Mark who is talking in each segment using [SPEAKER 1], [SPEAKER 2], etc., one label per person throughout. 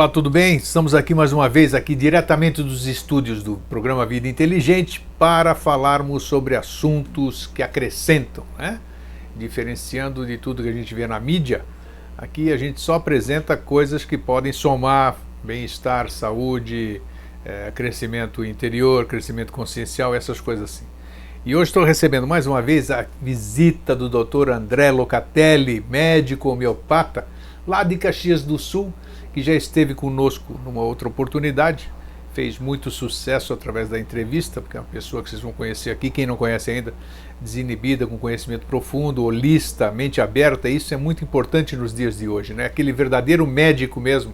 [SPEAKER 1] Olá, tudo bem? Estamos aqui mais uma vez, aqui diretamente dos estúdios do programa Vida Inteligente, para falarmos sobre assuntos que acrescentam, né? Diferenciando de tudo que a gente vê na mídia, aqui a gente só apresenta coisas que podem somar bem-estar, saúde, é, crescimento interior, crescimento consciencial, essas coisas assim. E hoje estou recebendo mais uma vez a visita do Dr. André Locatelli, médico homeopata, lá de Caxias do Sul que já esteve conosco numa outra oportunidade, fez muito sucesso através da entrevista, porque é uma pessoa que vocês vão conhecer aqui, quem não conhece ainda, desinibida, com conhecimento profundo, holista, mente aberta, isso é muito importante nos dias de hoje, né? Aquele verdadeiro médico mesmo,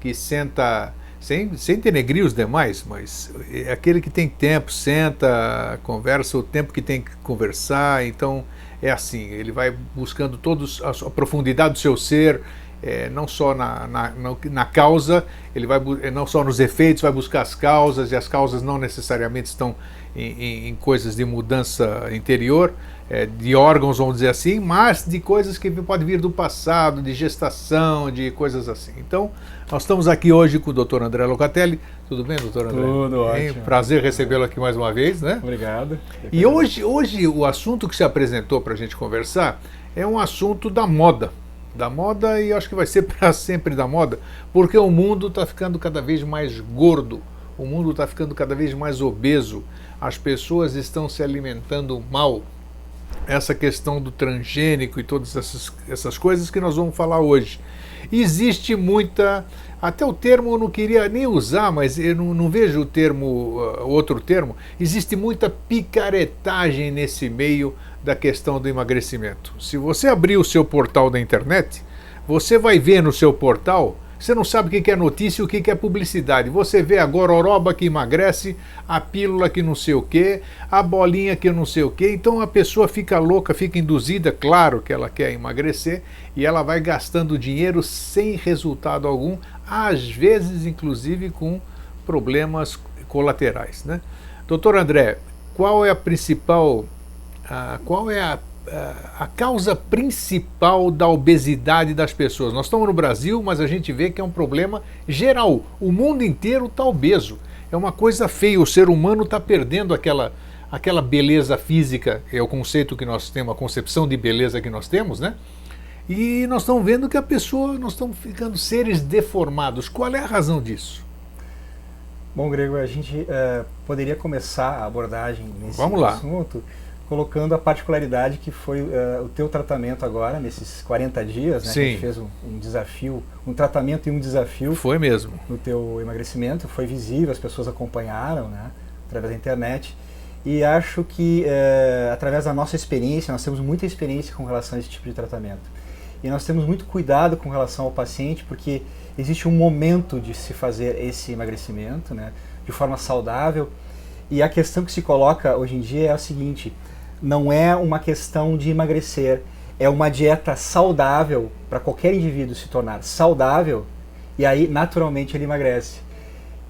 [SPEAKER 1] que senta, sem, sem denegrir os demais, mas é aquele que tem tempo, senta, conversa o tempo que tem que conversar, então é assim, ele vai buscando todos a, a profundidade do seu ser, é, não só na, na, na, causa, ele vai é, não só nos efeitos, vai buscar as causas, e as causas não necessariamente estão em, em, em coisas de mudança interior, é, de órgãos, vamos dizer assim, mas de coisas que podem vir do passado, de gestação, de coisas assim. Então, nós estamos aqui hoje com o Dr. André Locatelli. Tudo bem, doutor André?
[SPEAKER 2] Tudo ótimo.
[SPEAKER 1] Prazer recebê-lo aqui mais uma vez, né?
[SPEAKER 2] Obrigado.
[SPEAKER 1] E hoje, hoje o assunto que se apresentou para a gente conversar é um assunto da moda da moda e acho que vai ser para sempre da moda, porque o mundo está ficando cada vez mais gordo, o mundo está ficando cada vez mais obeso, as pessoas estão se alimentando mal. Essa questão do transgênico e todas essas, essas coisas que nós vamos falar hoje. Existe muita. Até o termo eu não queria nem usar, mas eu não, não vejo o termo, uh, outro termo. Existe muita picaretagem nesse meio da questão do emagrecimento. Se você abrir o seu portal da internet, você vai ver no seu portal, você não sabe o que é notícia e o que é publicidade. Você vê a gororoba que emagrece, a pílula que não sei o que, a bolinha que não sei o que. Então a pessoa fica louca, fica induzida, claro que ela quer emagrecer, e ela vai gastando dinheiro sem resultado algum, às vezes inclusive com problemas colaterais. Né? Doutor André, qual é a principal ah, qual é a, a, a, causa principal da obesidade das pessoas? Nós estamos no Brasil, mas a gente vê que é um problema geral. O mundo inteiro está obeso. É uma coisa feia. O ser humano está perdendo aquela, aquela beleza física, é o conceito que nós temos, a concepção de beleza que nós temos, né? E nós estamos vendo que a pessoa, nós estamos ficando seres deformados. Qual é a razão disso?
[SPEAKER 2] Bom, Grego, a gente uh, poderia começar a abordagem nesse
[SPEAKER 1] Vamos lá.
[SPEAKER 2] assunto colocando a particularidade que foi uh, o teu tratamento agora, nesses 40 dias, né?
[SPEAKER 1] Sim.
[SPEAKER 2] Que a gente fez um, um, desafio, um tratamento e um desafio.
[SPEAKER 1] Foi mesmo.
[SPEAKER 2] No teu emagrecimento, foi visível, as pessoas acompanharam, né? Através da internet. E acho que, uh, através da nossa experiência, nós temos muita experiência com relação a esse tipo de tratamento. E nós temos muito cuidado com relação ao paciente, porque existe um momento de se fazer esse emagrecimento, né? De forma saudável. E a questão que se coloca hoje em dia é o seguinte: não é uma questão de emagrecer, é uma dieta saudável para qualquer indivíduo se tornar saudável e aí naturalmente ele emagrece.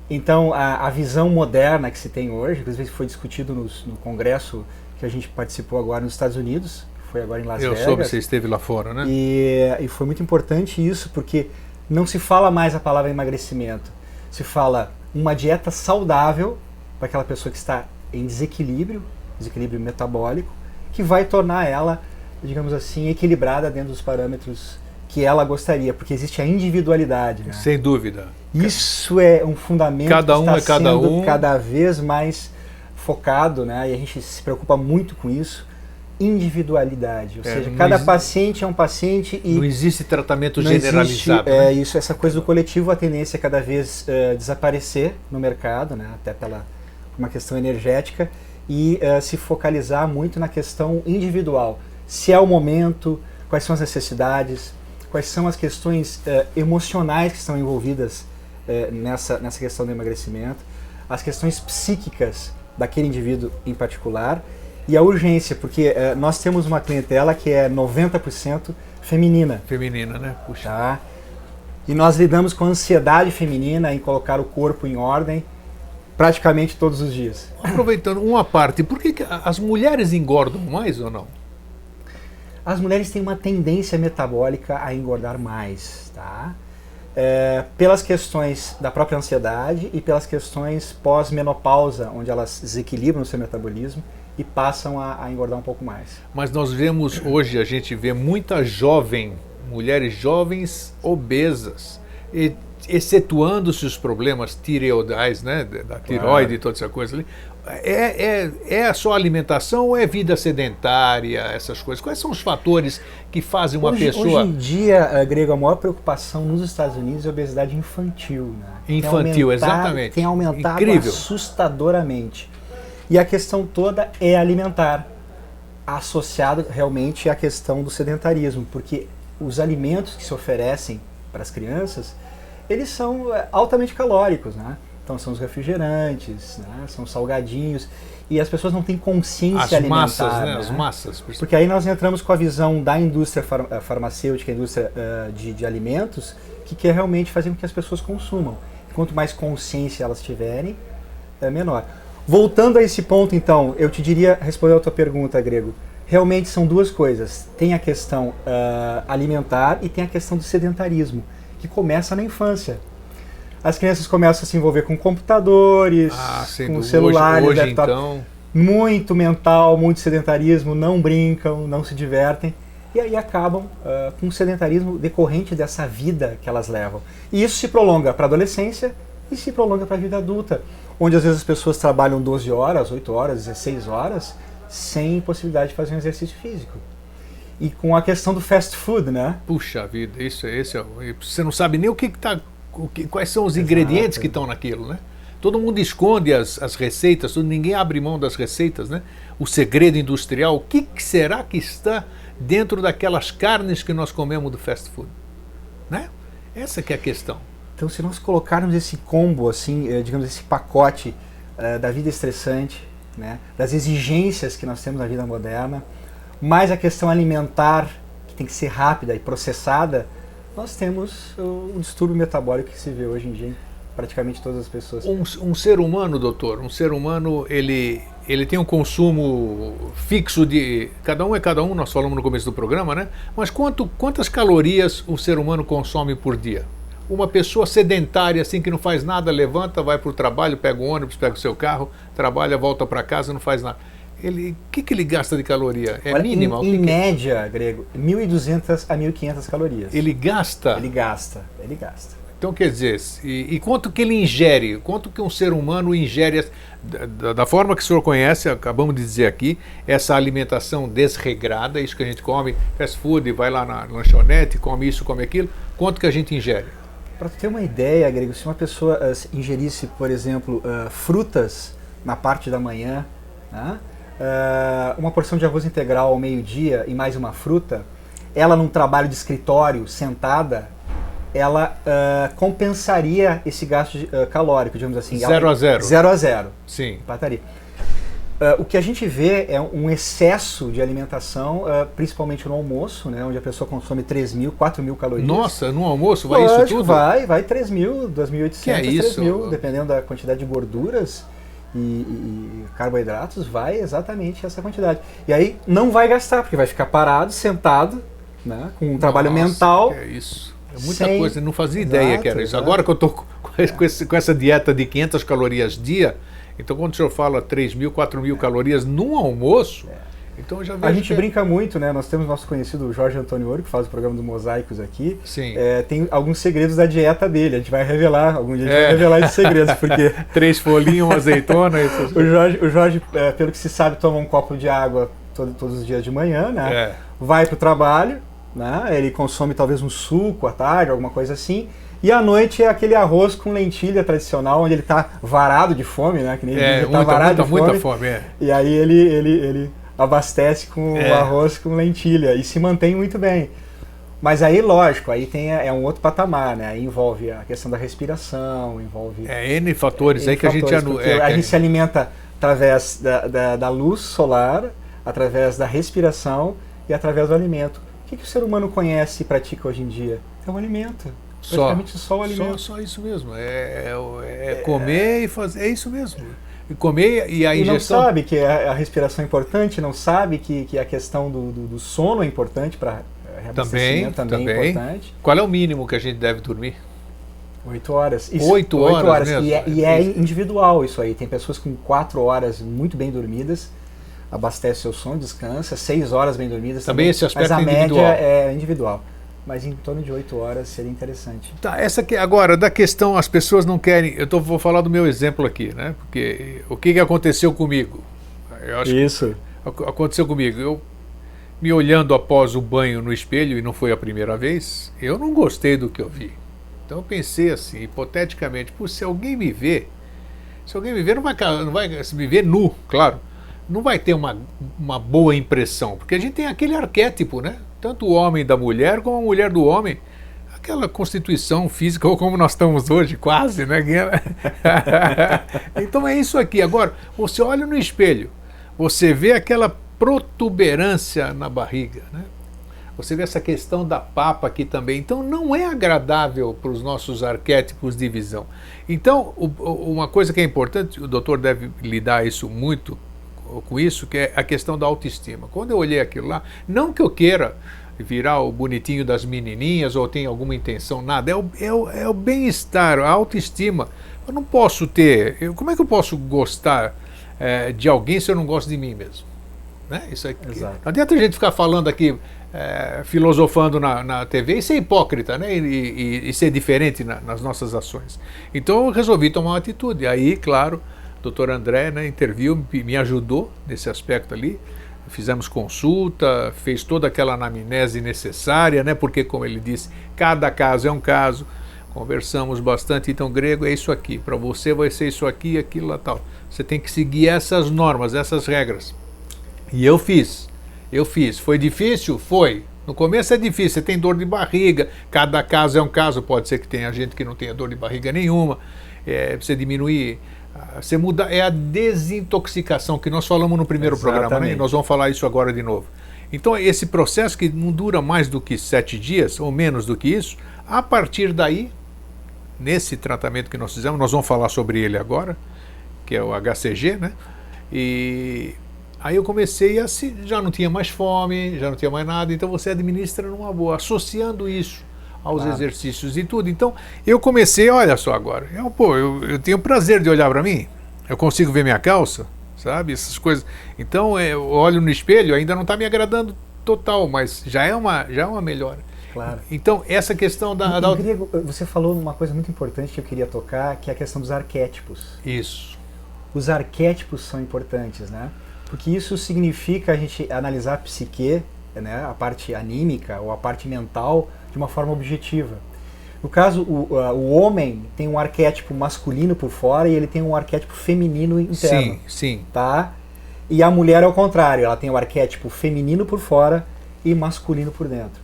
[SPEAKER 2] Então a, a visão moderna que se tem hoje, inclusive foi discutido no, no congresso que a gente participou agora nos Estados Unidos, foi agora em Las
[SPEAKER 1] Eu
[SPEAKER 2] Vegas.
[SPEAKER 1] Eu soube que você esteve lá fora, né?
[SPEAKER 2] E, e foi muito importante isso porque não se fala mais a palavra emagrecimento, se fala uma dieta saudável para aquela pessoa que está em desequilíbrio desequilíbrio metabólico, que vai tornar ela, digamos assim, equilibrada dentro dos parâmetros que ela gostaria, porque existe a individualidade. Né?
[SPEAKER 1] Sem dúvida.
[SPEAKER 2] Isso é um fundamento
[SPEAKER 1] cada um
[SPEAKER 2] que
[SPEAKER 1] está é cada
[SPEAKER 2] sendo
[SPEAKER 1] um.
[SPEAKER 2] cada vez mais focado, né? E a gente se preocupa muito com isso. Individualidade, ou é, seja, cada paciente é um paciente e
[SPEAKER 1] não existe tratamento não generalizado. Existe,
[SPEAKER 2] é né? isso, essa coisa do coletivo, a tendência é cada vez uh, desaparecer no mercado, né? Até pela uma questão energética e uh, se focalizar muito na questão individual. Se é o momento, quais são as necessidades, quais são as questões uh, emocionais que estão envolvidas uh, nessa, nessa questão do emagrecimento, as questões psíquicas daquele indivíduo em particular e a urgência, porque nós temos uma clientela que é 90% feminina.
[SPEAKER 1] Feminina, né?
[SPEAKER 2] Puxa. Tá? E nós lidamos com a ansiedade feminina em colocar o corpo em ordem praticamente todos os dias.
[SPEAKER 1] Aproveitando uma parte, por que, que as mulheres engordam mais ou não?
[SPEAKER 2] As mulheres têm uma tendência metabólica a engordar mais, tá? é, pelas questões da própria ansiedade e pelas questões pós-menopausa, onde elas desequilibram o seu metabolismo e passam a, a, engordar um pouco mais.
[SPEAKER 1] Mas nós vemos hoje, a gente vê muita jovem, mulheres jovens obesas, e, excetuando-se os problemas tireoidais, né, da tireoide claro. e toda essa coisa ali. É, é, é a sua alimentação ou é vida sedentária, essas coisas? Quais são os fatores que fazem uma
[SPEAKER 2] hoje,
[SPEAKER 1] pessoa.
[SPEAKER 2] Hoje em dia, uh, Grego, a maior preocupação nos Estados Unidos é a obesidade infantil. Né?
[SPEAKER 1] Infantil,
[SPEAKER 2] tem
[SPEAKER 1] exatamente.
[SPEAKER 2] Tem aumentado
[SPEAKER 1] Incrível.
[SPEAKER 2] assustadoramente. E a questão toda é alimentar, associado realmente à questão do sedentarismo, porque os alimentos que se oferecem para as crianças, eles são eh, altamente calóricos, né? Então são os refrigerantes, né? são salgadinhos, e as pessoas não têm consciência
[SPEAKER 1] as
[SPEAKER 2] alimentar.
[SPEAKER 1] Massas, né?
[SPEAKER 2] né?
[SPEAKER 1] As massas.
[SPEAKER 2] Porque aí nós entramos com a visão da indústria far eh, farmacêutica, indústria uh, de, de alimentos, que quer realmente fazer com que as pessoas consumam. Quanto mais consciência elas tiverem, é menor. Voltando a esse ponto, então, eu te diria, respondendo a tua pergunta, Grego, realmente são duas coisas. Tem a questão uh, alimentar e tem a questão do sedentarismo, que começa na infância. As crianças começam a se envolver com computadores,
[SPEAKER 1] ah,
[SPEAKER 2] com celulares,
[SPEAKER 1] hoje, hoje então...
[SPEAKER 2] muito mental, muito sedentarismo, não brincam, não se divertem e aí acabam uh, com o sedentarismo decorrente dessa vida que elas levam. E isso se prolonga para a adolescência e se prolonga para a vida adulta, onde às vezes as pessoas trabalham 12 horas, 8 horas, 16 horas, sem possibilidade de fazer um exercício físico. E com a questão do fast food, né?
[SPEAKER 1] Puxa vida, isso, esse é, você não sabe nem o que está que, quais são os Exato. ingredientes que estão naquilo, né? Todo mundo esconde as, as receitas, todo, ninguém abre mão das receitas, né? O segredo industrial, o que, que será que está dentro daquelas carnes que nós comemos do fast food, né? Essa que é a questão.
[SPEAKER 2] Então, se nós colocarmos esse combo, assim, eh, digamos, esse pacote uh, da vida estressante, né, das exigências que nós temos na vida moderna, mais a questão alimentar, que tem que ser rápida e processada, nós temos o, distúrbio metabólico que se vê hoje em dia em praticamente todas as pessoas.
[SPEAKER 1] Um, um, ser humano, doutor, um ser humano, ele, ele tem um consumo fixo de. Cada um é cada um, nós falamos no começo do programa, né? Mas quanto, quantas calorias um ser humano consome por dia? Uma pessoa sedentária, assim, que não faz nada, levanta, vai para o trabalho, pega o ônibus, pega o seu carro, trabalha, volta para casa, não faz nada ele, o que, que ele gasta de caloria? É
[SPEAKER 2] Olha,
[SPEAKER 1] mínima?
[SPEAKER 2] Em, em
[SPEAKER 1] que
[SPEAKER 2] média, Grego, 1.200 a 1.500 calorias.
[SPEAKER 1] Ele gasta?
[SPEAKER 2] Ele gasta, ele gasta.
[SPEAKER 1] Então, quer dizer, e, e, quanto que ele ingere? Quanto que um ser humano ingere, da, da, forma que o senhor conhece, acabamos de dizer aqui, essa alimentação desregrada, isso que a gente come, fast food, vai lá na lanchonete, come isso, come aquilo, quanto que a gente ingere?
[SPEAKER 2] Para ter uma ideia, Grego, se uma pessoa uh, ingerisse, por exemplo, uh, frutas na parte da manhã, né? Uh, uma porção de arroz integral ao meio-dia e mais uma fruta, ela num trabalho de escritório, sentada, ela uh, compensaria esse gasto de, uh, calórico, digamos assim.
[SPEAKER 1] Zero a zero.
[SPEAKER 2] Zero a zero.
[SPEAKER 1] Sim.
[SPEAKER 2] Empataria. Uh, o que a gente vê é um excesso de alimentação, uh, principalmente no almoço, né, onde a pessoa consome 3 mil, 4 mil calorias.
[SPEAKER 1] Nossa, no almoço vai
[SPEAKER 2] Lógico,
[SPEAKER 1] isso tudo?
[SPEAKER 2] Vai, vai 3 mil, 2.800,
[SPEAKER 1] que é
[SPEAKER 2] 3
[SPEAKER 1] isso?
[SPEAKER 2] mil, dependendo da quantidade de gorduras e, e, carboidratos, vai exatamente essa quantidade. E aí não vai gastar, porque vai ficar parado, sentado, né, com um trabalho
[SPEAKER 1] Nossa,
[SPEAKER 2] mental.
[SPEAKER 1] é isso. É muita sem... coisa, eu não fazia ideia exato, que era isso. Exato. Agora que eu estou com, com, com, essa dieta de 500 calorias dia, então quando o senhor fala 3 mil, 4 mil é. calorias num almoço, é. Então já
[SPEAKER 2] a gente que... brinca muito, né? Nós temos nosso conhecido Jorge Antônio Ouro, que faz o programa dos mosaicos aqui.
[SPEAKER 1] Sim.
[SPEAKER 2] É, tem alguns segredos da dieta dele. A gente vai revelar, algum dia a gente é. vai revelar esses segredos, porque.
[SPEAKER 1] Três folhinhas, uma azeitona.
[SPEAKER 2] Isso. o Jorge, o Jorge é, pelo que se sabe, toma um copo de água todo, todos os dias de manhã, né?
[SPEAKER 1] É.
[SPEAKER 2] Vai para o trabalho, né? Ele consome talvez um suco à tarde, alguma coisa assim. E à noite é aquele arroz com lentilha tradicional, onde ele está varado de fome, né? Que nem
[SPEAKER 1] é,
[SPEAKER 2] ele
[SPEAKER 1] tá muita,
[SPEAKER 2] varado
[SPEAKER 1] muita,
[SPEAKER 2] de fome.
[SPEAKER 1] muita fome, é.
[SPEAKER 2] E aí ele, ele, ele abastece com é. arroz com lentilha e se mantém muito bem. Mas aí, lógico, aí tem é um outro patamar, né? Aí envolve a questão da respiração, envolve.
[SPEAKER 1] É N fatores N aí que
[SPEAKER 2] fatores,
[SPEAKER 1] a gente anu...
[SPEAKER 2] é, a gente se alimenta através da, da, da, luz solar, através da respiração e através do alimento. O que, que o ser humano conhece e pratica hoje em dia? É o alimento. Praticamente só, só o alimento.
[SPEAKER 1] Só, só isso mesmo. É, é, é comer e fazer. É isso mesmo e comer e a ingestão.
[SPEAKER 2] E não sabe que a, a respiração é importante, não sabe que, que a questão do, do, do sono é importante para
[SPEAKER 1] também,
[SPEAKER 2] também,
[SPEAKER 1] também.
[SPEAKER 2] é importante.
[SPEAKER 1] Qual é o mínimo que a gente deve dormir?
[SPEAKER 2] Oito horas.
[SPEAKER 1] Isso, oito horas. Oito horas.
[SPEAKER 2] Mesmo. E, é, e é individual isso aí. Tem pessoas com quatro horas muito bem dormidas, abastece seu sono, descansa, seis horas bem dormidas.
[SPEAKER 1] Também, também esse aspecto
[SPEAKER 2] mas a
[SPEAKER 1] individual. média
[SPEAKER 2] é individual. Mas em torno de oito horas seria interessante.
[SPEAKER 1] Tá, essa que agora da questão as pessoas não querem. Eu tô, vou falar do meu exemplo aqui, né? Porque o que, que aconteceu comigo?
[SPEAKER 2] isso.
[SPEAKER 1] aconteceu comigo. Eu me olhando após o banho no espelho e não foi a primeira vez. Eu não gostei do que eu vi. Então eu pensei assim, hipoteticamente, se alguém me ver, se alguém me ver, não vai, não vai se me ver nu, claro, não vai ter uma, uma boa impressão, porque a gente tem aquele arquétipo, né? Tanto o homem da mulher como a mulher do homem. Aquela constituição física, ou como nós estamos hoje, quase, né? então é isso aqui. Agora, você olha no espelho, você vê aquela protuberância na barriga, né? Você vê essa questão da papa aqui também. Então não é agradável para os nossos arquétipos de visão. Então, uma coisa que é importante, o doutor deve lidar isso muito com isso, que é a questão da autoestima. Quando eu olhei aquilo lá, não que eu queira virar o bonitinho das menininhas ou tenha alguma intenção, nada, é o, é o, é o bem-estar, a autoestima. Eu não posso ter, eu, como é que eu posso gostar é, de alguém se eu não gosto de mim mesmo? Né? Isso aqui, Exato. Não adianta a gente ficar falando aqui, é, filosofando na, na TV e ser hipócrita né? e, e, e ser diferente na, nas nossas ações. Então eu resolvi tomar uma atitude. Aí, claro, doutor André né, interviu, me ajudou nesse aspecto ali. Fizemos consulta, fez toda aquela anamnese necessária, né, porque, como ele disse, cada caso é um caso. Conversamos bastante, então, grego é isso aqui. Para você vai ser isso aqui, aquilo lá tal. Você tem que seguir essas normas, essas regras. E eu fiz. Eu fiz. Foi difícil? Foi. No começo é difícil, você tem dor de barriga, cada caso é um caso, pode ser que tenha gente que não tenha dor de barriga nenhuma. É, você diminuir você muda, é a desintoxicação que nós falamos no primeiro Exatamente. programa, né? nós vamos falar isso agora de novo. Então, esse processo que não dura mais do que sete dias, ou menos do que isso, a partir daí, nesse tratamento que nós fizemos, nós vamos falar sobre ele agora, que é o HCG, né? E aí eu comecei a se, já não tinha mais fome, já não tinha mais nada, então você administra numa boa, associando isso aos claro. exercícios e tudo. Então, eu comecei, olha só agora, eu, pô, eu, eu tenho prazer de olhar para mim, eu consigo ver minha calça, sabe? Essas coisas. Então, é, eu olho no espelho, ainda não está me agradando total, mas já é uma, já é uma melhora.
[SPEAKER 2] Claro.
[SPEAKER 1] Então, essa questão da,
[SPEAKER 2] da... Grego, você falou uma coisa muito importante que eu queria tocar, que é a questão dos arquétipos.
[SPEAKER 1] Isso.
[SPEAKER 2] Os arquétipos são importantes, né? Porque isso significa a gente analisar a psique, né, a parte anímica ou a parte mental de uma forma objetiva. No caso, o, uh, o homem tem um arquétipo masculino por fora e ele tem um arquétipo feminino interno.
[SPEAKER 1] Sim, sim.
[SPEAKER 2] Tá? E a mulher é o contrário, ela tem o arquétipo feminino por fora e masculino por dentro.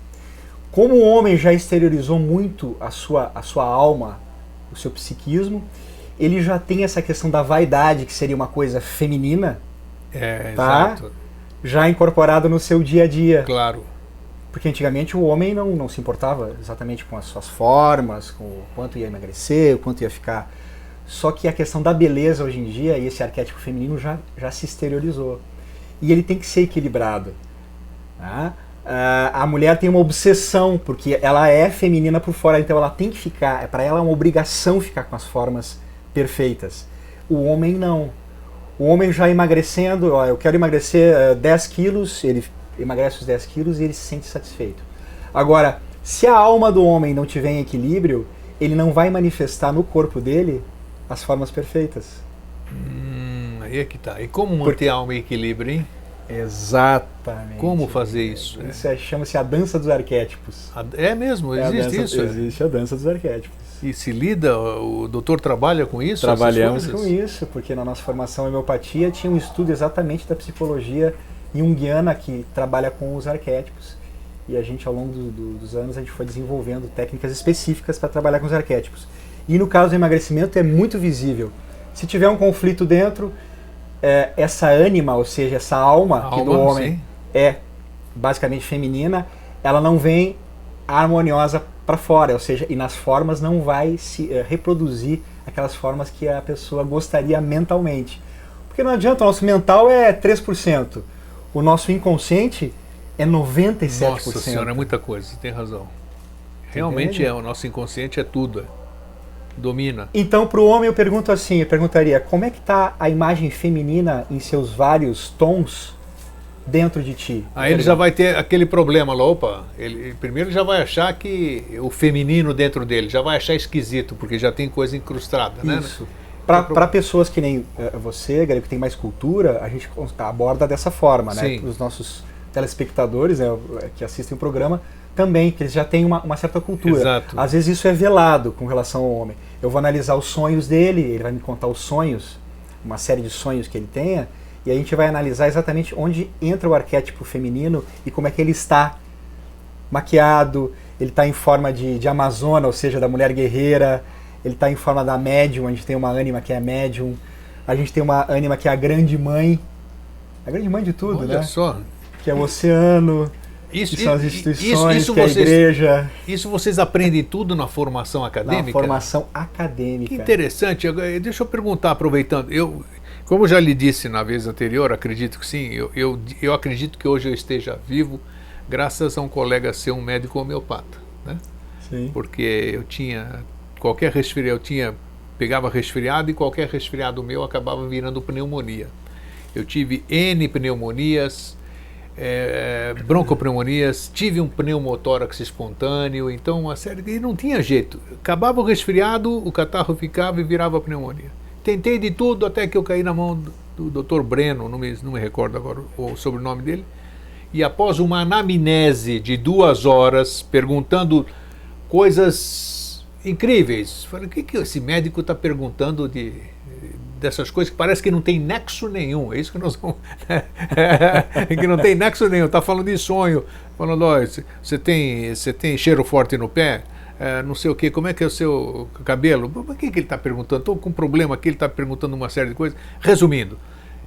[SPEAKER 2] Como o homem já exteriorizou muito a sua, a sua alma, o seu psiquismo, ele já tem essa questão da vaidade, que seria uma coisa feminina,
[SPEAKER 1] é, tá? exato.
[SPEAKER 2] já incorporado no seu dia a dia.
[SPEAKER 1] Claro.
[SPEAKER 2] Porque antigamente o homem não, não se importava exatamente com as suas formas, com o quanto ia emagrecer, o quanto ia ficar. Só que a questão da beleza hoje em dia, e esse arquétipo feminino já, já se exteriorizou. E ele tem que ser equilibrado. Tá? Uh, a mulher tem uma obsessão, porque ela é feminina por fora, então ela tem que ficar, para ela é uma obrigação ficar com as formas perfeitas. O homem não. O homem já emagrecendo, ó, eu quero emagrecer uh, eh, 10 quilos, ele emagrece os 10 quilos e ele se sente satisfeito. Agora, se a alma do homem não tiver em equilíbrio, ele não vai manifestar no corpo dele as formas perfeitas.
[SPEAKER 1] Hum, aí é que tá. E como manter Porque... a alma em equilíbrio, hein?
[SPEAKER 2] Exatamente.
[SPEAKER 1] Como fazer isso?
[SPEAKER 2] Isso é, chama-se a dança dos arquétipos.
[SPEAKER 1] É mesmo? Existe
[SPEAKER 2] é
[SPEAKER 1] dança, isso?
[SPEAKER 2] Existe a dança dos arquétipos.
[SPEAKER 1] E se lida, o doutor trabalha com isso?
[SPEAKER 2] Trabalhamos com isso, porque na nossa formação em homeopatia tinha um estudo exatamente da psicologia junguiana que trabalha com os arquétipos. E a gente, ao longo do, do, dos anos, a gente foi desenvolvendo técnicas específicas para trabalhar com os arquétipos. E no caso do emagrecimento é muito visível. Se tiver um conflito dentro, é, essa ânima, ou seja, essa alma,
[SPEAKER 1] alma
[SPEAKER 2] que do homem sim. é basicamente feminina, ela não vem harmoniosa para fora, ou seja, e nas formas não vai se é, reproduzir aquelas formas que a pessoa gostaria mentalmente. Porque não adianta, o nosso mental é 3%. O nosso inconsciente é 97%.
[SPEAKER 1] Nossa senhora, é muita coisa, você tem razão. Realmente é, o nosso inconsciente é tudo. domina.
[SPEAKER 2] Então, para o homem, eu pergunto assim: eu perguntaria, como é que está a imagem feminina em seus vários tons dentro de ti?
[SPEAKER 1] Aí ele já vai ter aquele problema lá, opa, ele primeiro já vai achar que o feminino dentro dele, já vai achar esquisito, porque já tem coisa incrustada, né?
[SPEAKER 2] Isso. Para pessoas que nem uh, você, que tem mais cultura, a gente aborda dessa forma, né? Os nossos telespectadores né, que assistem o programa, também, que eles já têm uma, uma, certa cultura.
[SPEAKER 1] Exato.
[SPEAKER 2] Às vezes isso é velado com relação ao homem. Eu vou analisar os sonhos dele, ele vai me contar os sonhos, uma série de sonhos que ele tenha, e a gente vai analisar exatamente onde entra o arquétipo feminino e como é que ele está maquiado, ele está em forma de, de amazona, ou seja, da mulher guerreira, ele está em forma da médium, a gente tem uma ânima que é médium, a gente tem uma ânima que é a grande mãe, a grande mãe de tudo,
[SPEAKER 1] Olha
[SPEAKER 2] né?
[SPEAKER 1] só.
[SPEAKER 2] Que é o oceano,
[SPEAKER 1] isso,
[SPEAKER 2] que são as instituições, isso, isso que é a igreja.
[SPEAKER 1] Isso vocês aprendem tudo na formação acadêmica?
[SPEAKER 2] Na formação acadêmica.
[SPEAKER 1] Que interessante. Deixa eu perguntar, aproveitando. Eu, como já lhe disse na vez anterior, acredito que sim, eu, eu, eu acredito que hoje eu esteja vivo graças a um colega ser um médico homeopata. Né?
[SPEAKER 2] Sim.
[SPEAKER 1] Porque eu tinha qualquer resfriado, eu tinha pegava resfriado e qualquer resfriado meu acabava virando pneumonia. Eu tive N pneumonias, é, broncopneumonias, tive um pneumotórax espontâneo, então uma série e não tinha jeito. Acabava o resfriado, o catarro ficava e virava pneumonia. Tentei de tudo até que eu caí na mão do, do Dr. Breno, não me, não me recordo agora o sobrenome dele, e após uma anamnese de duas horas, perguntando coisas incríveis, falei, o que, que esse médico está perguntando de dessas coisas que parece que não tem nexo nenhum. É isso que nós vamos. que não tem nexo nenhum. Está falando de sonho, falando, ó, você tem, você tem cheiro forte no pé? É, não sei o que, como é que é o seu cabelo? Por que, que ele está perguntando? Estou com um problema aqui, ele está perguntando uma série de coisas. Resumindo,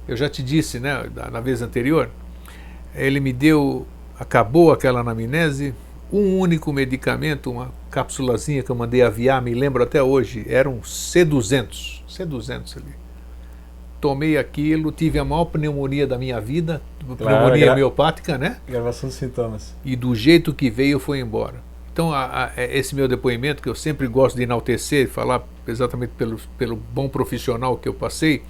[SPEAKER 1] eu já te disse, né, na vez anterior, ele me deu, acabou aquela anamnese, um único medicamento, uma cápsulazinha que eu mandei aviar, me lembro até hoje, era um C200, C200 ali tomei aquilo, tive a maior pneumonia da minha vida, claro, pneumonia homeopática, né?
[SPEAKER 2] Gravação de sintomas.
[SPEAKER 1] E do jeito que veio, foi embora. Então, a, a, é, esse meu depoimento, que eu sempre gosto de enaltecer, falar exatamente pelo, pelo bom profissional que eu passei,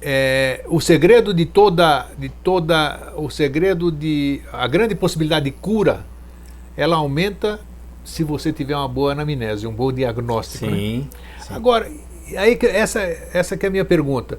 [SPEAKER 1] é, o segredo de toda, de toda, o segredo de, a grande possibilidade de cura, ela aumenta se você tiver uma boa anamnese, um bom diagnóstico.
[SPEAKER 2] Sim. Né?
[SPEAKER 1] sim. Agora, aí essa, essa que é a minha pergunta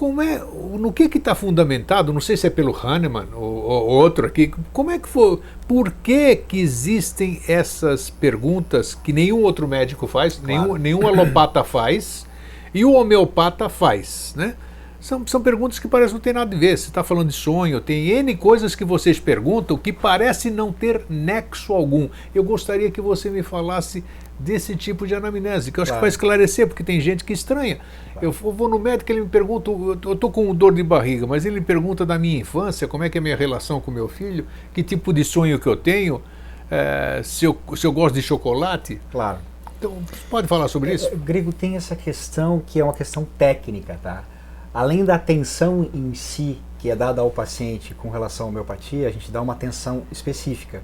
[SPEAKER 1] como é, no que está fundamentado, não sei se é pelo Hahnemann ou, ou, outro aqui, como é que foi, por que que existem essas perguntas que nenhum outro médico faz, claro. nenhum, nenhum alopata faz, e o homeopata faz, né? São, são perguntas que parecem não ter nada a ver. Você está falando de sonho, tem N coisas que vocês perguntam que parece não ter nexo algum. Eu gostaria que você me falasse desse tipo de anamnese, que eu acho claro. que vai esclarecer, porque tem gente que estranha. Claro. Eu vou no médico, ele me pergunta, eu estou com dor de barriga, mas ele me pergunta da minha infância, como é que é a minha relação com meu filho, que tipo de sonho que eu tenho, é, se, eu, se eu gosto de chocolate.
[SPEAKER 2] Claro.
[SPEAKER 1] Então, pode falar sobre isso?
[SPEAKER 2] O grego tem essa questão que é uma questão técnica, tá? Além da atenção em si que é dada ao paciente com relação à homeopatia, a gente dá uma atenção específica.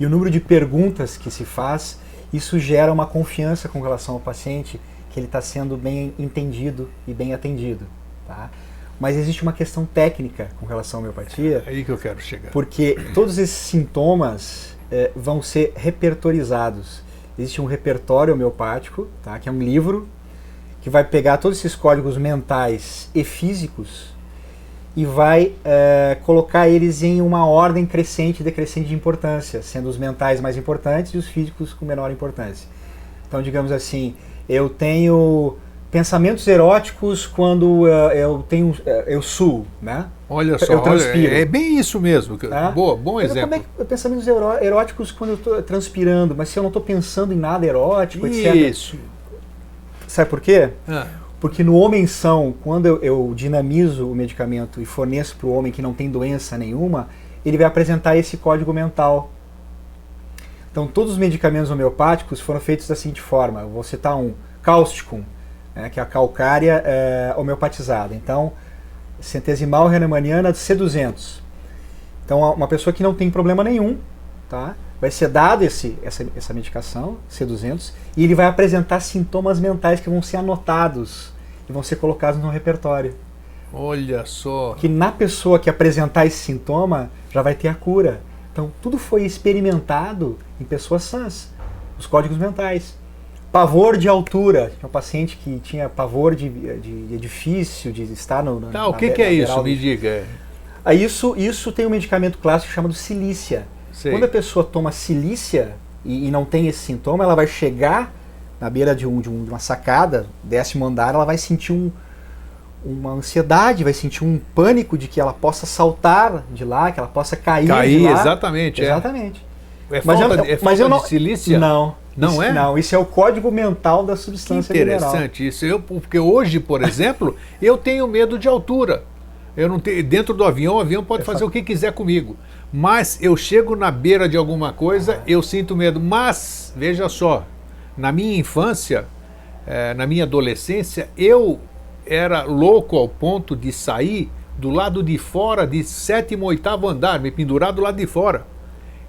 [SPEAKER 2] E o número de perguntas que se faz isso gera uma confiança com relação ao paciente que ele está sendo bem entendido e bem atendido. Tá? Mas existe uma questão técnica com relação à homeopatia.
[SPEAKER 1] É aí que eu quero chegar.
[SPEAKER 2] Porque todos esses sintomas é, vão ser repertorizados. Existe um repertório homeopático, tá? que é um livro que vai pegar todos esses códigos mentais e físicos e vai é, colocar eles em uma ordem crescente e decrescente de importância, sendo os mentais mais importantes e os físicos com menor importância. Então, digamos assim, eu tenho pensamentos eróticos quando uh, eu tenho uh, eu suo, né?
[SPEAKER 1] Olha só, eu transpiro. Olha, é bem isso mesmo. É? Boa, bom exemplo. Como é
[SPEAKER 2] que, pensamentos eróticos quando eu estou transpirando, mas se eu não estou pensando em nada erótico,
[SPEAKER 1] isso. etc. Isso.
[SPEAKER 2] Sabe por quê? Ah. Porque no homem são, quando eu, eu dinamizo o medicamento e forneço para o homem que não tem doença nenhuma, ele vai apresentar esse código mental. Então, todos os medicamentos homeopáticos foram feitos da seguinte forma: eu vou citar um, cáusticum, né, que é a calcária é, homeopatizada. Então, centesimal hahnemanniana de C200. Então, uma pessoa que não tem problema nenhum, tá? Vai ser dado esse, essa, essa medicação, C200, e ele vai apresentar sintomas mentais que vão ser anotados e vão ser colocados no repertório.
[SPEAKER 1] Olha só.
[SPEAKER 2] Que na pessoa que apresentar esse sintoma já vai ter a cura. Então, tudo foi experimentado em pessoas sãs, os códigos mentais. Pavor de altura. Tinha um paciente que tinha pavor de, de, edifício, de estar no.
[SPEAKER 1] Tá, o que, que é isso? Me diga.
[SPEAKER 2] Aí isso, isso tem um medicamento clássico chamado silícia. Sei. Quando a pessoa toma silícia e, e, não tem esse sintoma, ela vai chegar na beira de, um, de, um, de uma sacada, décimo andar, ela vai sentir um, uma ansiedade, vai sentir um pânico de que ela possa saltar de lá, que ela possa cair,
[SPEAKER 1] cair
[SPEAKER 2] de lá.
[SPEAKER 1] exatamente.
[SPEAKER 2] Exatamente.
[SPEAKER 1] É, é falta, mas eu, é mas eu não, de silícia?
[SPEAKER 2] Não.
[SPEAKER 1] Não
[SPEAKER 2] isso,
[SPEAKER 1] é?
[SPEAKER 2] Não, isso é o código mental da substância
[SPEAKER 1] que interessante
[SPEAKER 2] mineral.
[SPEAKER 1] isso. Eu, porque hoje, por exemplo, eu tenho medo de altura. Eu não tenho, dentro do avião, o avião pode fazer o que quiser comigo. Mas eu chego na beira de alguma coisa, eu sinto medo. Mas, veja só, na minha infância, eh, na minha adolescência, eu era louco ao ponto de sair do lado de fora de sétimo, oitavo andar, me pendurar do lado de fora.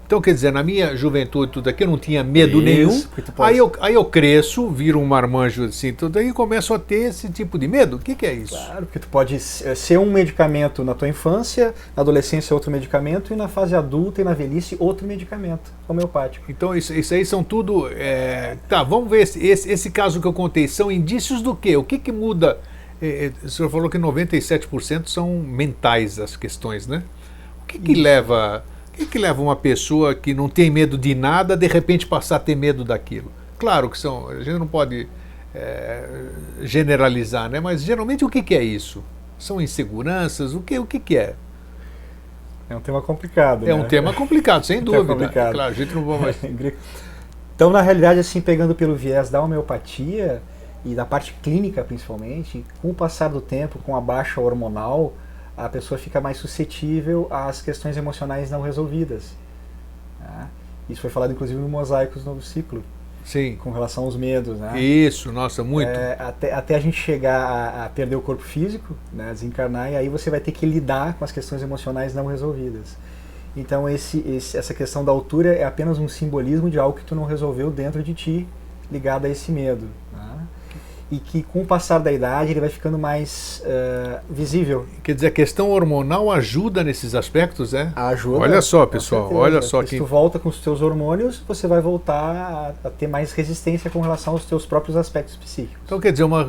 [SPEAKER 1] Então, quer dizer, na minha juventude, tudo aqui, eu não tinha medo Isso, nenhum. Aí eu, aí eu cresço, viro um marmanjo assim, tudo aí começo a ter esse tipo de medo. O que, que é isso?
[SPEAKER 2] Claro, porque tu pode ser um medicamento na tua infância, na adolescência outro medicamento, e na fase adulta e na velhice outro medicamento homeopático.
[SPEAKER 1] Então, isso, isso aí são tudo. É... Tá, vamos ver esse, esse, esse, caso que eu contei. São indícios do quê? O que, que muda? É o senhor falou que 97% são mentais as questões, né? O que, que leva que, que leva uma pessoa que não tem medo de nada de repente passar a ter medo daquilo? Claro que são, a gente não pode é, generalizar, né? mas geralmente o que, que é isso? São inseguranças? O que, o que, que é?
[SPEAKER 2] É um tema complicado.
[SPEAKER 1] É
[SPEAKER 2] né?
[SPEAKER 1] um tema complicado, sem dúvida. Complicado. Claro, a gente não vai mais...
[SPEAKER 2] então, na realidade, assim, pegando pelo viés da homeopatia e da parte clínica principalmente, com o passar do tempo, com a baixa hormonal, a pessoa fica mais suscetível às questões emocionais não resolvidas. Né? Isso foi falado inclusive no Mosaicos Novo Ciclo.
[SPEAKER 1] Sim.
[SPEAKER 2] Com relação aos medos, né?
[SPEAKER 1] Isso, nossa, muito. É,
[SPEAKER 2] até, até a gente chegar a, a, perder o corpo físico, né, desencarnar, e aí você vai ter que lidar com as questões emocionais não resolvidas. Então esse, esse, essa questão da altura é apenas um simbolismo de algo que tu não resolveu dentro de ti, ligado a esse medo. E que com o passar da idade ele vai ficando mais uh, visível.
[SPEAKER 1] Quer dizer, a questão hormonal ajuda nesses aspectos, é?
[SPEAKER 2] Ajuda.
[SPEAKER 1] Olha só, pessoal, olha só.
[SPEAKER 2] Se tu volta com os teus hormônios, você vai voltar a, a, ter mais resistência com relação aos teus próprios aspectos psíquicos.
[SPEAKER 1] Então, quer dizer, uma,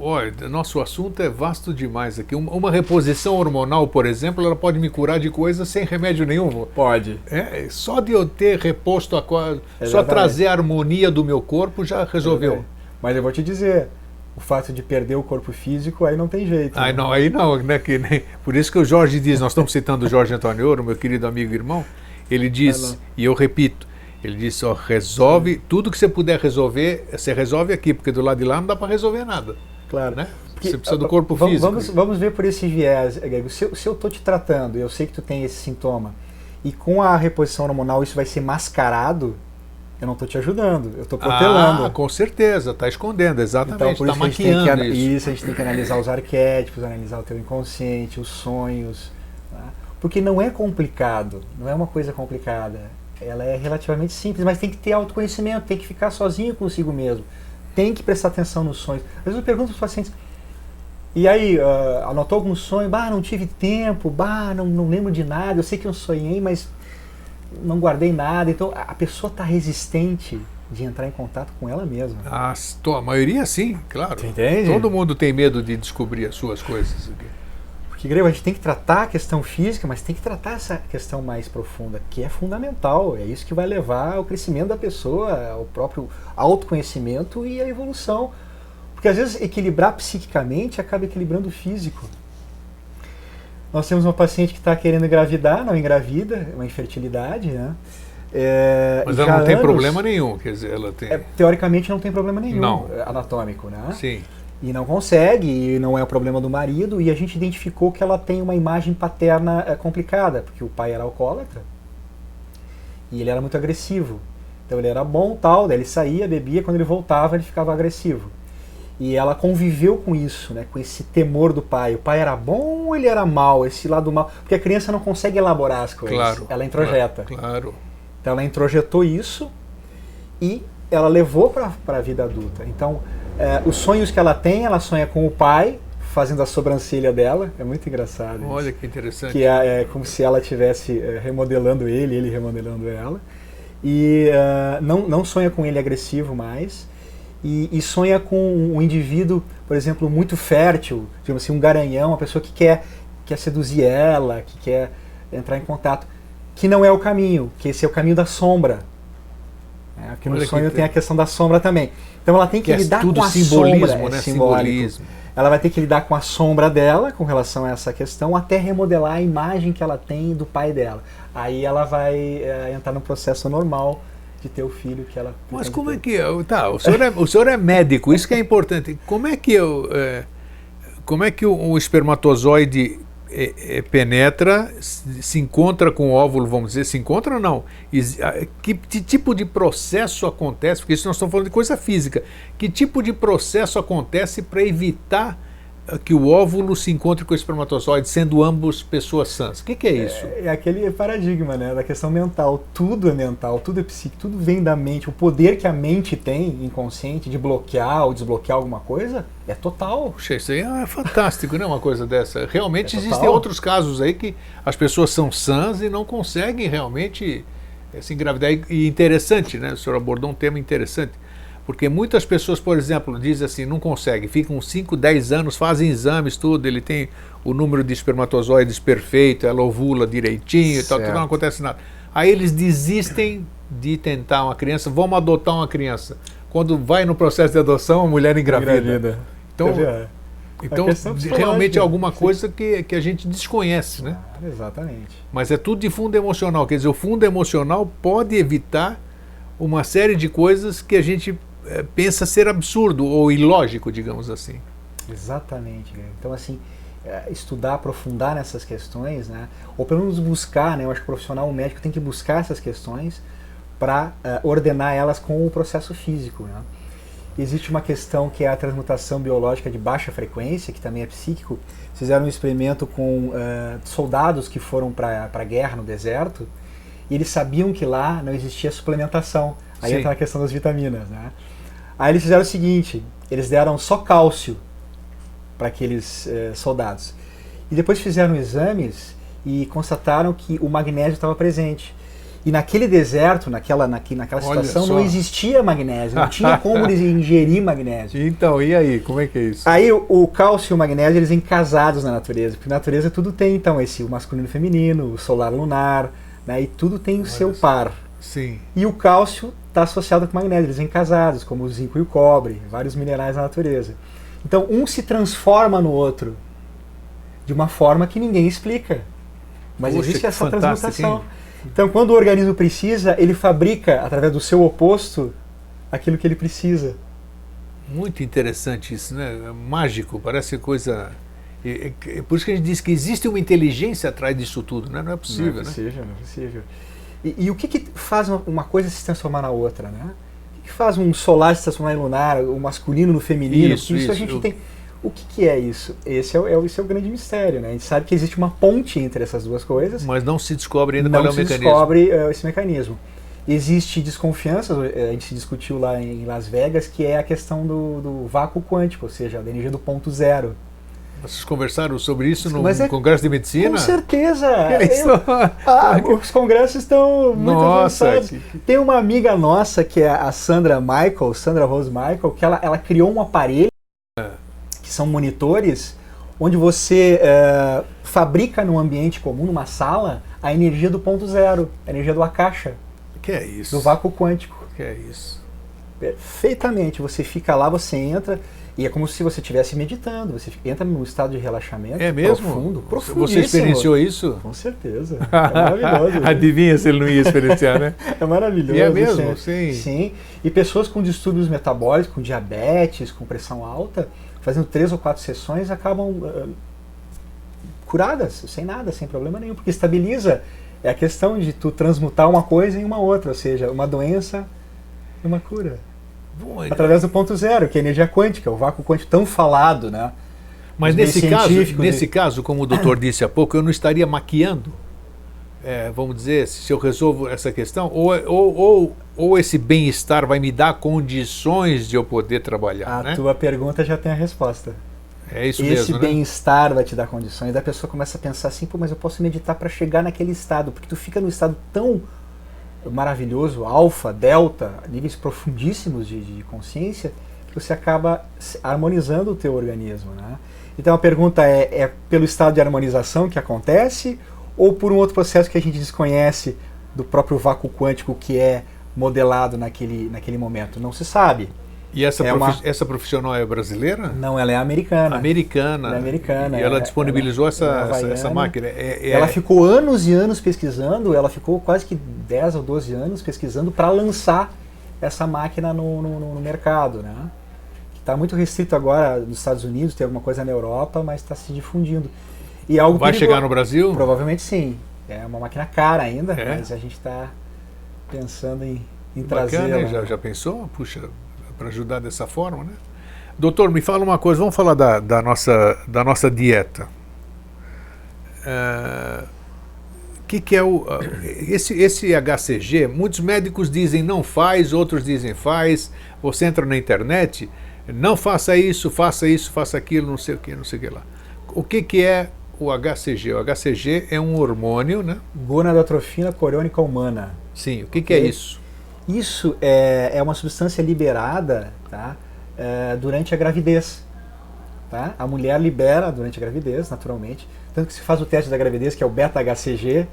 [SPEAKER 1] olha, nosso assunto é vasto demais aqui. Uma, uma, reposição hormonal, por exemplo, ela pode me curar de coisas sem remédio nenhum.
[SPEAKER 2] Pode.
[SPEAKER 1] É, só de eu ter reposto a só trazer a harmonia do meu corpo já resolveu.
[SPEAKER 2] Mas eu vou te dizer, o fato de perder o corpo físico, aí não tem jeito.
[SPEAKER 1] Aí né? não, aí não, né? Que, né? Por isso que o Jorge diz, nós estamos citando o Jorge Antônio Ouro, meu querido amigo e irmão, ele diz, e eu repito, ele diz, ó, resolve, tudo que você puder resolver, você resolve aqui, porque do lado de lá não dá para resolver nada.
[SPEAKER 2] Claro.
[SPEAKER 1] Né? Porque, você precisa do corpo
[SPEAKER 2] vamos,
[SPEAKER 1] físico.
[SPEAKER 2] Vamos, vamos ver por esse viés, Grego. Se, se eu estou te tratando, eu sei que tu tem esse sintoma, e com a reposição hormonal isso vai ser mascarado, eu não estou te ajudando, eu estou protelando.
[SPEAKER 1] Ah, com certeza, está escondendo, exatamente.
[SPEAKER 2] Então, por
[SPEAKER 1] tá
[SPEAKER 2] isso, a gente tem que, isso. isso. a gente tem que analisar os arquétipos, analisar o teu inconsciente, os sonhos. Tá? Porque não é complicado, não é uma coisa complicada. Ela é relativamente simples, mas tem que ter autoconhecimento, tem que ficar sozinho consigo mesmo. Tem que prestar atenção nos sonhos. Às vezes eu pergunto aos pacientes, e aí, uh, anotou algum sonho? Bah, não tive tempo, bah, não, não lembro de nada, eu sei que eu sonhei, mas não guardei nada. Então a pessoa está resistente de entrar em contato com ela mesma.
[SPEAKER 1] Ah, a maioria sim, claro.
[SPEAKER 2] entende?
[SPEAKER 1] Todo mundo tem medo de descobrir as suas coisas.
[SPEAKER 2] Porque, Grego, a gente tem que tratar a questão física, mas tem que tratar essa questão mais profunda, que é fundamental. É isso que vai levar ao crescimento da pessoa, ao próprio autoconhecimento e à evolução. Porque às vezes equilibrar psiquicamente acaba equilibrando o físico. Nós temos uma paciente que está querendo engravidar, não engravida, é uma infertilidade, né?
[SPEAKER 1] É, Mas ela não tem anos, problema nenhum, quer dizer, ela tem. É,
[SPEAKER 2] teoricamente não tem problema nenhum
[SPEAKER 1] não.
[SPEAKER 2] anatômico, né?
[SPEAKER 1] Sim.
[SPEAKER 2] E não consegue, e não é o problema do marido, e a gente identificou que ela tem uma imagem paterna é, complicada, porque o pai era alcoólatra e ele era muito agressivo. Então ele era bom tal, daí ele saía, bebia, quando ele voltava ele ficava agressivo. E ela conviveu com isso, né, com esse temor do pai. O pai era bom ou ele era mal? Esse lado mal. Porque a criança não consegue elaborar as coisas.
[SPEAKER 1] Claro,
[SPEAKER 2] ela introjeta.
[SPEAKER 1] Claro.
[SPEAKER 2] Então ela introjetou isso e ela levou para a vida adulta. Então, é, os sonhos que ela tem, ela sonha com o pai fazendo a sobrancelha dela, é muito engraçado.
[SPEAKER 1] Olha
[SPEAKER 2] isso.
[SPEAKER 1] que interessante.
[SPEAKER 2] Que é, é como se ela estivesse é, remodelando ele, ele remodelando ela. E uh, não, não sonha com ele agressivo mais. E, e, sonha com um indivíduo, por exemplo, muito fértil, digamos assim, um garanhão, uma pessoa que quer, quer seduzir ela, que quer entrar em contato, que não é o caminho, que esse é o caminho da sombra. É, aqui no Olha sonho tem a questão da sombra também. Então ela tem que, que é lidar
[SPEAKER 1] é
[SPEAKER 2] com a
[SPEAKER 1] simbolismo,
[SPEAKER 2] sombra,
[SPEAKER 1] né? É simbolismo.
[SPEAKER 2] Ela vai ter que lidar com a sombra dela com relação a essa questão, até remodelar a imagem que ela tem do pai dela. Aí ela vai é, entrar no processo normal de ter o filho que ela.
[SPEAKER 1] Mas como é que eu, tá? O senhor é, o senhor é médico, isso que é importante. Como é que eu, é, como é que o, o espermatozoide é, é, penetra, se encontra com o óvulo, vamos dizer, se encontra ou não? Que, que, tipo de processo acontece? Porque isso nós estamos falando de coisa física. Que tipo de processo acontece para evitar que o óvulo se encontre com o espermatozoide, sendo ambos pessoas sãs. O que, que é isso?
[SPEAKER 2] É, é, aquele paradigma né, da questão mental. Tudo é mental, tudo é psíquico, tudo vem da mente. O poder que a mente tem, inconsciente, de bloquear ou desbloquear alguma coisa, é total.
[SPEAKER 1] Puxa, isso aí é fantástico, né? Uma coisa dessa. Realmente é existem outros casos aí que as pessoas são sãs e não conseguem realmente se engravidar. E interessante, né? O senhor abordou um tema interessante porque muitas pessoas, por exemplo, dizem assim, não conseguem, ficam 5, 10 anos, fazem exames, tudo, ele tem o número de espermatozoides perfeito, ela ovula direitinho, tal, tudo, não acontece nada. Aí eles desistem de tentar uma criança, vamos adotar uma criança. Quando vai no processo de adoção, a mulher engravida. engravida. Então, então realmente é alguma coisa que, que a gente desconhece, né?
[SPEAKER 2] Ah, exatamente.
[SPEAKER 1] Mas é tudo de fundo emocional. Quer dizer, o fundo emocional pode evitar uma série de coisas que a gente é, pensa ser absurdo ou ilógico, digamos assim.
[SPEAKER 2] Exatamente. Então, assim, é, estudar, aprofundar nessas questões, né? ou pelo menos buscar, né? eu acho que o profissional, o médico tem que buscar essas questões para uh, é, ordenar elas com o processo físico. Né? Existe uma questão que é a transmutação biológica de baixa frequência, que também é psíquico. Fizeram um experimento com uh, soldados que foram para a guerra no deserto e eles sabiam que lá não existia suplementação. Aí Sim. entra a questão das vitaminas. Né? Aí eles fizeram o seguinte: eles deram só cálcio para aqueles eh, soldados. E depois fizeram exames e constataram que o magnésio estava presente. E naquele deserto, naquela, naquela situação, não existia magnésio, não tinha como eles ingerir magnésio.
[SPEAKER 1] Então, e aí, como é que é isso?
[SPEAKER 2] Aí o, o cálcio e o magnésio, eles encasados na natureza, porque na natureza tudo tem, então, esse o masculino e o feminino, o solar lunar, né, e tudo tem o Olha seu par.
[SPEAKER 1] Sim.
[SPEAKER 2] E o cálcio está associado com magnésio, eles vêm casados, como o zinco e o cobre, vários minerais da natureza. Então, um se transforma no outro de uma forma que ninguém explica. Mas existe essa transmutação. Então, quando o organismo precisa, ele fabrica, através do seu oposto, aquilo que ele precisa.
[SPEAKER 1] Muito interessante isso, né? É mágico, parece coisa. É, é, por isso que a gente diz que existe uma inteligência atrás disso tudo, né? Não é possível, não é
[SPEAKER 2] possível,
[SPEAKER 1] né?
[SPEAKER 2] Não é possível. E, e o que, que faz uma, uma, coisa se transformar na outra, né? O que, que, faz um solar se transformar em lunar, o masculino no feminino? Isso, isso, isso a gente eu... tem. O que, que, é isso? Esse é, é, esse é o grande mistério, né? A gente sabe que existe uma ponte entre essas duas coisas.
[SPEAKER 1] Mas não se descobre ainda qual é o mecanismo.
[SPEAKER 2] Não se descobre uh, esse mecanismo. Existe desconfiança, eh, a gente discutiu lá em Las Vegas, que é a questão do, do vácuo quântico, ou seja, da energia do ponto zero.
[SPEAKER 1] Vocês conversaram sobre isso no é, Congresso de Medicina? Com
[SPEAKER 2] certeza! É Eu, ah, os congressos estão muito nossa, avançados. Que... Tem uma amiga nossa, que é a Sandra Michael, Sandra Rose Michael, que ela, ela criou um aparelho, é. que são monitores, onde você é, fabrica num ambiente comum, numa sala, a energia do ponto zero, a energia do Akasha.
[SPEAKER 1] Que é isso?
[SPEAKER 2] Do vácuo quântico.
[SPEAKER 1] Que é isso?
[SPEAKER 2] Perfeitamente. Você fica lá, você entra e é como se você estivesse meditando, você entra num estado de relaxamento
[SPEAKER 1] é mesmo?
[SPEAKER 2] profundo,
[SPEAKER 1] profundo. Você experienciou isso?
[SPEAKER 2] Com certeza. É maravilhoso.
[SPEAKER 1] Adivinha se ele não ia experienciar, né?
[SPEAKER 2] é maravilhoso.
[SPEAKER 1] E é mesmo, sim.
[SPEAKER 2] Sim. E pessoas com distúrbios metabólicos, com diabetes, com pressão alta, fazendo três ou quatro sessões, acabam uh, curadas, sem nada, sem problema nenhum, porque estabiliza. É a questão de tu transmutar uma coisa em uma outra, ou seja, uma doença e uma cura. Bom, através do ponto zero, que é a energia quântica, o vácuo quântico tão falado, né?
[SPEAKER 1] Mas nesse caso, nesse caso, como o doutor disse há pouco, eu não estaria maquiando é, vamos dizer, se eu resolvo essa questão, ou, ou, ou, ou esse bem-estar vai me dar condições de eu poder trabalhar.
[SPEAKER 2] A
[SPEAKER 1] né?
[SPEAKER 2] tua pergunta já tem a resposta.
[SPEAKER 1] É isso
[SPEAKER 2] Esse
[SPEAKER 1] mesmo. né?
[SPEAKER 2] bem-estar vai te dar condições. Daí a pessoa começa a pensar assim, pô, mas eu posso meditar para chegar naquele estado, porque tu fica num estado tão maravilhoso, alfa, delta, níveis profundíssimos de, de consciência, que você acaba harmonizando o teu organismo, né? Então a pergunta é, é pelo estado de harmonização que acontece ou por um outro processo que a gente desconhece do próprio vácuo quântico que é modelado naquele, naquele momento? Não se sabe.
[SPEAKER 1] E essa,
[SPEAKER 2] É
[SPEAKER 1] profi-
[SPEAKER 2] uma-
[SPEAKER 1] essa profissional é brasileira?
[SPEAKER 2] Não, ela é americana.
[SPEAKER 1] Americana.
[SPEAKER 2] Ela é americana,
[SPEAKER 1] E ela
[SPEAKER 2] ela-
[SPEAKER 1] disponibilizou
[SPEAKER 2] ela-
[SPEAKER 1] essa,
[SPEAKER 2] ela é
[SPEAKER 1] essa, essa
[SPEAKER 2] havaiana.
[SPEAKER 1] máquina. É- é-
[SPEAKER 2] Ela ficou anos e anos pesquisando, ela ficou quase que 10 ou 12 anos pesquisando para lançar essa máquina no, no- no mercado, né? Está muito restrito agora nos Estados Unidos, tem alguma coisa na Europa, mas está se difundindo. E é algo
[SPEAKER 1] Vai
[SPEAKER 2] perigoso.
[SPEAKER 1] chegar no Brasil?
[SPEAKER 2] Provavelmente sim. É uma máquina cara ainda,
[SPEAKER 1] É?
[SPEAKER 2] mas a gente está pensando em, em
[SPEAKER 1] Bacana,
[SPEAKER 2] trazê-la.
[SPEAKER 1] hein? já, já pensou? Puxa, para ajudar dessa forma, né? Doutor, me fala uma coisa, vamos falar da, da nossa, da nossa dieta. O que, que é o. Esse, esse HCG, muitos médicos dizem não faz, outros dizem faz. Você entra na internet, não faça isso, faça isso, faça aquilo, não sei o que, não sei o que lá. O que, que é o HCG? O HCG é um hormônio, né?
[SPEAKER 2] Gonadotrofina coriônica humana.
[SPEAKER 1] Sim, o que, que é isso?
[SPEAKER 2] Isso é, é uma substância liberada tá, é, durante a gravidez. Tá? A mulher libera durante a gravidez, naturalmente. Tanto que se faz o teste da gravidez, que é o beta-HCG,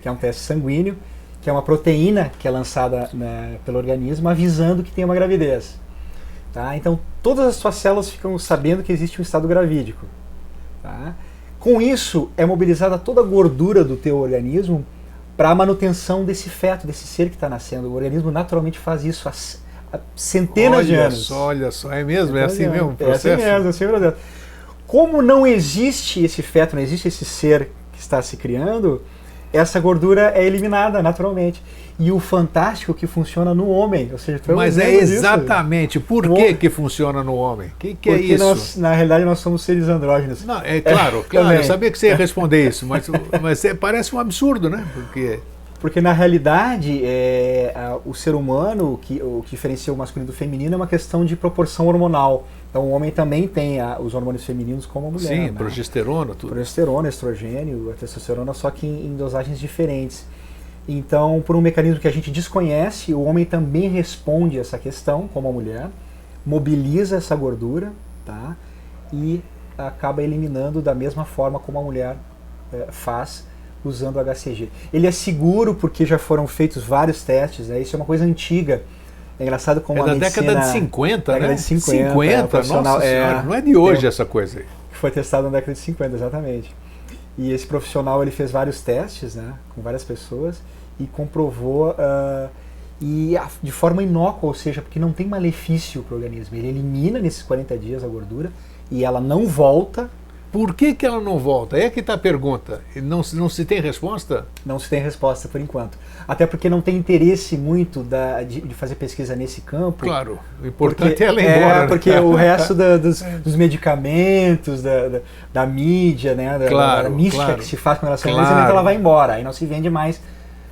[SPEAKER 2] que é um teste sanguíneo, que é uma proteína que é lançada né, pelo organismo avisando que tem uma gravidez. Tá? Então, todas as suas células ficam sabendo que existe um estado gravídico. Tá? Com isso, é mobilizada toda a gordura do teu organismo para a manutenção desse feto, desse ser que está nascendo. O organismo naturalmente faz isso há, há centenas
[SPEAKER 1] olha
[SPEAKER 2] de anos.
[SPEAKER 1] Só, olha só, é mesmo? É assim
[SPEAKER 2] Centenas de
[SPEAKER 1] mesmo o
[SPEAKER 2] anos. É assim
[SPEAKER 1] processo?
[SPEAKER 2] mesmo, é assim o processo. Como não existe esse feto, não existe esse ser que está se criando, essa gordura é eliminada naturalmente. E o fantástico que funciona no homem, ou seja, é
[SPEAKER 1] Mas é
[SPEAKER 2] exemplo disso.
[SPEAKER 1] exatamente por que que funciona no homem? O que, que é
[SPEAKER 2] Porque
[SPEAKER 1] isso?
[SPEAKER 2] nós, na realidade, nós somos seres andrógenos.
[SPEAKER 1] Não, é claro,
[SPEAKER 2] É,
[SPEAKER 1] claro, eu
[SPEAKER 2] também.
[SPEAKER 1] sabia que você ia responder isso, mas, mas é- parece um absurdo, né? Porque
[SPEAKER 2] Porque na realidade, é, a- o ser humano, o que, o que diferencia o masculino do feminino é uma questão de proporção hormonal. Então o homem também tem a- os hormônios femininos como a mulher.
[SPEAKER 1] sim,
[SPEAKER 2] né?
[SPEAKER 1] progesterona, tudo.
[SPEAKER 2] progesterona, estrogênio, a testosterona, só que em, em dosagens diferentes. Então, por um mecanismo que a gente desconhece, o homem também responde a essa questão, como a mulher, mobiliza essa gordura, tá? E acaba eliminando da mesma forma como a mulher eh, faz usando o HCG. Ele é seguro porque já foram feitos vários testes, né? Isso é uma coisa antiga. É engraçado como
[SPEAKER 1] É
[SPEAKER 2] a
[SPEAKER 1] da
[SPEAKER 2] medicina
[SPEAKER 1] década de 50,
[SPEAKER 2] década
[SPEAKER 1] né?
[SPEAKER 2] de 50, é, o
[SPEAKER 1] 50,
[SPEAKER 2] profissional-
[SPEAKER 1] nossa
[SPEAKER 2] é,
[SPEAKER 1] senhora, não é de hoje
[SPEAKER 2] tem-
[SPEAKER 1] essa coisa aí.
[SPEAKER 2] que foi testado na década de 50, exatamente. E esse profissional ele fez vários testes, né, com várias pessoas e comprovou ah, e a- de forma inócua, ou seja, porque não tem malefício para o organismo. Ele elimina nesses 40 dias a gordura e ela não volta,
[SPEAKER 1] Por que, que ela não volta? É que está a pergunta. Não, se- não se tem resposta?
[SPEAKER 2] não se tem resposta por enquanto. Até porque não tem interesse muito da- de, de fazer pesquisa nesse campo.
[SPEAKER 1] Claro, o importante
[SPEAKER 2] Porque,
[SPEAKER 1] é ela ir embora. né?
[SPEAKER 2] porque o resto da- dos, dos medicamentos, da, da, da mídia, né, da,
[SPEAKER 1] Claro,
[SPEAKER 2] mística
[SPEAKER 1] claro.
[SPEAKER 2] que se faz com relação ao
[SPEAKER 1] Claro.
[SPEAKER 2] medicamento, ela vai embora. Aí não se vende mais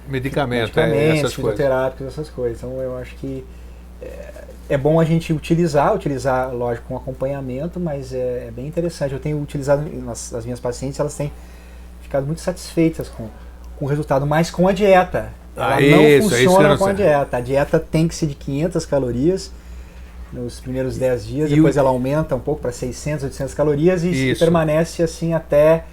[SPEAKER 1] Medicamento, é,
[SPEAKER 2] medicamentos,
[SPEAKER 1] essas coisas.
[SPEAKER 2] essas coisas. Então eu acho que é, é bom a gente utilizar, utilizar, lógico, com acompanhamento, mas é, é bem interessante. Eu tenho utilizado nas, as minhas pacientes, elas têm ficado muito satisfeitas com, com o resultado, mas com a dieta. Ela
[SPEAKER 1] Ah,
[SPEAKER 2] não
[SPEAKER 1] isso, é isso
[SPEAKER 2] funciona
[SPEAKER 1] não
[SPEAKER 2] com a dieta. A dieta tem que ser de 500 calorias nos primeiros 10 dias,
[SPEAKER 1] E
[SPEAKER 2] depois
[SPEAKER 1] o-
[SPEAKER 2] ela aumenta um pouco para 600, 800 calorias e,
[SPEAKER 1] Isso.
[SPEAKER 2] permanece assim até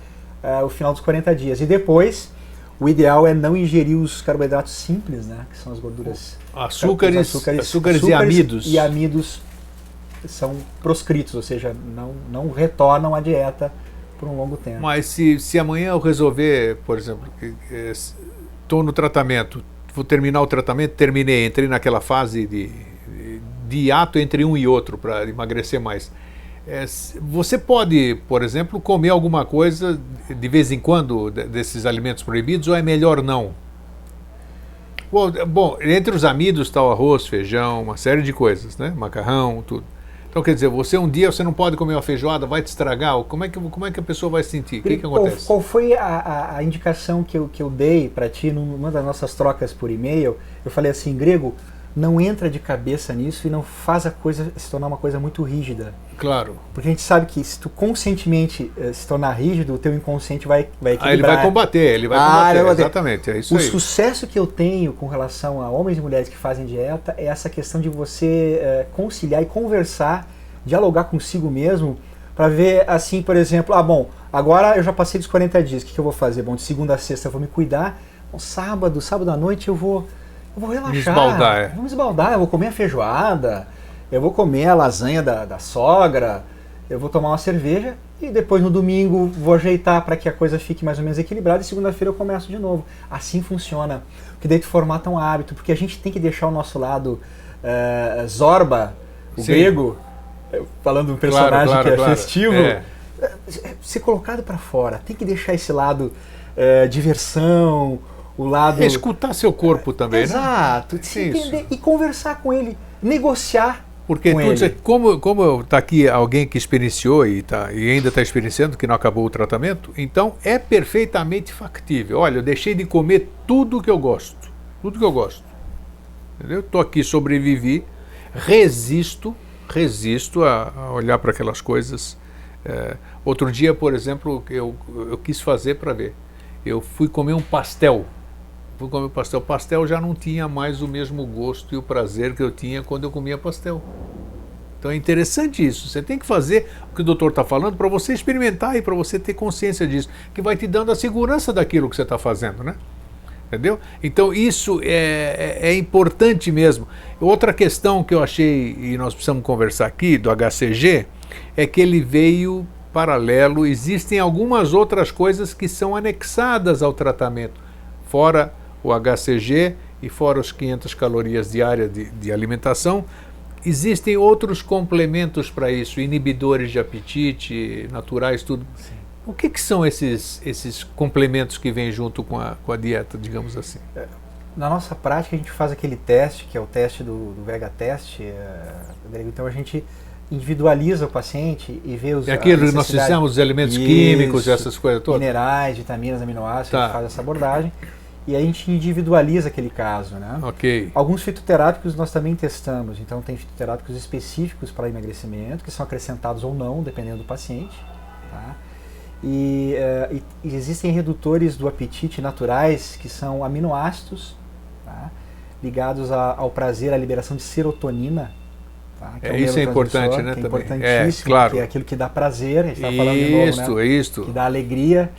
[SPEAKER 2] ah, o final dos 40 dias. E depois, o ideal é não ingerir os carboidratos simples, né, que são as gorduras
[SPEAKER 1] Açúcares,
[SPEAKER 2] os
[SPEAKER 1] açúcares, e amidos.
[SPEAKER 2] E amidos são proscritos, ou seja, não, não retornam à dieta por um longo tempo.
[SPEAKER 1] Mas se, se amanhã eu resolver, por exemplo, estou no tratamento, vou terminar o tratamento, terminei, entrei naquela fase de, de ato entre um e outro para emagrecer mais. É, você pode, por exemplo, comer alguma coisa de vez em quando de- desses alimentos proibidos ou é melhor não? Bom, bom, entre os amidos está o arroz, feijão, uma série de coisas, né? Macarrão, tudo. Então, quer dizer, você um dia você não pode comer uma feijoada, vai te estragar? Como é que, como é que a pessoa vai se sentir? O que, que
[SPEAKER 2] Qual,
[SPEAKER 1] acontece?
[SPEAKER 2] qual foi a, a- a indicação que eu, que eu dei para ti numa das nossas trocas por e-mail? Eu falei assim, grego, não entra de cabeça nisso e não faz a coisa se tornar uma coisa muito rígida.
[SPEAKER 1] Claro.
[SPEAKER 2] Porque a gente sabe que se tu conscientemente eh, se tornar rígido, o teu inconsciente vai, vai equilibrar.
[SPEAKER 1] Aí ele vai combater, ele vai
[SPEAKER 2] Ah,
[SPEAKER 1] combater.
[SPEAKER 2] ele vai combater.
[SPEAKER 1] Exatamente, é isso
[SPEAKER 2] O
[SPEAKER 1] aí.
[SPEAKER 2] sucesso que eu tenho com relação a homens e mulheres que fazem dieta é essa questão de você eh, conciliar e conversar, dialogar consigo mesmo, para ver assim, por exemplo, ah, bom, agora eu já passei dos 40 dias, o que, que eu vou fazer? Bom, de segunda a sexta eu vou me cuidar, bom, sábado, sábado à noite eu vou, eu vou relaxar.
[SPEAKER 1] esbaldar, é.
[SPEAKER 2] Vou me esbaldar, eu vou comer a feijoada, eu vou comer a lasanha da, da sogra, eu vou tomar uma cerveja e depois no domingo vou ajeitar para que a coisa fique mais ou menos equilibrada e segunda-feira eu começo de novo. Assim funciona. Porque daí tu formata um hábito, porque a gente tem que deixar o nosso lado eh, Zorba, o
[SPEAKER 1] Sim.
[SPEAKER 2] grego, eh, falando do personagem
[SPEAKER 1] claro,
[SPEAKER 2] que é
[SPEAKER 1] claro.
[SPEAKER 2] festivo,
[SPEAKER 1] É.
[SPEAKER 2] eh, ser colocado para fora. Tem que deixar esse lado eh, diversão, o lado
[SPEAKER 1] É escutar seu corpo também, né?
[SPEAKER 2] Exato, se
[SPEAKER 1] Isso.
[SPEAKER 2] entender e conversar com ele, negociar
[SPEAKER 1] Porque
[SPEAKER 2] com
[SPEAKER 1] tu
[SPEAKER 2] ele.
[SPEAKER 1] como como está aqui alguém que experienciou e, tá, e ainda está experienciando, que não acabou o tratamento, então é perfeitamente factível. Olha, eu deixei de comer tudo que eu gosto. Tudo que eu gosto. Entendeu? Estou aqui, sobrevivi, resisto, resisto a, a olhar para aquelas coisas. É, outro dia, por exemplo, eu, eu quis fazer para ver. Eu fui comer um pastel. Fui comer pastel. Pastel já não tinha mais o mesmo gosto e o prazer que eu tinha quando eu comia pastel. Então é interessante isso. Você tem que fazer o que o doutor está falando para você experimentar e para você ter consciência disso, que vai te dando a segurança daquilo que você está fazendo, né? Entendeu? Então isso é, é, é importante mesmo. Outra questão que eu achei, e nós precisamos conversar aqui, do HCG, é que ele veio paralelo. Existem algumas outras coisas que são anexadas ao tratamento, fora o HCG e fora os 500 calorias diárias de, de alimentação. Existem outros complementos para isso, inibidores de apetite, naturais, tudo. O que, que são esses, esses complementos que vêm junto com a, com a dieta, digamos assim?
[SPEAKER 2] Na nossa prática, a gente faz aquele teste, que é o teste do, do Vega Test. é, então, a gente individualiza o paciente e vê os
[SPEAKER 1] É aquilo que nós fizemos, os elementos
[SPEAKER 2] Isso,
[SPEAKER 1] químicos, essas coisas todas?
[SPEAKER 2] Minerais, vitaminas, aminoácidos,
[SPEAKER 1] Tá.
[SPEAKER 2] a gente faz essa abordagem. E a gente individualiza aquele caso, né?
[SPEAKER 1] Ok.
[SPEAKER 2] Alguns fitoterápicos nós também testamos. Então, tem fitoterápicos específicos para emagrecimento, que são acrescentados ou não, dependendo do paciente. Tá? E, eh, e- existem redutores do apetite naturais, que são aminoácidos, tá? ligados a- ao prazer, à liberação de serotonina. tá? Que
[SPEAKER 1] É,
[SPEAKER 2] um
[SPEAKER 1] isso é importante, né,
[SPEAKER 2] Que é
[SPEAKER 1] também.
[SPEAKER 2] importantíssimo,
[SPEAKER 1] É, claro.
[SPEAKER 2] que é aquilo que dá prazer. A gente está falando de novo,
[SPEAKER 1] Isto,
[SPEAKER 2] né?
[SPEAKER 1] é isto.
[SPEAKER 2] que dá alegria,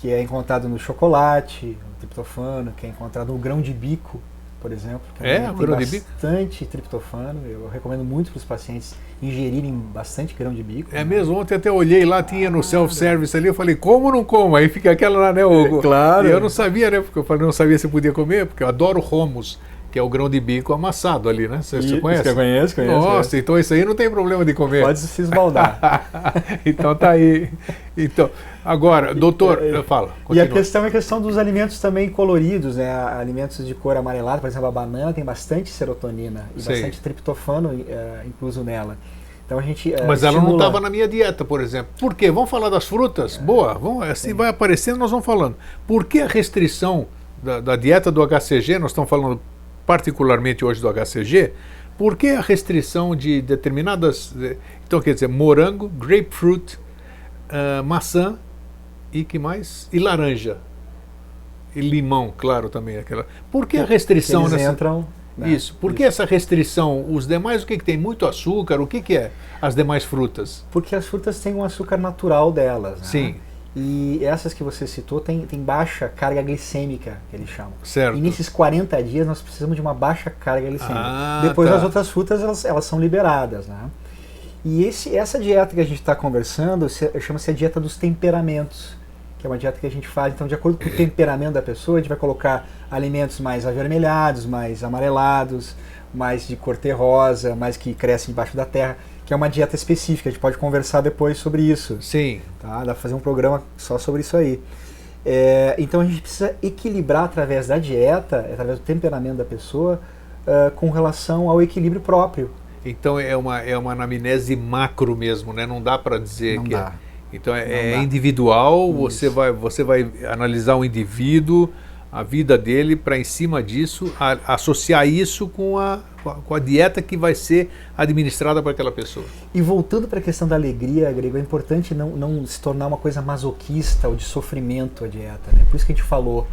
[SPEAKER 2] que é encontrado no chocolate, no triptofano, que é encontrado no grão de bico, por exemplo. Que
[SPEAKER 1] É,
[SPEAKER 2] tem
[SPEAKER 1] grão de bico?
[SPEAKER 2] bastante triptofano. Eu recomendo muito para os pacientes ingerirem bastante grão de bico.
[SPEAKER 1] É mesmo, ontem até olhei lá, tinha no self-service ali, eu falei, como não como? Aí fica aquela lá, né, Hugo?
[SPEAKER 2] É, claro.
[SPEAKER 1] E eu não sabia, né, porque eu falei, não sabia se podia comer, porque eu adoro romos, que é o grão de bico amassado ali, né? Você,
[SPEAKER 2] E-
[SPEAKER 1] conhece?
[SPEAKER 2] você conhece, conhece,
[SPEAKER 1] Nossa, então isso aí não tem problema de comer.
[SPEAKER 2] Pode se esbaldar.
[SPEAKER 1] então tá aí. Então, agora, doutor,
[SPEAKER 2] E-
[SPEAKER 1] fala.
[SPEAKER 2] E a questão é a questão dos alimentos também coloridos, né? Alimentos de cor amarelada, por exemplo, a banana tem bastante serotonina e
[SPEAKER 1] Sei.
[SPEAKER 2] bastante triptofano eh, incluso nela. Então a gente eh,
[SPEAKER 1] Mas ela não
[SPEAKER 2] estimula-
[SPEAKER 1] estava na minha dieta, por exemplo. Por quê? Vamos falar das frutas? Boa, vamos, assim vai aparecendo, nós vamos falando. Por que a restrição da, da dieta do HCG, nós estamos falando particularmente hoje do HCG, por que a restrição de determinadas. eh, Então, quer dizer, morango, grapefruit, ah, maçã e que mais? E laranja. E limão, claro, também. Aquela. Por que a restrição
[SPEAKER 2] eles
[SPEAKER 1] nessa.
[SPEAKER 2] entram. né?
[SPEAKER 1] Isso. Por que essa restrição? Os demais, o que, que tem? Muito açúcar? O que, que é as demais frutas?
[SPEAKER 2] Porque as frutas têm um açúcar natural delas. né?
[SPEAKER 1] Sim.
[SPEAKER 2] E essas que você citou têm tem baixa carga glicêmica, que eles chamam.
[SPEAKER 1] Certo.
[SPEAKER 2] E nesses 40 dias nós precisamos de uma baixa carga glicêmica.
[SPEAKER 1] Ah,
[SPEAKER 2] Depois
[SPEAKER 1] tá.
[SPEAKER 2] as outras frutas elas, elas são liberadas. Né? E esse, essa dieta que a gente está conversando se- chama-se a dieta dos temperamentos, que é uma dieta que a gente faz. Então, de acordo com o temperamento da pessoa, a gente vai colocar alimentos mais avermelhados, mais amarelados, mais de cor terrosa, mais que crescem embaixo da terra, que é uma dieta específica. A gente pode conversar depois sobre isso.
[SPEAKER 1] Sim.
[SPEAKER 2] Tá? Dá para fazer um programa só sobre isso aí. É, então a gente precisa equilibrar através da dieta, através do temperamento da pessoa, ah, com relação ao equilíbrio próprio.
[SPEAKER 1] Então é uma, é uma anamnese macro mesmo, né? Não dá para dizer
[SPEAKER 2] Não
[SPEAKER 1] que
[SPEAKER 2] dá.
[SPEAKER 1] é. Então é, é individual,
[SPEAKER 2] Isso.
[SPEAKER 1] você vai, você vai analisar o indivíduo, a vida dele, para em cima disso a- associar isso com a, com a- dieta que vai ser administrada para aquela pessoa.
[SPEAKER 2] E voltando para a questão da alegria, Grego, é importante não, não se tornar uma coisa masoquista ou de sofrimento a dieta. Né? Por isso que a gente falou,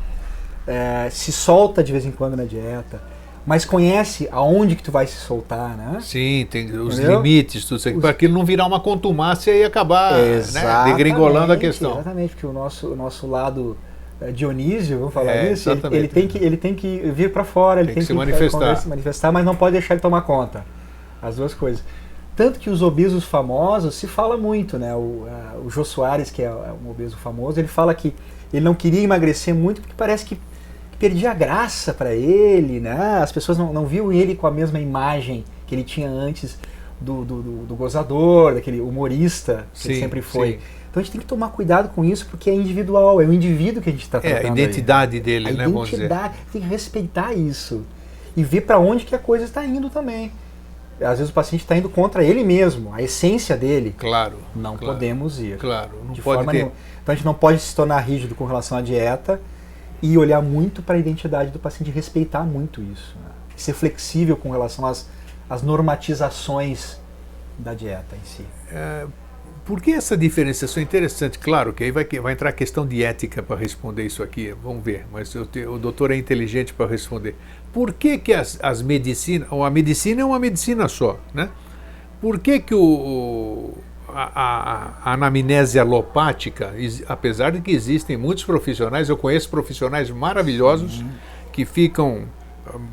[SPEAKER 2] é, se solta de vez em quando na dieta, mas conhece aonde que tu vai se soltar, né?
[SPEAKER 1] Sim, tem os
[SPEAKER 2] Entendeu?
[SPEAKER 1] limites, tudo isso aqui,
[SPEAKER 2] Os-
[SPEAKER 1] para aquilo não virar uma contumácia e acabar né, degringolando a questão.
[SPEAKER 2] Exatamente, porque o nosso, o nosso lado Dionísio, vamos falar
[SPEAKER 1] É,
[SPEAKER 2] isso, ele, ele tem que, ele tem que vir para fora, ele
[SPEAKER 1] Tem
[SPEAKER 2] tem,
[SPEAKER 1] que se manifestar.
[SPEAKER 2] conversa- se manifestar, mas não pode deixar ele tomar conta. As duas coisas. Tanto que os obesos famosos se fala muito, né? O, ah, o Jô Soares, que é um obeso famoso, ele fala que ele não queria emagrecer muito porque parece que, que perdia a graça para ele, né? As pessoas não, não viam ele com a mesma imagem que ele tinha antes do, do, do- do gozador, daquele humorista que ele
[SPEAKER 1] Sim,
[SPEAKER 2] sempre foi.
[SPEAKER 1] sim.
[SPEAKER 2] Então a gente tem que tomar cuidado com isso porque é individual, é o indivíduo que a gente está
[SPEAKER 1] É,
[SPEAKER 2] tratando.
[SPEAKER 1] a
[SPEAKER 2] aí.
[SPEAKER 1] identidade dele,
[SPEAKER 2] A
[SPEAKER 1] né? Vamos dizer.
[SPEAKER 2] identidade, tem que respeitar isso. E ver para onde que a coisa está indo também. Às vezes o paciente está indo contra ele mesmo, a essência dele.
[SPEAKER 1] Claro.
[SPEAKER 2] Não
[SPEAKER 1] claro,
[SPEAKER 2] podemos ir.
[SPEAKER 1] Claro, não
[SPEAKER 2] de
[SPEAKER 1] pode
[SPEAKER 2] forma
[SPEAKER 1] ter.
[SPEAKER 2] nenhuma. Então a gente não pode se tornar rígido com relação à dieta e olhar muito para a identidade do paciente, respeitar muito isso. né? Ser flexível com relação às, às normatizações da dieta em si.
[SPEAKER 1] Por que essa diferenciação é interessante? Claro que aí vai, vai entrar a questão de ética para responder isso aqui, vamos ver, mas te- o doutor é inteligente para responder. Por que, que as, as medicinas, ou a medicina é uma medicina só, né? Por que, que o, a, a- a anamnese alopática, apesar de que existem muitos profissionais, eu conheço profissionais maravilhosos que ficam,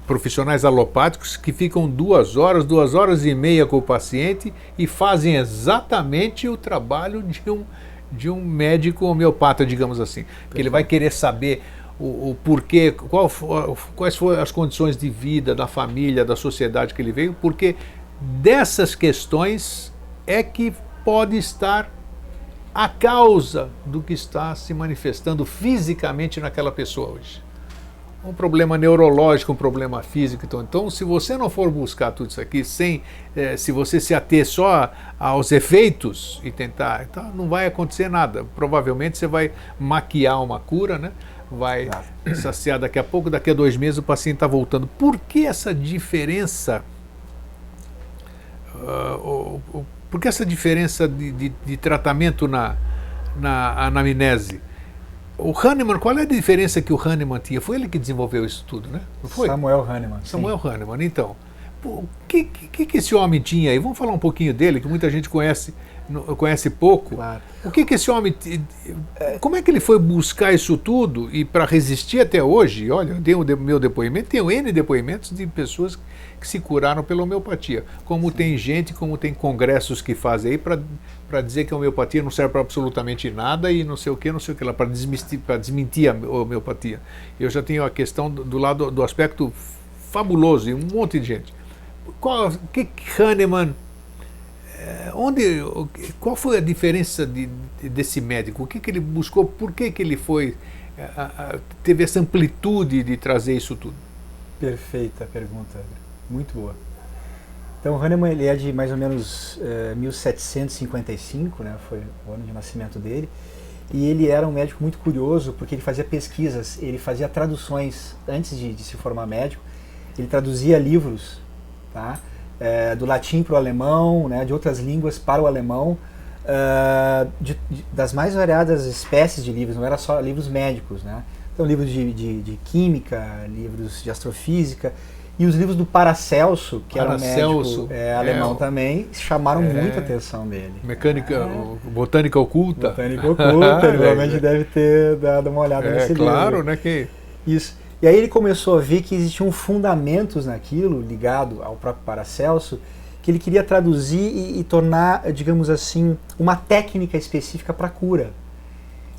[SPEAKER 1] profissionais alopáticos, que ficam duas horas, duas horas e meia com o paciente e fazem exatamente o trabalho de um, de um médico homeopata, digamos assim. Porque ele vai querer saber o, o porquê, qual quais foram as condições de vida da família, da sociedade que ele veio, porque dessas questões é que pode estar a causa do que está se manifestando fisicamente naquela pessoa hoje. Um problema neurológico, um problema físico. Então, então se você não for buscar tudo isso aqui, sem, eh, se você se ater só aos efeitos e tentar, então não vai acontecer nada. Provavelmente você vai maquiar uma cura, né? vai
[SPEAKER 2] Exato.
[SPEAKER 1] saciar daqui a pouco, daqui a dois meses o paciente está voltando. Por que essa diferença? o- por que essa diferença de, de- de tratamento na, na anamnese? O Hahnemann, qual é a diferença que o Hahnemann tinha? Foi ele que desenvolveu isso tudo, né? Não foi?
[SPEAKER 2] Samuel Hahnemann. sim.
[SPEAKER 1] Samuel Hahnemann, então. O que, que, que esse homem tinha aí? Vamos falar um pouquinho dele, que muita gente conhece, conhece pouco.
[SPEAKER 2] Claro.
[SPEAKER 1] O que, que esse homem. t- Como é que ele foi buscar isso tudo e para resistir até hoje? Olha, eu dei o de- meu depoimento, tenho N depoimentos de pessoas que se curaram pela homeopatia. Como tem gente, como tem congressos que fazem aí para dizer que a homeopatia não serve para absolutamente nada e não sei o que, não sei o que lá, para desmentir, a homeopatia. Eu já tenho a questão do, do lado do aspecto fabuloso e um monte de gente. Qual, o que Hahnemann eh, onde, o que- qual foi a diferença de- de- desse médico? O que, que ele buscou? Por que, que ele foi a- teve essa amplitude de trazer isso tudo?
[SPEAKER 2] Perfeita pergunta, muito boa. Então, Hahnemann ele é de mais ou menos eh, 1755, né, foi o ano de nascimento dele, e ele era um médico muito curioso porque ele fazia pesquisas, ele fazia traduções antes de, de se formar médico, ele traduzia livros, tá, eh, do latim para o alemão, né, de outras línguas para o alemão, ah, de- de- das mais variadas espécies de livros, não era só livros médicos, né? Então, livros de, de, de química, livros de astrofísica, e os livros do Paracelso, que
[SPEAKER 1] Paracelso,
[SPEAKER 2] era um médico é,
[SPEAKER 1] é,
[SPEAKER 2] alemão
[SPEAKER 1] o-
[SPEAKER 2] também, chamaram
[SPEAKER 1] é.
[SPEAKER 2] muita atenção dele.
[SPEAKER 1] Mecânica,
[SPEAKER 2] É.
[SPEAKER 1] botânica oculta.
[SPEAKER 2] Botânica oculta, ele provavelmente deve ter dado uma olhada
[SPEAKER 1] É
[SPEAKER 2] nesse
[SPEAKER 1] claro,
[SPEAKER 2] livro.
[SPEAKER 1] né? Que
[SPEAKER 2] Isso. E aí ele começou a ver que existiam fundamentos naquilo, ligado ao próprio Paracelso, que ele queria traduzir e, e tornar, digamos assim, uma técnica específica para cura.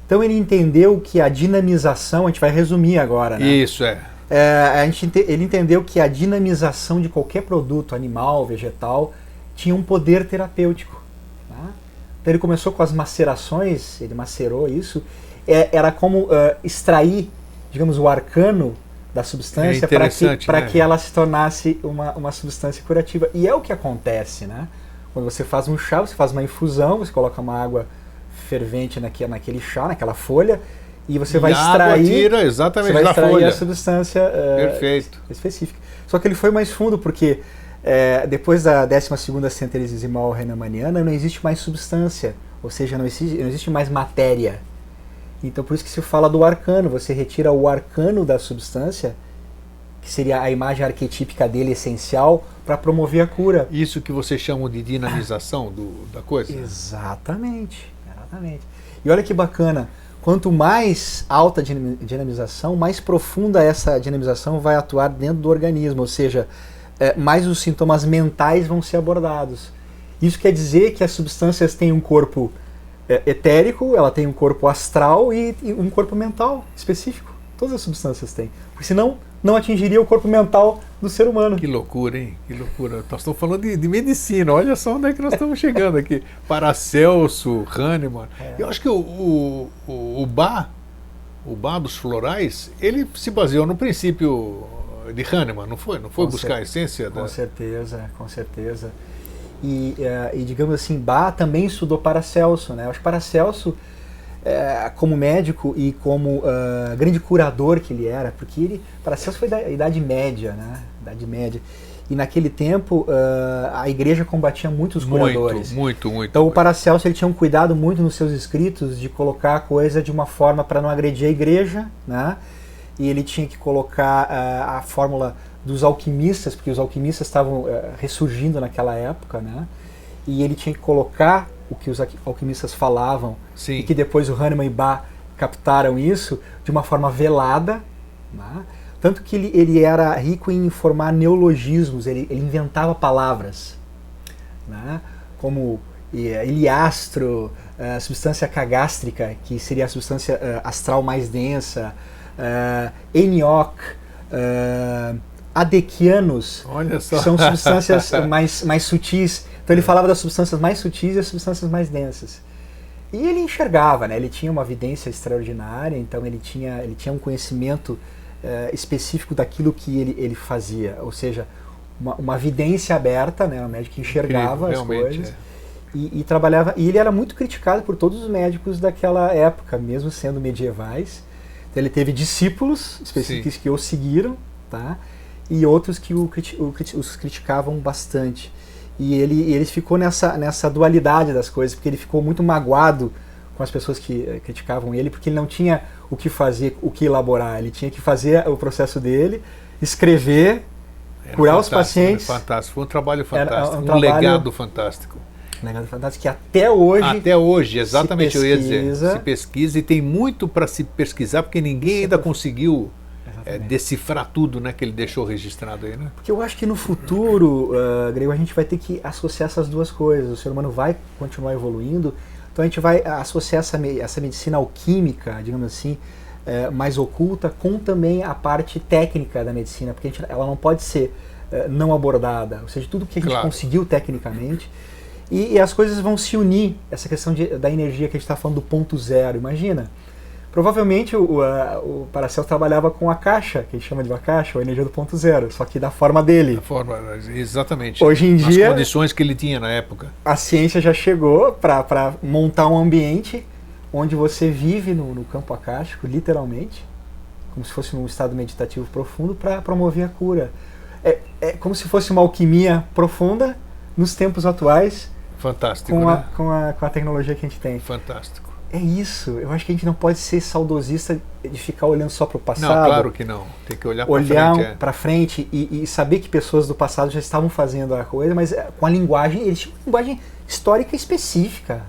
[SPEAKER 2] Então ele entendeu que a dinamização, a gente vai resumir agora, né?
[SPEAKER 1] isso é.
[SPEAKER 2] É, a gente, ente- ele entendeu que a dinamização de qualquer produto, animal, vegetal, tinha um poder terapêutico. tá? Então ele começou com as macerações, ele macerou isso, é, era como ah, extrair, digamos, o arcano da substância é para que, né? que ela se tornasse uma, uma substância curativa. E é o que acontece, né? Quando você faz um chá, você faz uma infusão, você coloca uma água fervente naquele, naquele chá, naquela folha, e você e vai extrair.
[SPEAKER 1] Tira exatamente
[SPEAKER 2] você vai extrair
[SPEAKER 1] folha.
[SPEAKER 2] a substância uh,
[SPEAKER 1] Perfeito.
[SPEAKER 2] específica. Só que ele foi mais fundo, porque é, depois da 12 centelesimal riemanniana não existe mais substância, ou seja, não existe, não existe mais matéria. Então por isso que se fala do arcano, você retira o arcano da substância, que seria a imagem arquetípica dele essencial, para promover a cura.
[SPEAKER 1] Isso que você chama de dinamização do, da coisa?
[SPEAKER 2] Exatamente, exatamente. E olha que bacana, quanto mais alta a dinamização, mais profunda essa dinamização vai atuar dentro do organismo, ou seja, é, mais os sintomas mentais vão ser abordados. Isso quer dizer que as substâncias têm um corpo é, etérico, ela tem um corpo astral e, e, um corpo mental específico. Todas as substâncias têm. Porque senão não atingiria o corpo mental do ser humano.
[SPEAKER 1] Que loucura, hein? Que loucura. Nós estamos falando de, de medicina, olha só onde é que nós estamos chegando aqui. Paracelso, Hahnemann. É. Eu acho que o, o, o, o Bach, o Bach dos florais, ele se baseou no princípio de Hahnemann, não foi? Não foi com buscar a essência?
[SPEAKER 2] Com da... certeza, com certeza. E, uh, e, digamos assim, Bach também estudou Paracelso, né? Eu acho que Paracelso, uh, como médico e como uh, grande curador que ele era, porque ele, Paracelso foi da Idade Média, né? Idade Média. E naquele tempo a igreja combatia muito os curadores.
[SPEAKER 1] Muito, muito, muito.
[SPEAKER 2] Então
[SPEAKER 1] muito.
[SPEAKER 2] o Paracelso ele tinha um cuidado muito nos seus escritos de colocar a coisa de uma forma para não agredir a igreja, né? E ele tinha que colocar a fórmula dos alquimistas, porque os alquimistas estavam uh, ressurgindo naquela época, né? E ele tinha que colocar o que os alquimistas falavam
[SPEAKER 1] Sim.
[SPEAKER 2] e que depois o Hahnemann e Bach captaram isso de uma forma velada, né? tanto que ele, ele era rico em formar neologismos, ele, ele inventava palavras, né? como iliastro, uh, substância cagástrica, que seria a substância uh, astral mais densa, uh, enioc, uh, adequianos,
[SPEAKER 1] que
[SPEAKER 2] são substâncias mais, mais sutis. Então ele falava das substâncias mais sutis e as substâncias mais densas. E ele enxergava, né? ele tinha uma vidência extraordinária, então ele tinha, ele tinha um conhecimento uh, específico daquilo que ele, ele fazia, ou seja, uma, uma vidência aberta, né? um médico que enxergava Incrível, as coisas. É. E, e, trabalhava e ele era muito criticado por todos os médicos daquela época, mesmo sendo medievais. Então, ele teve discípulos específicos Sim. que o seguiram, tá? E outros que o, o, os criticavam bastante. E ele, ele ficou nessa, nessa dualidade das coisas, porque ele ficou muito magoado com as pessoas que eh, criticavam ele, porque ele não tinha o que fazer, o que elaborar. Ele tinha que fazer o processo dele, escrever, era curar os pacientes.
[SPEAKER 1] Fantástico, foi um trabalho fantástico, um, um trabalho, legado fantástico.
[SPEAKER 2] Um legado fantástico que até hoje.
[SPEAKER 1] Até hoje, exatamente, eu ia dizer. Se pesquisa e tem muito para se pesquisar, porque ninguém ainda conseguiu é, decifrar tudo né, que ele deixou registrado aí, né?
[SPEAKER 2] Porque eu acho que no futuro, uh, Grego, a gente vai ter que associar essas duas coisas. O ser humano vai continuar evoluindo, então a gente vai associar essa, essa medicina alquímica, digamos assim, uh, mais oculta, com também a parte técnica da medicina, porque gente, ela não pode ser uh, não abordada, ou seja, tudo que a gente claro. conseguiu tecnicamente. E, e, as coisas vão se unir, essa questão de, da energia que a gente está falando do ponto zero. Imagina, Provavelmente o, a, o Paracel trabalhava com a caixa, que gente chama de uma caixa, ou energia do ponto zero, só que da forma dele. Da
[SPEAKER 1] forma, exatamente.
[SPEAKER 2] Hoje em dia.
[SPEAKER 1] As condições que ele tinha na época.
[SPEAKER 2] A ciência já chegou para montar um ambiente onde você vive no, no campo acástico, literalmente, como se fosse num estado meditativo profundo, para promover a cura. É, é como se fosse uma alquimia profunda nos tempos atuais.
[SPEAKER 1] Fantástico.
[SPEAKER 2] Com,
[SPEAKER 1] né?
[SPEAKER 2] a, com, a, com a tecnologia que a gente tem.
[SPEAKER 1] Fantástico.
[SPEAKER 2] É isso. Eu acho que a gente não pode ser saudosista de ficar olhando só para o passado.
[SPEAKER 1] Não, claro que não. Tem que olhar para frente.
[SPEAKER 2] Olhar
[SPEAKER 1] é.
[SPEAKER 2] para frente e, e, saber que pessoas do passado já estavam fazendo a coisa, mas eh, com a linguagem, eles tinham uma linguagem histórica específica.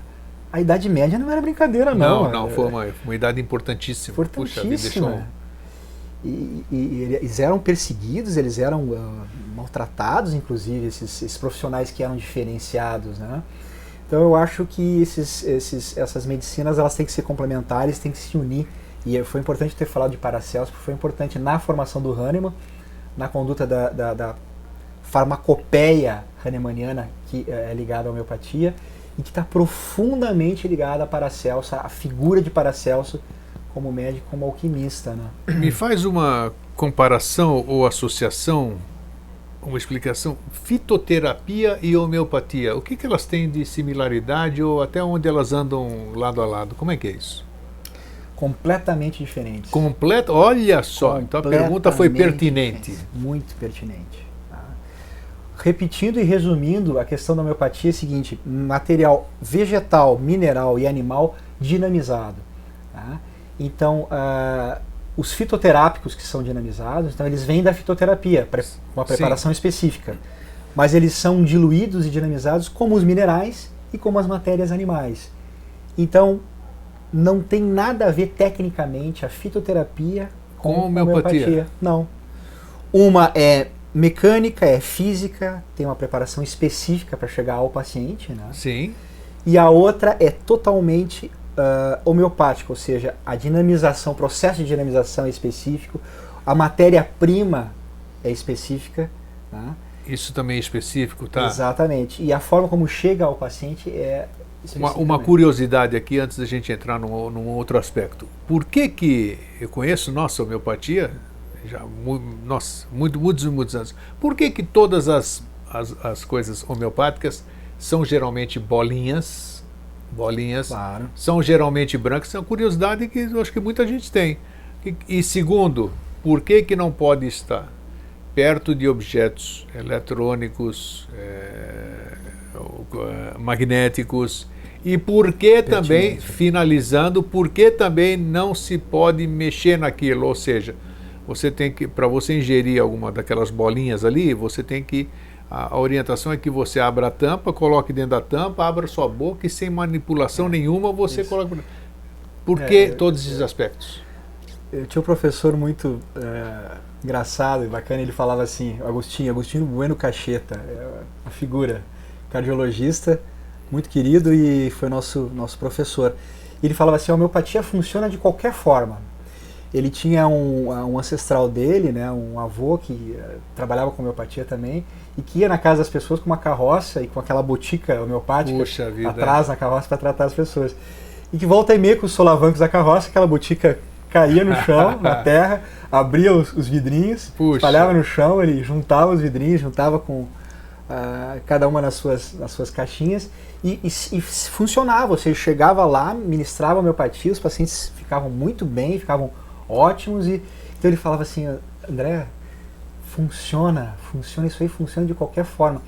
[SPEAKER 2] A Idade Média não era brincadeira, não.
[SPEAKER 1] Não, não, foi uma, uma idade importantíssima.
[SPEAKER 2] Importantíssima. Puxa, deixou... E, e, e, eles eram perseguidos, eles eram uh, maltratados, inclusive, esses, esses profissionais que eram diferenciados, né? Então eu acho que esses, esses, essas medicinas elas têm que ser complementares, têm que se unir. E foi importante ter falado de Paracelso, porque foi importante na formação do Hahnemann, na conduta da, da, da farmacopeia hahnemanniana, que é ligada à homeopatia, e que está profundamente ligada a Paracelso, a figura de Paracelso como médico, como alquimista. Né?
[SPEAKER 1] Me faz uma comparação ou associação, uma explicação, fitoterapia e homeopatia, o que, que elas têm de similaridade ou até onde elas andam lado a lado? Como é que é isso?
[SPEAKER 2] Completamente diferentes.
[SPEAKER 1] Completa, olha só, então a pergunta foi pertinente.
[SPEAKER 2] Muito pertinente. Tá? Repetindo e resumindo, a questão da homeopatia é a seguinte: material vegetal, mineral e animal dinamizado. Tá? Então, uh, os fitoterápicos que são dinamizados, então eles vêm da fitoterapia, uma preparação Sim. específica. Mas eles são diluídos e dinamizados como os minerais e como as matérias animais. Então, não tem nada a ver tecnicamente a fitoterapia com, com homeopatia. homeopatia. Não. Uma é mecânica, é física, tem uma preparação específica para chegar ao paciente, né?
[SPEAKER 1] Sim.
[SPEAKER 2] E a outra é totalmente uh, homeopática, ou seja, a dinamização, o processo de dinamização é específico, a matéria-prima é específica. Tá?
[SPEAKER 1] Isso também é específico, tá?
[SPEAKER 2] Exatamente. E a forma como chega ao paciente é
[SPEAKER 1] uma, uma, curiosidade aqui antes da gente entrar num, num, outro aspecto. Por que que eu conheço nossa homeopatia já nossa, muito, muitos e muitos anos. Por que que todas as, as, as coisas homeopáticas são geralmente bolinhas bolinhas, claro. são geralmente brancas. É uma curiosidade que eu acho que muita gente tem. E, e segundo, por que, que não pode estar perto de objetos eletrônicos, é, magnéticos? E por que também, finalizando, por que também não se pode mexer naquilo? Ou seja, você tem que, para você ingerir alguma daquelas bolinhas ali, você tem que a, a, orientação é que você abra a tampa, coloque dentro da tampa, abra sua boca e sem manipulação é, nenhuma você isso. coloca. Por que é, todos esses aspectos?
[SPEAKER 2] Eu tinha um professor muito é, engraçado e bacana, ele falava assim, Agostinho, Agostinho Bueno Cacheta, é uma figura, cardiologista, muito querido e foi nosso, nosso professor. Ele falava assim, a homeopatia funciona de qualquer forma, ele tinha um, um, ancestral dele, né, um avô que uh, trabalhava com homeopatia também, e que ia na casa das pessoas com uma carroça e com aquela botica homeopática vida, atrás na carroça para tratar as pessoas. E que volta e meia com os solavancos da carroça, aquela botica caía no chão, na terra, abria os, os vidrinhos, Puxa. espalhava no chão, ele juntava os vidrinhos, juntava com uh, cada uma nas suas, nas suas caixinhas e, e, e funcionava. Ou seja, chegava lá, ministrava homeopatia, os pacientes ficavam muito bem, ficavam ótimos. E, então ele falava assim, André, funciona, funciona, isso aí funciona de qualquer forma.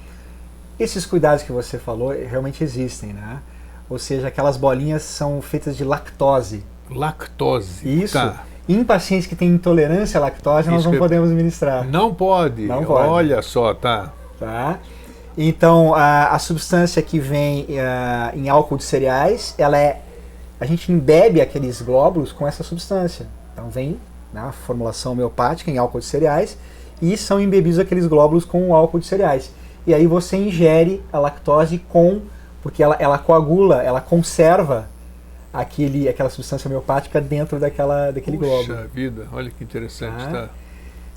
[SPEAKER 2] Esses cuidados que você falou realmente existem, né? Ou seja, aquelas bolinhas são feitas de lactose.
[SPEAKER 1] Lactose.
[SPEAKER 2] Isso. Tá. Em pacientes que têm intolerância à lactose, isso nós não podemos ministrar.
[SPEAKER 1] Não pode. Não pode. Olha só, tá.
[SPEAKER 2] Tá. Então, a, a substância que vem a, em álcool de cereais, ela é. A gente embebe aqueles glóbulos com essa substância. Então vem na né, formulação homeopática em álcool de cereais e são embebidos aqueles glóbulos com o álcool de cereais. E aí você ingere a lactose com, porque ela, ela coagula, ela conserva aquele, aquela substância homeopática dentro daquela, daquele Puxa glóbulo.
[SPEAKER 1] Puxa vida, olha que interessante. Tá? tá.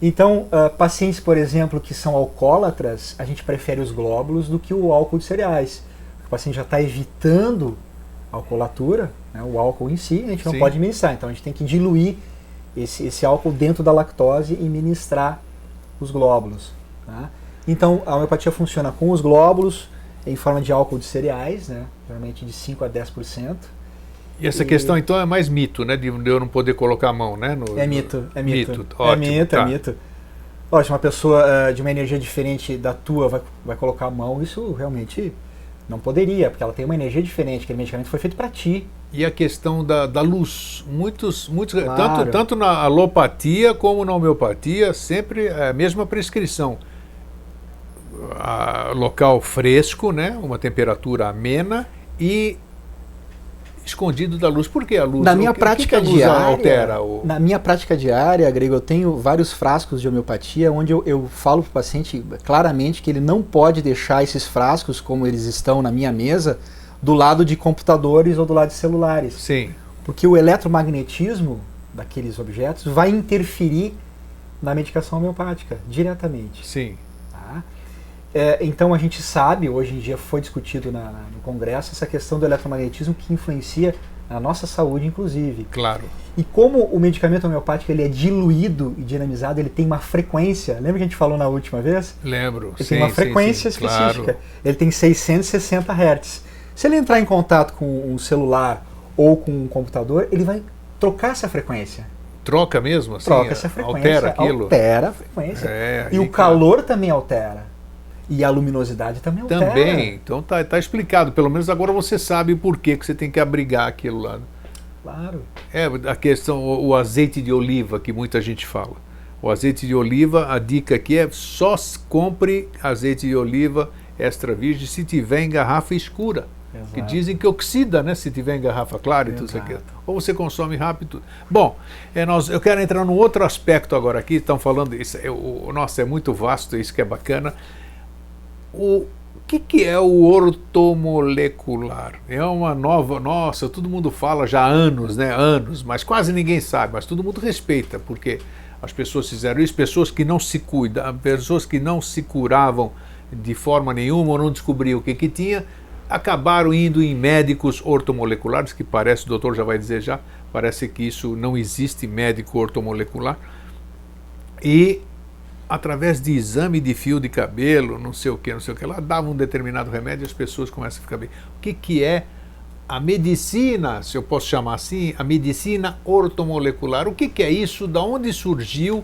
[SPEAKER 2] Então, uh, pacientes, por exemplo, que são alcoólatras, a gente prefere os glóbulos do que o álcool de cereais. O paciente já está evitando a alcoolatura, né, o álcool em si, a gente não Sim. pode ministrar. Então a gente tem que diluir esse, esse álcool dentro da lactose e ministrar os glóbulos. Tá? Então a homeopatia funciona com os glóbulos em forma de álcool de cereais, né? geralmente de 5 a 10%.
[SPEAKER 1] E essa e... questão então é mais mito, né? De eu não poder colocar a mão, né?
[SPEAKER 2] No, é mito, é mito. mito ótimo, é mito, é tá. é mito. Lógico, uma pessoa uh, de uma energia diferente da tua vai, vai colocar a mão, isso realmente não poderia, porque ela tem uma energia diferente, aquele medicamento foi feito para ti.
[SPEAKER 1] E a questão da, da luz. Muitos, muitos claro. tanto, tanto na alopatia como na homeopatia, sempre é a mesma prescrição. A, local fresco, né? uma temperatura amena e escondido da luz. Por que a luz?
[SPEAKER 2] Na minha prática que diária, altera o... na minha prática diária, Grego, eu tenho vários frascos de homeopatia onde eu, eu falo para o paciente claramente que ele não pode deixar esses frascos como eles estão na minha mesa do lado de computadores ou do lado de celulares.
[SPEAKER 1] Sim.
[SPEAKER 2] Porque o eletromagnetismo daqueles objetos vai interferir na medicação homeopática diretamente.
[SPEAKER 1] Sim.
[SPEAKER 2] É, então a gente sabe, hoje em dia foi discutido na, no Congresso, essa questão do eletromagnetismo que influencia na nossa saúde, inclusive.
[SPEAKER 1] Claro.
[SPEAKER 2] E como o medicamento homeopático ele é diluído e dinamizado, ele tem uma frequência. Lembra que a gente falou na última vez?
[SPEAKER 1] Lembro.
[SPEAKER 2] Ele
[SPEAKER 1] sim,
[SPEAKER 2] tem uma
[SPEAKER 1] sim,
[SPEAKER 2] frequência
[SPEAKER 1] sim,
[SPEAKER 2] específica.
[SPEAKER 1] Claro.
[SPEAKER 2] Ele tem 660 Hz. Se ele entrar em contato com um celular ou com um computador, ele vai trocar essa frequência.
[SPEAKER 1] Troca mesmo? Assim,
[SPEAKER 2] Troca essa frequência.
[SPEAKER 1] Altera aquilo?
[SPEAKER 2] Altera a frequência.
[SPEAKER 1] É,
[SPEAKER 2] e o calor também altera. E a luminosidade também altera.
[SPEAKER 1] Também. Então tá, tá explicado. Pelo menos agora você sabe por que, que você tem que abrigar aquilo lá.
[SPEAKER 2] Claro.
[SPEAKER 1] É a questão, o, o azeite de oliva que muita gente fala. O azeite de oliva, a dica aqui é só compre azeite de oliva extra virgem se tiver em garrafa escura. Que
[SPEAKER 2] Exato.
[SPEAKER 1] dizem que oxida, né? Se tiver em garrafa clara e tudo isso aqui. Ou você consome rápido. Bom, é, nós, eu quero entrar num outro aspecto agora aqui. Estão falando isso. É, o, nossa, é muito vasto, isso que é bacana. O que, que é o ortomolecular? É uma nova. Nossa, todo mundo fala já há anos, né? Anos, mas quase ninguém sabe, mas todo mundo respeita, porque as pessoas fizeram isso, pessoas que não se cuidam, pessoas que não se curavam de forma nenhuma ou não descobriam o que, que tinha, acabaram indo em médicos ortomoleculares, que parece, o doutor já vai dizer já, parece que isso não existe médico ortomolecular. E através de exame de fio de cabelo, não sei o que, não sei o que lá, dava um determinado remédio e as pessoas começam a ficar bem. O que, que é a medicina, se eu posso chamar assim, a medicina ortomolecular? O que, que é isso? Da onde surgiu?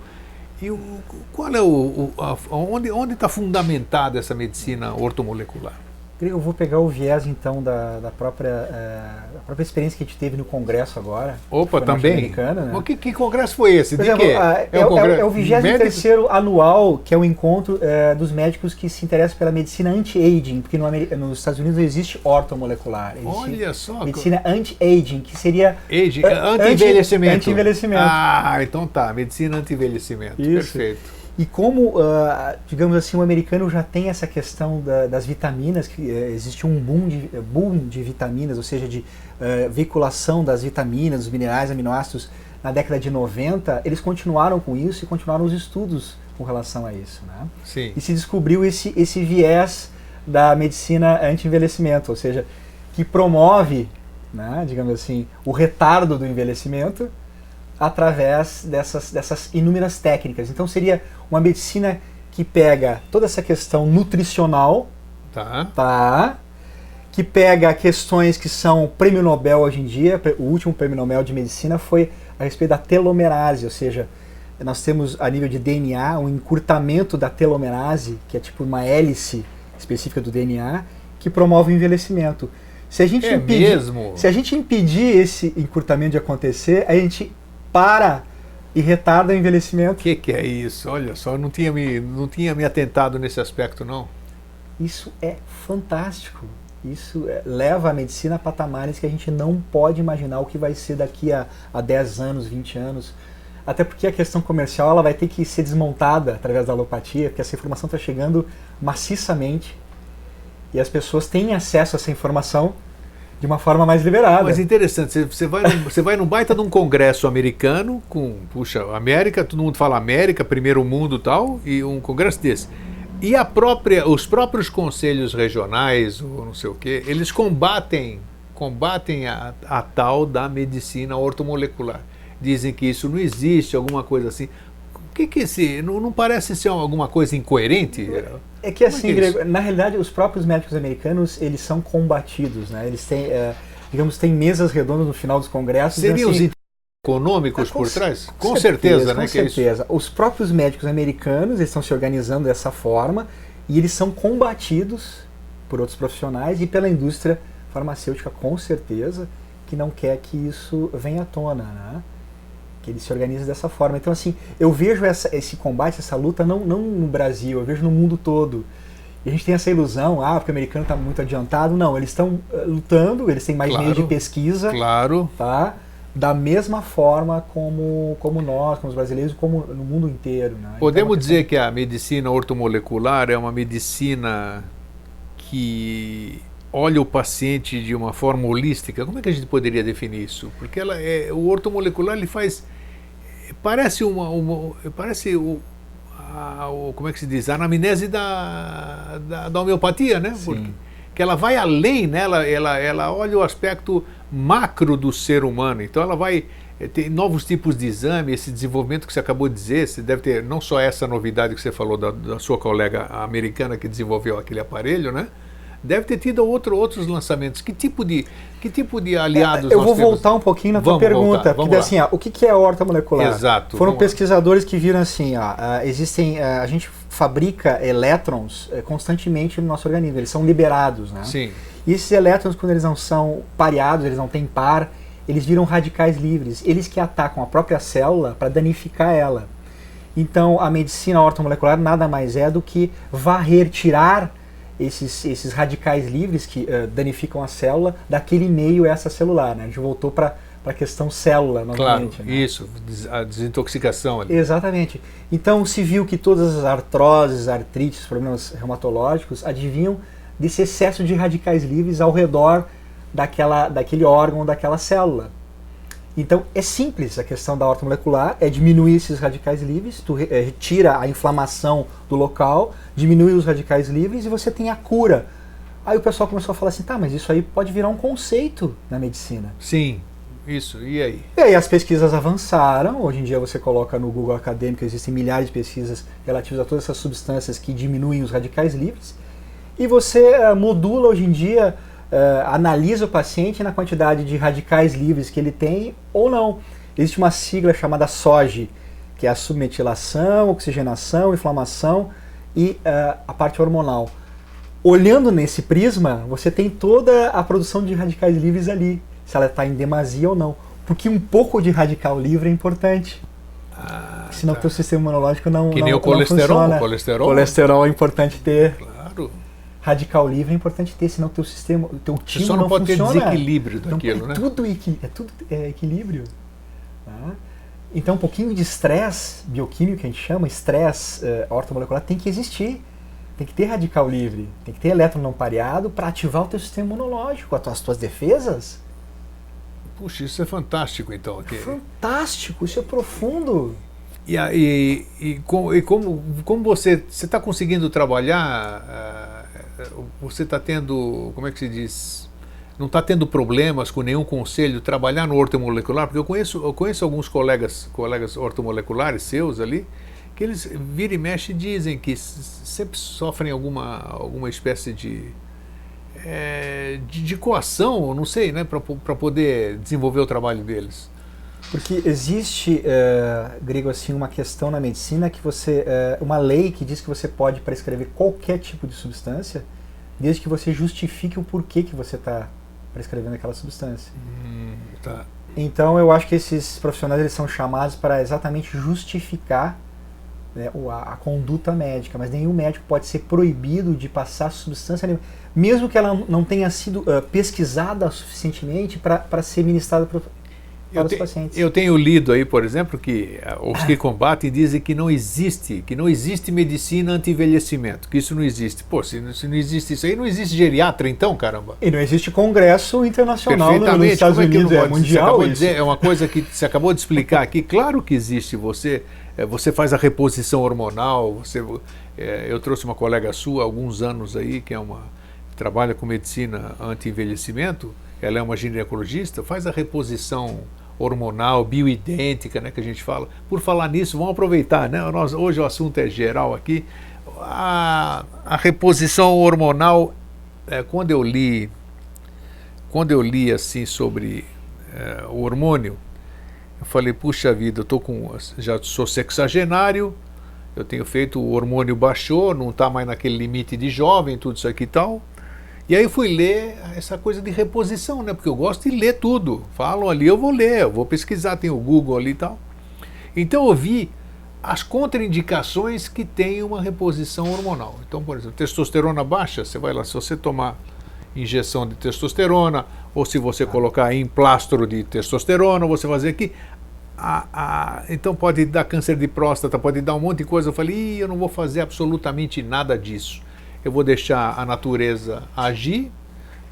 [SPEAKER 1] E o, qual é o, o a, onde está fundamentada essa medicina ortomolecular?
[SPEAKER 2] Eu vou pegar o viés então da, da própria eh, da própria experiência que a gente teve no congresso agora.
[SPEAKER 1] Opa, também.
[SPEAKER 2] né?
[SPEAKER 1] Mas que, que congresso foi esse? De
[SPEAKER 2] exemplo,
[SPEAKER 1] quê?
[SPEAKER 2] ah, é,
[SPEAKER 1] um
[SPEAKER 2] o- é o
[SPEAKER 1] de
[SPEAKER 2] 23
[SPEAKER 1] médicos?
[SPEAKER 2] anual, que é o encontro eh, dos médicos que se interessam pela medicina anti-aging, porque no nos Estados Unidos não existe ortomolecular. Existe
[SPEAKER 1] Olha só.
[SPEAKER 2] medicina anti-aging, que seria
[SPEAKER 1] anti-envelhecimento.
[SPEAKER 2] anti-envelhecimento.
[SPEAKER 1] Ah, então tá. Medicina anti-envelhecimento. Perfeito.
[SPEAKER 2] E como, ah, digamos assim, o americano já tem essa questão da- das vitaminas, que eh, existe um boom de, boom de vitaminas, ou seja, de eh, veiculação das vitaminas, dos minerais, aminoácidos na década de 90, eles continuaram com isso e continuaram os estudos com relação a isso. Né?
[SPEAKER 1] Sim.
[SPEAKER 2] E se descobriu esse, esse viés da medicina anti-envelhecimento, ou seja, que promove, né, digamos assim, o retardo do envelhecimento através dessas, dessas inúmeras técnicas. Então seria uma medicina que pega toda essa questão nutricional,
[SPEAKER 1] Tá.
[SPEAKER 2] tá? Que pega questões que são prêmio Nobel hoje em dia. O último prêmio Nobel de medicina foi a respeito da telomerase, ou seja, nós temos a nível de DNA um encurtamento da telomerase, que é tipo uma hélice específica do DNA, que promove o envelhecimento. Se a gente
[SPEAKER 1] É
[SPEAKER 2] impedir,
[SPEAKER 1] mesmo?
[SPEAKER 2] se a gente impedir esse encurtamento de acontecer, a gente para e retarda o
[SPEAKER 1] O
[SPEAKER 2] envelhecimento.
[SPEAKER 1] que, que é isso? Olha só, eu não tinha, me, não tinha me atentado nesse aspecto, não.
[SPEAKER 2] Isso é fantástico. Isso é- leva a medicina a patamares que a gente não pode imaginar o que vai ser daqui a, a 10 anos, 20 anos. Até porque a questão comercial ela vai ter que ser desmontada através da alopatia, porque essa informação está chegando maciçamente e as pessoas têm acesso a essa informação de uma forma mais liberada.
[SPEAKER 1] Mas interessante, você- você vai, num, você vai num baita de um congresso americano, com, puxa, América, todo mundo fala América, primeiro mundo tal, e um congresso desse. E a própria, os próprios conselhos regionais, ou não sei o quê, eles combatem, combatem a, a tal da medicina ortomolecular. Dizem que isso não existe, alguma coisa assim. O que que esse, não, não parece ser alguma coisa incoerente?
[SPEAKER 2] É que
[SPEAKER 1] Como é
[SPEAKER 2] assim,
[SPEAKER 1] que é
[SPEAKER 2] Grego, na realidade, os próprios médicos americanos, eles são combatidos, né? Eles têm, eh, digamos, têm mesas redondas no final dos congressos.
[SPEAKER 1] Seriam os
[SPEAKER 2] assim,
[SPEAKER 1] interesses econômicos
[SPEAKER 2] Ah,
[SPEAKER 1] por trás? Com certeza, né?
[SPEAKER 2] Com
[SPEAKER 1] é
[SPEAKER 2] certeza. Os próprios médicos americanos eles estão se organizando dessa forma e eles são combatidos por outros profissionais e pela indústria farmacêutica, com certeza, que não quer que isso venha à tona, né? Que eles se organizem dessa forma. Então, assim, eu vejo essa- esse combate, essa luta, não, não no Brasil, eu vejo no mundo todo. E a gente tem essa ilusão, ah, porque o americano está muito adiantado. Não, eles estão eh, lutando, eles têm mais
[SPEAKER 1] Claro.
[SPEAKER 2] meios de pesquisa
[SPEAKER 1] Claro.
[SPEAKER 2] tá? Da mesma forma como, como nós, como os brasileiros, como no mundo inteiro. Né? Então,
[SPEAKER 1] Podemos
[SPEAKER 2] uma
[SPEAKER 1] dizer que a medicina ortomolecular é uma medicina que olha o paciente de uma forma holística. Como é que a gente poderia definir isso? Porque ela é, o ortomolecular ele faz parece uma, uma parece o, a, o- como é que se diz a anamnese da, da, da homeopatia, né?
[SPEAKER 2] Sim.
[SPEAKER 1] Porque, que ela vai além, né? ela, ela, ela olha o aspecto macro do ser humano. Então ela vai eh, ter novos tipos de exame, esse desenvolvimento que você acabou de dizer, você deve ter não só essa novidade que você falou da, da sua colega americana que desenvolveu aquele aparelho, né? Deve ter tido outro, outros lançamentos. Que tipo de, que tipo de aliados
[SPEAKER 2] é, Eu vou
[SPEAKER 1] temos?
[SPEAKER 2] voltar um pouquinho na
[SPEAKER 1] vamos
[SPEAKER 2] tua pergunta.
[SPEAKER 1] Voltar,
[SPEAKER 2] porque assim, ó, o que é a horta molecular?
[SPEAKER 1] Exato.
[SPEAKER 2] Foram pesquisadores lá. que viram assim, ó, uh, existem, uh, a gente fabrica elétrons uh, constantemente no nosso organismo, eles são liberados, né?
[SPEAKER 1] Sim.
[SPEAKER 2] E esses elétrons, quando eles não são pareados, eles não têm par, eles viram radicais livres. Eles que atacam a própria célula para danificar ela. Então, a medicina ortomolecular nada mais é do que varrer, tirar esses, esses radicais livres que uh, danificam a célula daquele meio extracelular. Né? A gente voltou para a questão célula novamente.
[SPEAKER 1] Claro,
[SPEAKER 2] né?
[SPEAKER 1] isso, a desintoxicação ali.
[SPEAKER 2] Exatamente. Então se viu que todas as artroses, artrites, problemas reumatológicos adivinham desse excesso de radicais livres ao redor daquela, daquele órgão, daquela célula. Então é simples a questão da horta molecular, é diminuir esses radicais livres, tu retira a inflamação do local, diminui os radicais livres e você tem a cura. Aí o pessoal começou a falar assim, tá, mas isso aí pode virar um conceito na medicina.
[SPEAKER 1] Sim, isso, e aí?
[SPEAKER 2] E aí as pesquisas avançaram, hoje em dia você coloca no Google Acadêmico, existem milhares de pesquisas relativas a todas essas substâncias que diminuem os radicais livres, e você uh, modula hoje em dia analisa o paciente na quantidade de radicais livres que ele tem ou não. Existe uma sigla chamada SOG, que é a submetilação, oxigenação, inflamação e uh, a parte hormonal. Olhando nesse prisma, você tem toda a produção de radicais livres ali, se ela está em demasia ou não. Porque um pouco de radical livre é importante. Ah, senão o tá. teu sistema imunológico não
[SPEAKER 1] Que
[SPEAKER 2] não,
[SPEAKER 1] nem o colesterol, o colesterol.
[SPEAKER 2] Colesterol é importante ter.
[SPEAKER 1] Claro
[SPEAKER 2] radical livre é importante ter, senão o teu sistema, o teu time
[SPEAKER 1] só não,
[SPEAKER 2] não
[SPEAKER 1] pode
[SPEAKER 2] funciona.
[SPEAKER 1] ter desequilíbrio daquilo,
[SPEAKER 2] não,
[SPEAKER 1] é
[SPEAKER 2] né? Tudo é tudo é equilíbrio. Tá? Então, um pouquinho de estresse bioquímico que a gente chama, estresse uh, ortomolecular, tem que existir. Tem que ter radical livre, tem que ter elétron não pareado para ativar o teu sistema imunológico, as tuas, as tuas defesas.
[SPEAKER 1] Puxa, isso é fantástico, então.
[SPEAKER 2] Aqui. Fantástico, isso é profundo.
[SPEAKER 1] E, e, e, com, e como, como você está conseguindo trabalhar uh, você está tendo, como é que se diz? Não está tendo problemas com nenhum conselho trabalhar no ortomolecular? Porque eu conheço, eu conheço alguns colegas, colegas ortomoleculares seus ali, que eles vira e mexe dizem que sempre sofrem alguma, alguma espécie de, é, de, de coação, não sei, né, para poder desenvolver o trabalho deles.
[SPEAKER 2] Porque existe, uh, Grego, assim, uma questão na medicina que você. Uh, uma lei que diz que você pode prescrever qualquer tipo de substância, desde que você justifique o porquê que você está prescrevendo aquela substância.
[SPEAKER 1] Hum, tá.
[SPEAKER 2] Então eu acho que esses profissionais eles são chamados para exatamente justificar né, a, a, conduta médica, mas nenhum médico pode ser proibido de passar substância nenhuma, mesmo que ela não tenha sido uh, pesquisada suficientemente para ser ministrada para
[SPEAKER 1] eu
[SPEAKER 2] os pacientes.
[SPEAKER 1] Eu tenho lido aí, por exemplo, que uh, os que combatem dizem que não existe, que não existe medicina anti-envelhecimento, que isso não existe. Pô, se, se, não existe isso aí, não existe geriatra então, caramba?
[SPEAKER 2] E não existe congresso internacional nos Estados é Unidos, é, mundial isso.
[SPEAKER 1] Dizer, é uma coisa que você acabou de explicar aqui, claro que existe, você, é, você faz a reposição hormonal, você, é, eu trouxe uma colega sua há alguns anos aí, que é uma trabalha com medicina anti-envelhecimento, ela é uma ginecologista, faz a reposição hormonal, bioidêntica, né, que a gente fala. Por falar nisso, vamos aproveitar, né? Nós, hoje o assunto é geral aqui. A, a reposição hormonal, é, quando eu li, quando eu li assim sobre é, o hormônio, eu falei, puxa vida, eu tô com, já sou sexagenário, eu tenho feito, o hormônio baixou, não está mais naquele limite de jovem, tudo isso aqui e tal. E aí fui ler essa coisa de reposição, né? Porque eu gosto de ler tudo. Falam ali, eu vou ler, eu vou pesquisar, tem o Google ali e tal. Então eu vi as contraindicações que tem uma reposição hormonal. Então, por exemplo, testosterona baixa, você vai lá, se você tomar injeção de testosterona, ou se você colocar em plastro de testosterona, você fazer aqui, a, a, então pode dar câncer de próstata, pode dar um monte de coisa. Eu falei, eu não vou fazer absolutamente nada disso eu vou deixar a natureza agir,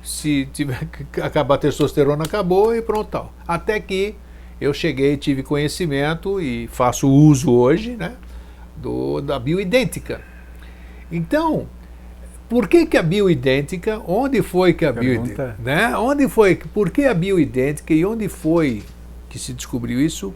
[SPEAKER 1] se tiver que acabar a testosterona, acabou e pronto. Tal. Até que eu cheguei, tive conhecimento e faço uso hoje né, do, da bioidêntica. Então, por que, que a bioidêntica, onde foi que a bioidêntica, né? Onde foi, por que a bioidêntica e onde foi que se descobriu isso?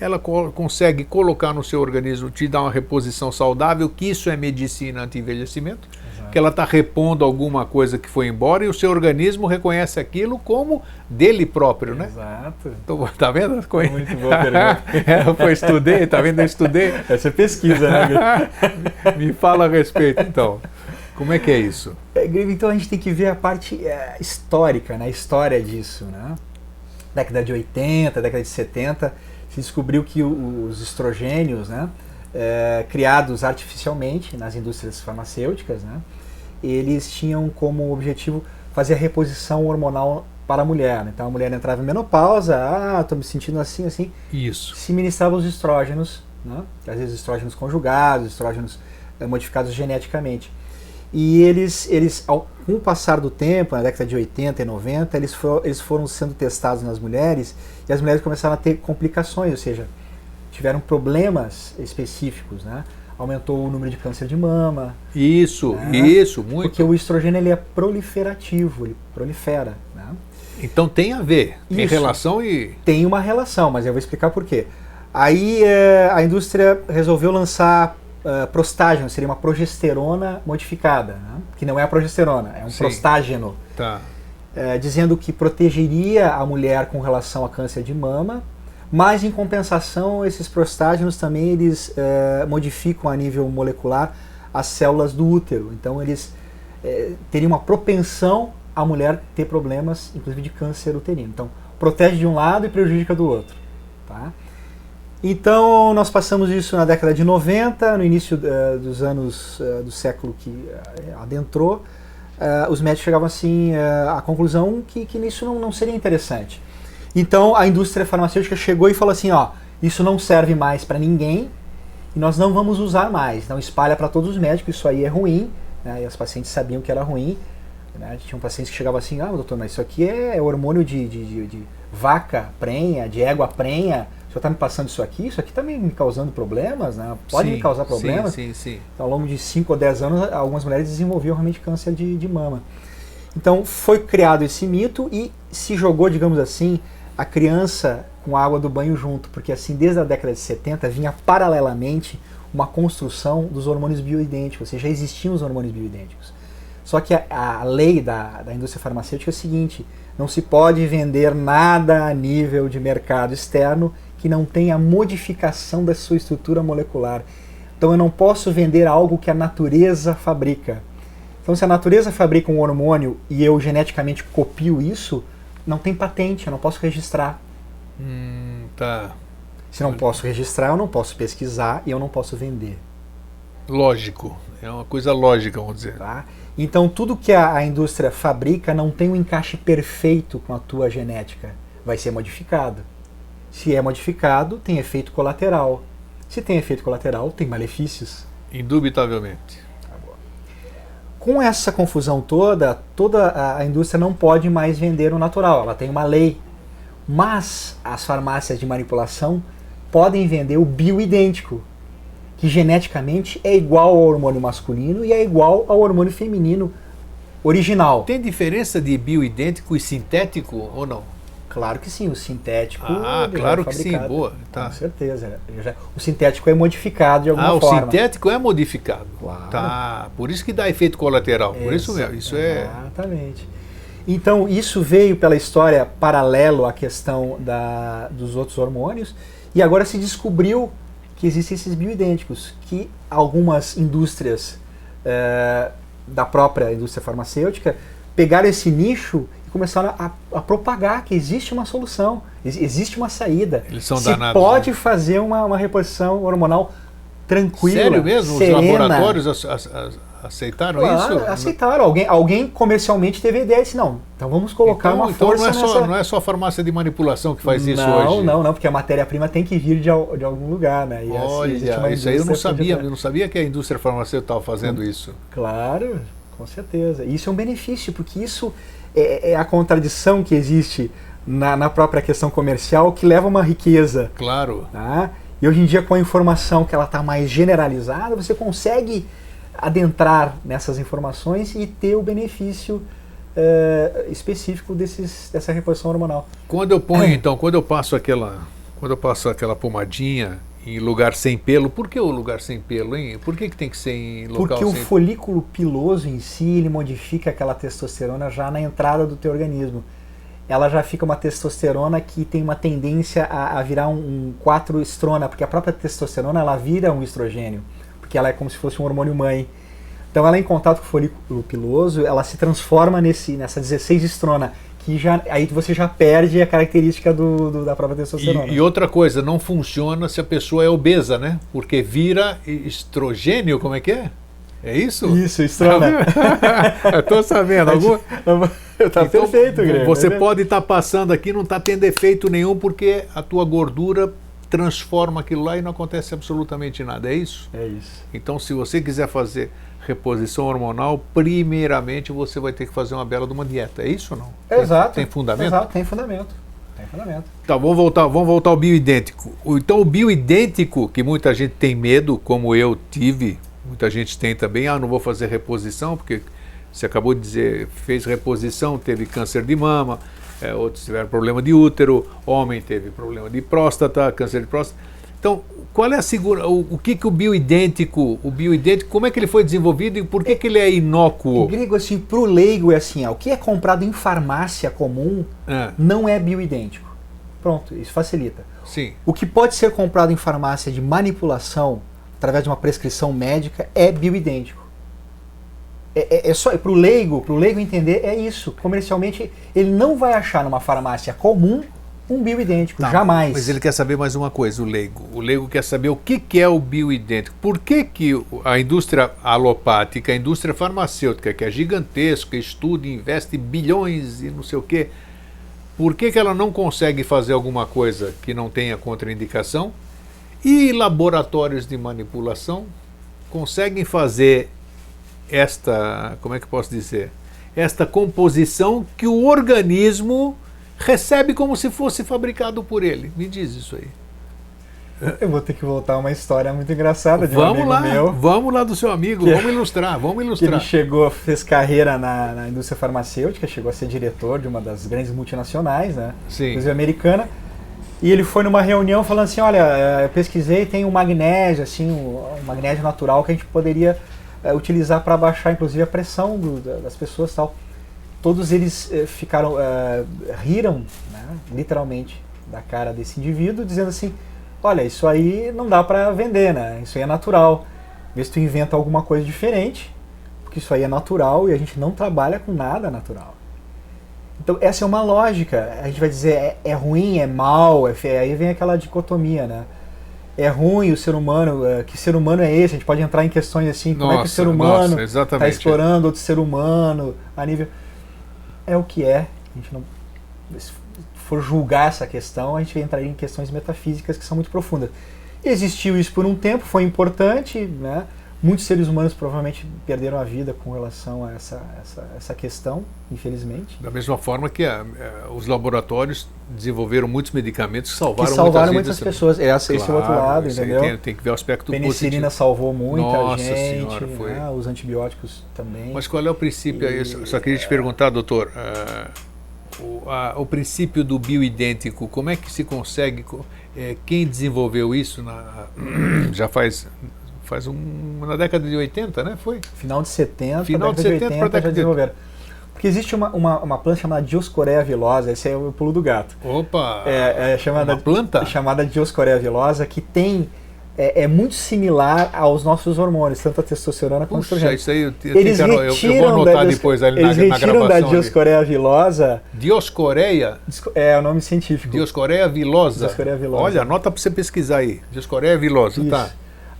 [SPEAKER 1] Ela co consegue colocar no seu organismo, te dar uma reposição saudável, que isso é medicina anti-envelhecimento, que ela está repondo alguma coisa que foi embora e o seu organismo reconhece aquilo como dele próprio, né?
[SPEAKER 2] Exato.
[SPEAKER 1] Então, tá vendo?
[SPEAKER 2] Muito boa pergunta.
[SPEAKER 1] é, eu estudei, tá vendo? Eu estudei.
[SPEAKER 2] Essa é pesquisa, né?
[SPEAKER 1] Me fala a respeito, então. Como é que é isso?
[SPEAKER 2] É, então a gente tem que ver a parte é, histórica, né? a história disso. Né? Década de 80, década de 70, se descobriu que os estrogênios, né, é, criados artificialmente nas indústrias farmacêuticas, né, eles tinham como objetivo fazer a reposição hormonal para a mulher. Então a mulher entrava em menopausa, ah, estou me sentindo assim, assim.
[SPEAKER 1] Isso.
[SPEAKER 2] Se ministrava os estrógenos, né, às vezes estrógenos conjugados, estrógenos é, modificados geneticamente. E eles, eles ao, com o passar do tempo, na década de 80 e 90, eles, for, eles foram sendo testados nas mulheres e as mulheres começaram a ter complicações, ou seja, tiveram problemas específicos, né? Aumentou o número de câncer de mama.
[SPEAKER 1] Isso, né? isso, muito.
[SPEAKER 2] Porque o estrogênio ele é proliferativo, ele prolifera. Né?
[SPEAKER 1] Então tem a ver, tem isso. relação e.
[SPEAKER 2] Tem uma relação, mas eu vou explicar por quê. Aí é, a indústria resolveu lançar uh, prostágeno, seria uma progesterona modificada, né? que não é a progesterona, é um Sim. prostágeno.
[SPEAKER 1] Tá.
[SPEAKER 2] Uh, dizendo que protegeria a mulher com relação a câncer de mama, mas em compensação esses prostágenos também eles uh, modificam a nível molecular as células do útero. Então eles teriam uma propensão a mulher ter problemas, inclusive de câncer uterino. Então protege de um lado e prejudica do outro. Tá? Então, nós passamos isso na década de 90, no início uh, dos anos uh, do século que uh, adentrou. Os médicos chegavam assim à conclusão que, que isso não, não seria interessante. Então, a indústria farmacêutica chegou e falou assim: ó, isso não serve mais para ninguém e nós não vamos usar mais. Então, espalha para todos os médicos, isso aí é ruim. Né? E os pacientes sabiam que era ruim. Né? Tinham pacientes que chegavam assim: ah, doutor, mas isso aqui é hormônio de, de, de, de vaca prenha, de égua prenha o senhor está me passando isso aqui, isso aqui está me causando problemas, né? pode
[SPEAKER 1] sim,
[SPEAKER 2] me causar problemas.
[SPEAKER 1] Sim, sim, sim.
[SPEAKER 2] Então, ao longo de 5 ou 10 anos, algumas mulheres desenvolviam realmente câncer de, de mama. Então foi criado esse mito e se jogou, digamos assim, a criança com a água do banho junto, porque assim, desde a década de 70 vinha paralelamente uma construção dos hormônios bioidênticos, ou seja, já existiam os hormônios bioidênticos. Só que a, a lei da, da indústria farmacêutica é a seguinte: não se pode vender nada a nível de mercado externo que não tenha modificação da sua estrutura molecular. Então eu não posso vender algo que a natureza fabrica. Então se a natureza fabrica um hormônio e eu geneticamente copio isso, não tem patente, eu não posso registrar.
[SPEAKER 1] Hum, tá.
[SPEAKER 2] Se não posso registrar, eu não posso pesquisar e eu não posso vender.
[SPEAKER 1] Lógico, é uma coisa lógica, vamos dizer.
[SPEAKER 2] Tá? Então tudo que a, a indústria fabrica não tem um encaixe perfeito com a tua genética, vai ser modificado. Se é modificado, tem efeito colateral. Se tem efeito colateral, tem malefícios.
[SPEAKER 1] Indubitavelmente.
[SPEAKER 2] Com essa confusão toda, toda a indústria não pode mais vender o natural, ela tem uma lei. Mas as farmácias de manipulação podem vender o bioidêntico, que geneticamente é igual ao hormônio masculino e é igual ao hormônio feminino original.
[SPEAKER 1] Tem diferença de bioidêntico e sintético ou não?
[SPEAKER 2] Claro que sim, o sintético.
[SPEAKER 1] Ah, claro é que sim, boa. Tá.
[SPEAKER 2] Com certeza. Já, o sintético é modificado de alguma ah, forma.
[SPEAKER 1] Ah, o sintético é modificado. Claro. Tá. Por isso que dá efeito colateral. Por isso mesmo. Isso
[SPEAKER 2] é. Exatamente. Então, isso veio pela história paralelo à questão da, dos outros hormônios, e agora se descobriu que existem esses bioidênticos, que algumas indústrias é, da própria indústria farmacêutica pegaram esse nicho e começaram a, a, propagar que existe uma solução, existe uma saída.
[SPEAKER 1] Eles são
[SPEAKER 2] Se
[SPEAKER 1] danados,
[SPEAKER 2] pode né? fazer uma, uma reposição hormonal tranquila.
[SPEAKER 1] Sério mesmo?
[SPEAKER 2] Serena.
[SPEAKER 1] Os laboratórios aceitaram
[SPEAKER 2] claro,
[SPEAKER 1] isso?
[SPEAKER 2] Aceitaram. Alguém, alguém comercialmente teve a ideia e disse, não, então vamos colocar
[SPEAKER 1] então,
[SPEAKER 2] uma
[SPEAKER 1] então
[SPEAKER 2] força
[SPEAKER 1] não é, só,
[SPEAKER 2] nessa...
[SPEAKER 1] não é só a farmácia de manipulação que faz
[SPEAKER 2] não,
[SPEAKER 1] isso hoje?
[SPEAKER 2] Não, não, não, porque a matéria-prima tem que vir de, de algum lugar, né?
[SPEAKER 1] E assim, Olha, assim, isso aí eu não sabia, eu não sabia que a indústria farmacêutica estava fazendo isso.
[SPEAKER 2] Claro, com certeza. Isso é um benefício, porque isso é, é a contradição que existe na, na, própria questão comercial que leva uma riqueza.
[SPEAKER 1] Claro.
[SPEAKER 2] Tá? E hoje em dia, com a informação que ela está mais generalizada, você consegue adentrar nessas informações e ter o benefício é, específico desses, dessa reposição hormonal.
[SPEAKER 1] Quando eu ponho, então, quando eu passo aquela, quando eu passo aquela pomadinha em lugar sem pelo, por que o lugar sem pelo, hein? Por que, que tem que ser em local
[SPEAKER 2] Porque o
[SPEAKER 1] sem
[SPEAKER 2] folículo piloso em si, ele modifica aquela testosterona já na entrada do teu organismo. Ela já fica uma testosterona que tem uma tendência a, a virar um, um 4-estrona, porque a própria testosterona ela vira um estrogênio, porque ela é como se fosse um hormônio mãe. Então ela em contato com o folículo piloso, ela se transforma nesse, nessa 16 estrona, que já, aí você já perde a característica do, do da própria testosterona.
[SPEAKER 1] E, e, outra coisa, não funciona se a pessoa é obesa, né? Porque vira estrogênio, como é que é? É isso?
[SPEAKER 2] Isso, estrona.
[SPEAKER 1] Estou sabendo. Algum...
[SPEAKER 2] Está então, perfeito, Grêmio.
[SPEAKER 1] Você pode estar tá passando aqui, não está tendo efeito nenhum, porque a tua gordura transforma aquilo lá e não acontece absolutamente nada. É isso?
[SPEAKER 2] É isso.
[SPEAKER 1] Então, se você quiser fazer reposição hormonal, primeiramente você vai ter que fazer uma bela de uma dieta. É isso ou não?
[SPEAKER 2] Exato.
[SPEAKER 1] Tem, tem fundamento?
[SPEAKER 2] Exato, tem fundamento. Tem fundamento.
[SPEAKER 1] Tá, vamos voltar, vamos voltar ao bioidêntico. Então, o bioidêntico, que muita gente tem medo, como eu tive, muita gente tem também, ah, não vou fazer reposição, porque você acabou de dizer, fez reposição, teve câncer de mama, é, outros tiveram problema de útero, homem teve problema de próstata, câncer de próstata. Então, qual é a segura, o, o, que que o bioidêntico, o bioidêntico, como é que ele foi desenvolvido e por que, é, que ele é inócuo?
[SPEAKER 2] Em grego, assim, para o leigo é assim, ó, o que é comprado em farmácia comum é. não é bioidêntico. Pronto, isso facilita.
[SPEAKER 1] Sim.
[SPEAKER 2] O que pode ser comprado em farmácia de manipulação, através de uma prescrição médica, é bioidêntico. É, é, é só para o leigo, para o leigo entender é isso. Comercialmente, ele não vai achar numa farmácia comum um bioidêntico, tá, jamais.
[SPEAKER 1] Mas ele quer saber mais uma coisa, o leigo. O leigo quer saber o que, que é o bioidêntico. Por que, que a indústria alopática, a indústria farmacêutica, que é gigantesca, estuda, investe bilhões e não sei o quê, por que, que ela não consegue fazer alguma coisa que não tenha contraindicação? E laboratórios de manipulação conseguem fazer esta, como é que posso dizer? Esta composição que o organismo recebe como se fosse fabricado por ele. Me diz isso aí.
[SPEAKER 2] Eu vou ter que voltar uma história muito engraçada de
[SPEAKER 1] vamos
[SPEAKER 2] um amigo
[SPEAKER 1] lá,
[SPEAKER 2] meu.
[SPEAKER 1] Vamos lá do seu amigo, que, vamos ilustrar, vamos ilustrar.
[SPEAKER 2] ele chegou, fez carreira na, na, indústria farmacêutica, chegou a ser diretor de uma das grandes multinacionais, né?
[SPEAKER 1] Sim.
[SPEAKER 2] Inclusive americana. E ele foi numa reunião falando assim, olha, eh, eu pesquisei, tem um magnésio, assim, um, magnésio natural que a gente poderia é, utilizar para baixar, inclusive, a pressão do, das pessoas tal todos eles eh, ficaram eh, riram né, literalmente da cara desse indivíduo dizendo assim olha isso aí não dá para vender né isso aí é natural vê se tu inventa alguma coisa diferente porque isso aí é natural e a gente não trabalha com nada natural então essa é uma lógica a gente vai dizer é, é ruim é mal é feio. aí vem aquela dicotomia né é ruim o ser humano, é, que ser humano é esse? A gente pode entrar em questões assim, como
[SPEAKER 1] nossa,
[SPEAKER 2] é que o ser humano está explorando outro ser humano a nível é o que é. A gente não, se for julgar essa questão, a gente entraria em questões metafísicas que são muito profundas. Existiu isso por um tempo, foi importante, né? Muitos seres humanos provavelmente perderam a vida com relação a essa, essa, essa questão, infelizmente.
[SPEAKER 1] Da mesma forma que a, a, os laboratórios desenvolveram muitos medicamentos que salvaram,
[SPEAKER 2] que salvaram
[SPEAKER 1] muitas,
[SPEAKER 2] muitas pessoas. Esse, claro, esse é o outro lado, entendeu?
[SPEAKER 1] Tem, tem, que ver o aspecto
[SPEAKER 2] Penicilina
[SPEAKER 1] positivo.
[SPEAKER 2] salvou muita
[SPEAKER 1] Nossa
[SPEAKER 2] gente,
[SPEAKER 1] senhora, foi.
[SPEAKER 2] Né? os antibióticos também.
[SPEAKER 1] Mas qual é o princípio? E, eu só queria te perguntar, doutor. Uh, o, a, o princípio do bioidêntico, como é que se consegue? É, quem desenvolveu isso na, já faz faz um, na década de 80, né? Foi?
[SPEAKER 2] Final de 70,
[SPEAKER 1] Final de 70 para década
[SPEAKER 2] já desenvolveram. Porque existe uma, uma, uma, planta chamada Dioscorea vilosa, esse é o pulo do gato.
[SPEAKER 1] Opa!
[SPEAKER 2] É, é chamada,
[SPEAKER 1] uma planta?
[SPEAKER 2] Chamada Dioscorea vilosa, que tem é, é, muito similar aos nossos hormônios, tanto a testosterona quanto a estrogênio.
[SPEAKER 1] isso aí eu, eu, eles eu, eu vou anotar da, depois ali
[SPEAKER 2] eles
[SPEAKER 1] na,
[SPEAKER 2] na gravação.
[SPEAKER 1] Eles
[SPEAKER 2] retiram da Dioscorea vilosa.
[SPEAKER 1] Dioscorea?
[SPEAKER 2] É o nome científico.
[SPEAKER 1] Dioscorea vilosa.
[SPEAKER 2] Dioscorea vilosa.
[SPEAKER 1] Olha, anota para você pesquisar aí. Dioscorea vilosa,
[SPEAKER 2] isso.
[SPEAKER 1] tá.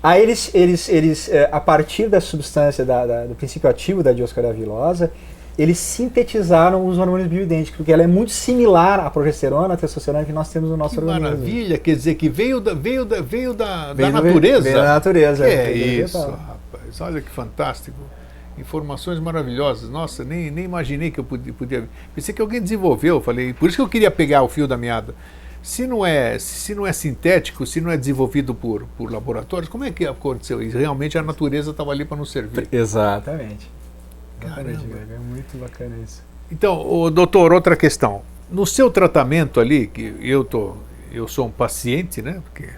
[SPEAKER 2] Aí eles, eles, eles é, a partir da substância, da, da, do princípio ativo da Dioscorea vilosa, eles sintetizaram os hormônios bioidênticos, porque ela é muito similar à progesterona, à testosterona que nós temos no nosso
[SPEAKER 1] que
[SPEAKER 2] organismo.
[SPEAKER 1] Maravilha, quer dizer que veio da, veio da, veio da, veio da natureza.
[SPEAKER 2] Veio da natureza.
[SPEAKER 1] Que é isso, rapaz. Olha que fantástico. Informações maravilhosas. Nossa, nem, nem imaginei que eu podia, podia. Pensei que alguém desenvolveu. Falei, por isso que eu queria pegar o fio da meada. Se não é, se não é sintético, se não é desenvolvido por, por laboratórios, como é que aconteceu isso? Realmente a natureza estava ali para nos servir.
[SPEAKER 2] Exatamente.
[SPEAKER 1] Caramba.
[SPEAKER 2] É muito bacana isso.
[SPEAKER 1] Então, o doutor, outra questão. No seu tratamento ali, que eu tô, eu sou um paciente, né? Porque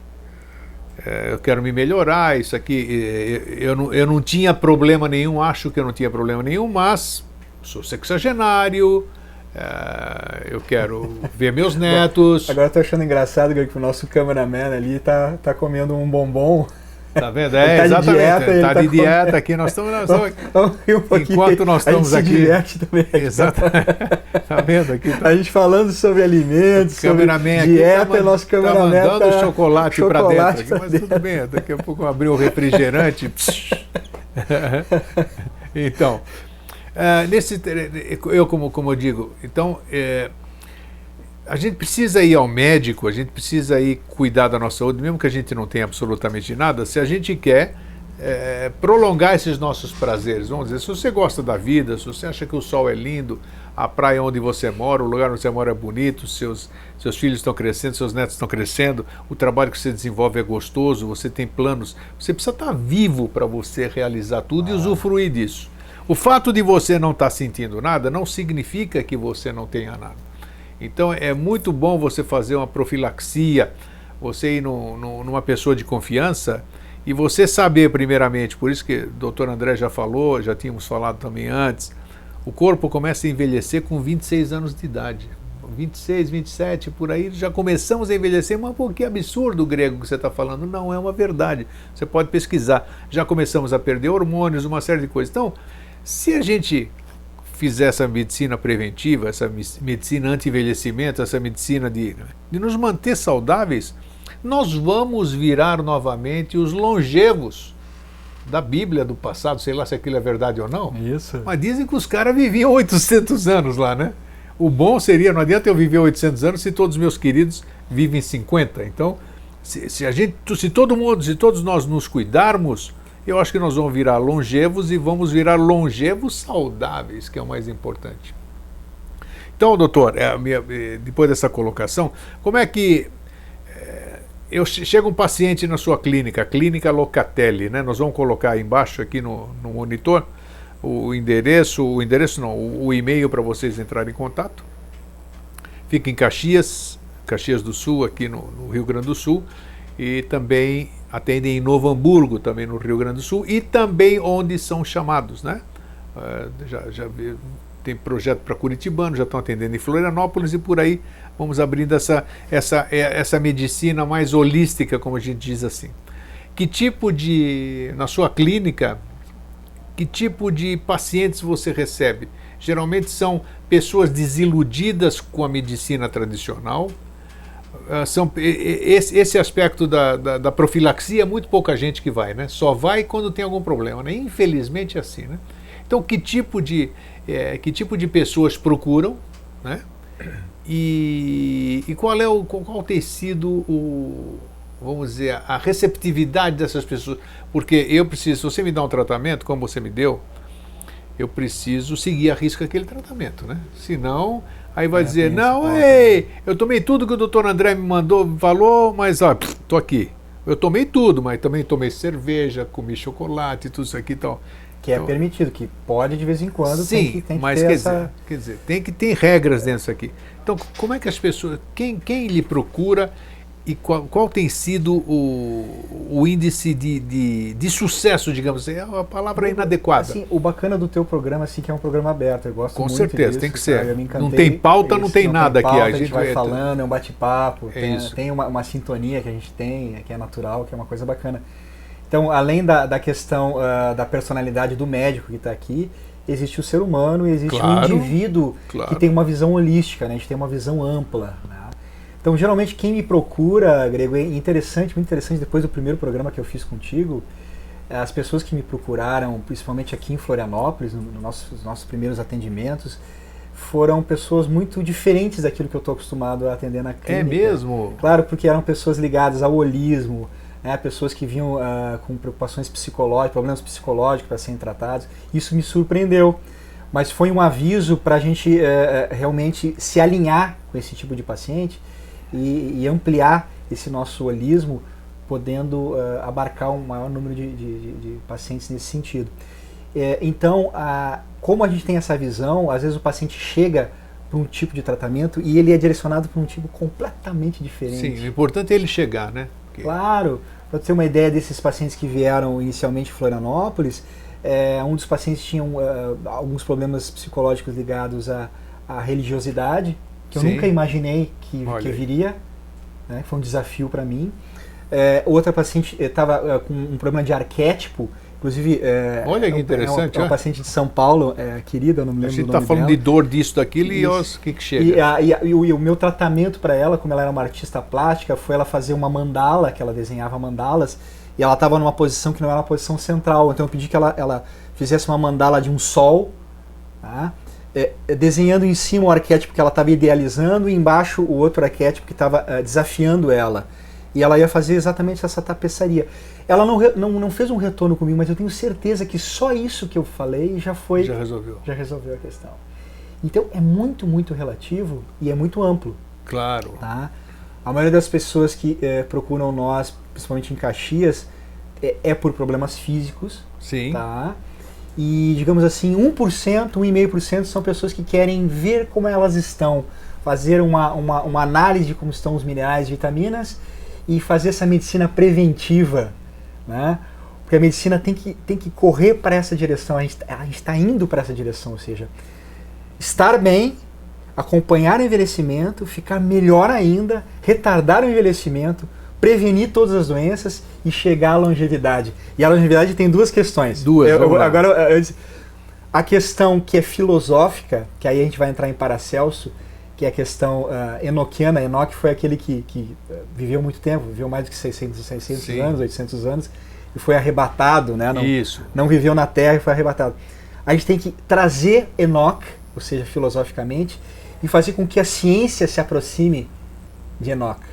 [SPEAKER 1] é, eu quero me melhorar, isso aqui, é, eu, não, eu não tinha problema nenhum, acho que eu não tinha problema nenhum, mas sou sexagenário, é, eu quero ver meus netos.
[SPEAKER 2] Agora eu tô achando engraçado que o nosso cameraman ali tá, tá comendo um bombom.
[SPEAKER 1] Tá vendo? É, tá exatamente. Dieta, está tá de dieta aqui. Nós estamos. Nós estamos um enquanto nós estamos
[SPEAKER 2] a
[SPEAKER 1] gente aqui.
[SPEAKER 2] diverte também.
[SPEAKER 1] Exato. tá vendo aqui? Tá.
[SPEAKER 2] A gente falando sobre alimentos, sobre dieta,
[SPEAKER 1] tá,
[SPEAKER 2] nosso cameraman
[SPEAKER 1] tá mandando
[SPEAKER 2] tá
[SPEAKER 1] chocolate, chocolate para dentro. Aqui, mas dentro. tudo bem. Daqui a pouco eu abri o refrigerante. então, uh, nesse, eu como, como eu digo, então. Uh, a gente precisa ir ao médico, a gente precisa ir cuidar da nossa saúde, mesmo que a gente não tenha absolutamente nada, se a gente quer é, prolongar esses nossos prazeres. Vamos dizer, se você gosta da vida, se você acha que o sol é lindo, a praia onde você mora, o lugar onde você mora é bonito, seus, seus filhos estão crescendo, seus netos estão crescendo, o trabalho que você desenvolve é gostoso, você tem planos, você precisa estar vivo para você realizar tudo ah. e usufruir disso. O fato de você não estar sentindo nada não significa que você não tenha nada. Então é muito bom você fazer uma profilaxia, você ir no, no, numa pessoa de confiança e você saber, primeiramente, por isso que o doutor André já falou, já tínhamos falado também antes, o corpo começa a envelhecer com 26 anos de idade. 26, 27, por aí, já começamos a envelhecer, mas pô, que absurdo o grego que você está falando. Não, é uma verdade. Você pode pesquisar. Já começamos a perder hormônios, uma série de coisas. Então, se a gente fizer essa medicina preventiva, essa medicina anti-envelhecimento, essa medicina de, de nos manter saudáveis, nós vamos virar novamente os longevos da Bíblia do passado, sei lá se aquilo é verdade ou não.
[SPEAKER 2] Isso.
[SPEAKER 1] Mas dizem que os caras viviam 800 anos lá, né? O bom seria, não adianta eu viver 800 anos se todos os meus queridos vivem 50. Então, se, se a gente, se todo mundo, se todos nós nos cuidarmos, eu acho que nós vamos virar longevos e vamos virar longevos saudáveis, que é o mais importante. Então, doutor, é é, depois dessa colocação, como é que é, eu chega um paciente na sua clínica, clínica Locatelli, né? Nós vamos colocar aí embaixo aqui no, no monitor o endereço, o endereço não, o, o e-mail para vocês entrarem em contato. Fica em Caxias, Caxias do Sul, aqui no, no Rio Grande do Sul, e também atendem em Novo Hamburgo, também no Rio Grande do Sul, e também onde são chamados, né? Uh, já, já tem projeto para Curitibano, já estão atendendo em Florianópolis e por aí vamos abrindo essa, essa, é, essa medicina mais holística, como a gente diz assim. Que tipo de, na sua clínica, que tipo de pacientes você recebe? Geralmente são pessoas desiludidas com a medicina tradicional, são, esse, esse aspecto da, da, da, profilaxia, muito pouca gente que vai, né? Só vai quando tem algum problema, né? Infelizmente é assim, né? Então, que tipo de, é, que tipo de pessoas procuram, né? E, e qual é o qual tem sido o, vamos dizer, a receptividade dessas pessoas? Porque eu preciso, se você me dá um tratamento, como você me deu, eu preciso seguir a risca aquele tratamento, né? Senão Aí vai é, dizer, não, ei, eu tomei tudo que o doutor André me mandou, falou, mas ó, tô aqui. Eu tomei tudo, mas também tomei cerveja, comi chocolate, tudo isso aqui e tal.
[SPEAKER 2] Que é então, é permitido, que pode de vez em quando.
[SPEAKER 1] Sim, tem que, tem mas que quer, essa... dizer, quer dizer, tem que ter regras dentro disso aqui. Então, como é que as pessoas, quem, quem lhe procura e qual, qual tem sido o, o índice de, de, de, sucesso, digamos assim? É uma palavra inadequada.
[SPEAKER 2] Assim, o bacana do teu programa assim, que é um programa aberto. Eu gosto
[SPEAKER 1] Com
[SPEAKER 2] muito
[SPEAKER 1] certeza,
[SPEAKER 2] disso,
[SPEAKER 1] tem que ser. Não tem pauta, não tem não nada tem pauta,
[SPEAKER 2] aqui. A gente, vai falando, é um bate-papo,
[SPEAKER 1] é
[SPEAKER 2] tem, tem uma, uma, sintonia que a gente tem, que é natural, que é uma coisa bacana. Então, além da, da questão uh, da personalidade do médico que está aqui, existe o ser humano e existe claro, um indivíduo claro. que tem uma visão holística, né? a gente tem uma visão ampla. Né? Então, geralmente, quem me procura, Grego, é interessante, muito interessante, depois do primeiro programa que eu fiz contigo, as pessoas que me procuraram, principalmente aqui em Florianópolis, nos no nossos, nossos primeiros atendimentos, foram pessoas muito diferentes daquilo que eu estou acostumado a atender na clínica.
[SPEAKER 1] É mesmo?
[SPEAKER 2] Claro, porque eram pessoas ligadas ao holismo, né, pessoas que vinham uh, com preocupações psicológicas, problemas psicológicos para serem tratados. Isso me surpreendeu, mas foi um aviso para a gente uh, realmente se alinhar com esse tipo de paciente e, e ampliar esse nosso holismo, podendo uh, abarcar um maior número de, de, de pacientes nesse sentido. É, então, a, como a gente tem essa visão, às vezes o paciente chega para um tipo de tratamento e ele é direcionado para um tipo completamente diferente.
[SPEAKER 1] Sim, o importante é ele chegar, né?
[SPEAKER 2] Porque... Claro, para ter uma ideia desses pacientes que vieram inicialmente em Florianópolis, é, um dos pacientes tinha uh, alguns problemas psicológicos ligados à, à religiosidade, que eu Sim. nunca imaginei que, que viria, né? foi um desafio para mim. É, outra paciente estava uh, com um problema de arquétipo, Inclusive, é,
[SPEAKER 1] Olha que interessante.
[SPEAKER 2] É, uma, é uma paciente de São Paulo, é, querida, não me lembro. Gente está
[SPEAKER 1] falando
[SPEAKER 2] dela.
[SPEAKER 1] de dor disso, daquilo e o que, que chega.
[SPEAKER 2] E, a, e, a, e, o, e, o, meu tratamento para ela, como ela era uma artista plástica, foi ela fazer uma mandala, que ela desenhava mandalas, e ela estava numa posição que não era uma posição central. Então eu pedi que ela, ela fizesse uma mandala de um sol, tá? É, é desenhando em cima o arquétipo que ela estava idealizando e embaixo o outro arquétipo que estava é, desafiando ela. E ela ia fazer exatamente essa tapeçaria. Ela não, não, não fez um retorno comigo, mas eu tenho certeza que só isso que eu falei já foi.
[SPEAKER 1] Já resolveu.
[SPEAKER 2] Já resolveu a questão. Então é muito, muito relativo e é muito amplo.
[SPEAKER 1] Claro.
[SPEAKER 2] Tá? A maioria das pessoas que é, procuram nós, principalmente em Caxias, é, é, por problemas físicos.
[SPEAKER 1] Sim.
[SPEAKER 2] Tá? E, digamos assim, 1%, 1,5% são pessoas que querem ver como elas estão, fazer uma, uma, uma análise de como estão os minerais e vitaminas e fazer essa medicina preventiva, né? Porque a medicina tem que, tem que correr para essa direção, a gente está indo para essa direção, ou seja, estar bem, acompanhar o envelhecimento, ficar melhor ainda, retardar o envelhecimento, prevenir todas as doenças e chegar à longevidade. E a longevidade tem duas questões.
[SPEAKER 1] Duas.
[SPEAKER 2] Eu, eu, agora, eu, a questão que é filosófica, que aí a gente vai entrar em Paracelso, que é a questão uh, enoquiana. Enoque foi aquele que, que uh, viveu muito tempo, viveu mais de 600, 600 anos, 800 anos, e foi arrebatado, né? Não,
[SPEAKER 1] Isso.
[SPEAKER 2] não viveu na Terra e foi arrebatado. A gente tem que trazer Enoque, ou seja, filosoficamente, e fazer com que a ciência se aproxime de Enoque,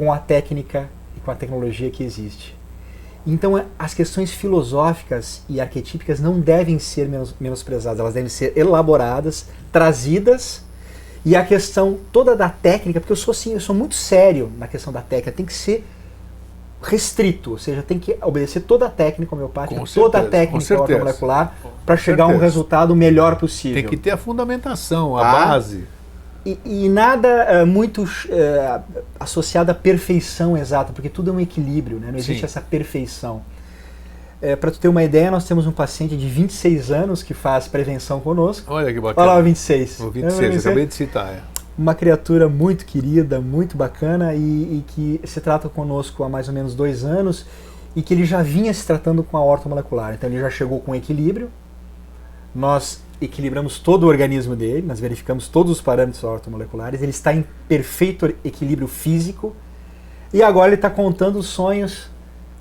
[SPEAKER 2] com a técnica e com a tecnologia que existe. Então, as questões filosóficas e arquetípicas não devem ser menos, menosprezadas, elas devem ser elaboradas, trazidas, e a questão toda da técnica, porque eu sou assim, eu sou muito sério na questão da técnica, tem que ser restrito, ou seja, tem que obedecer toda a técnica homeopática, toda a técnica molecular para chegar a um resultado melhor possível.
[SPEAKER 1] Tem que ter a fundamentação, a ah, base.
[SPEAKER 2] E, e nada uh, muito uh, associado à perfeição exata, porque tudo é um equilíbrio, né? não existe Sim. essa perfeição. É, Para tu ter uma ideia, nós temos um paciente de 26 anos que faz prevenção conosco.
[SPEAKER 1] Olha que bacana.
[SPEAKER 2] Olha lá o 26.
[SPEAKER 1] O 26, é, acabei de citar. É.
[SPEAKER 2] Uma criatura muito querida, muito bacana e, e, que se trata conosco há mais ou menos dois anos e que ele já vinha se tratando com a horta molecular. Então ele já chegou com equilíbrio. Nós equilibramos todo o organismo dele, nós verificamos todos os parâmetros ortomoleculares, ele está em perfeito equilíbrio físico e agora ele está contando os sonhos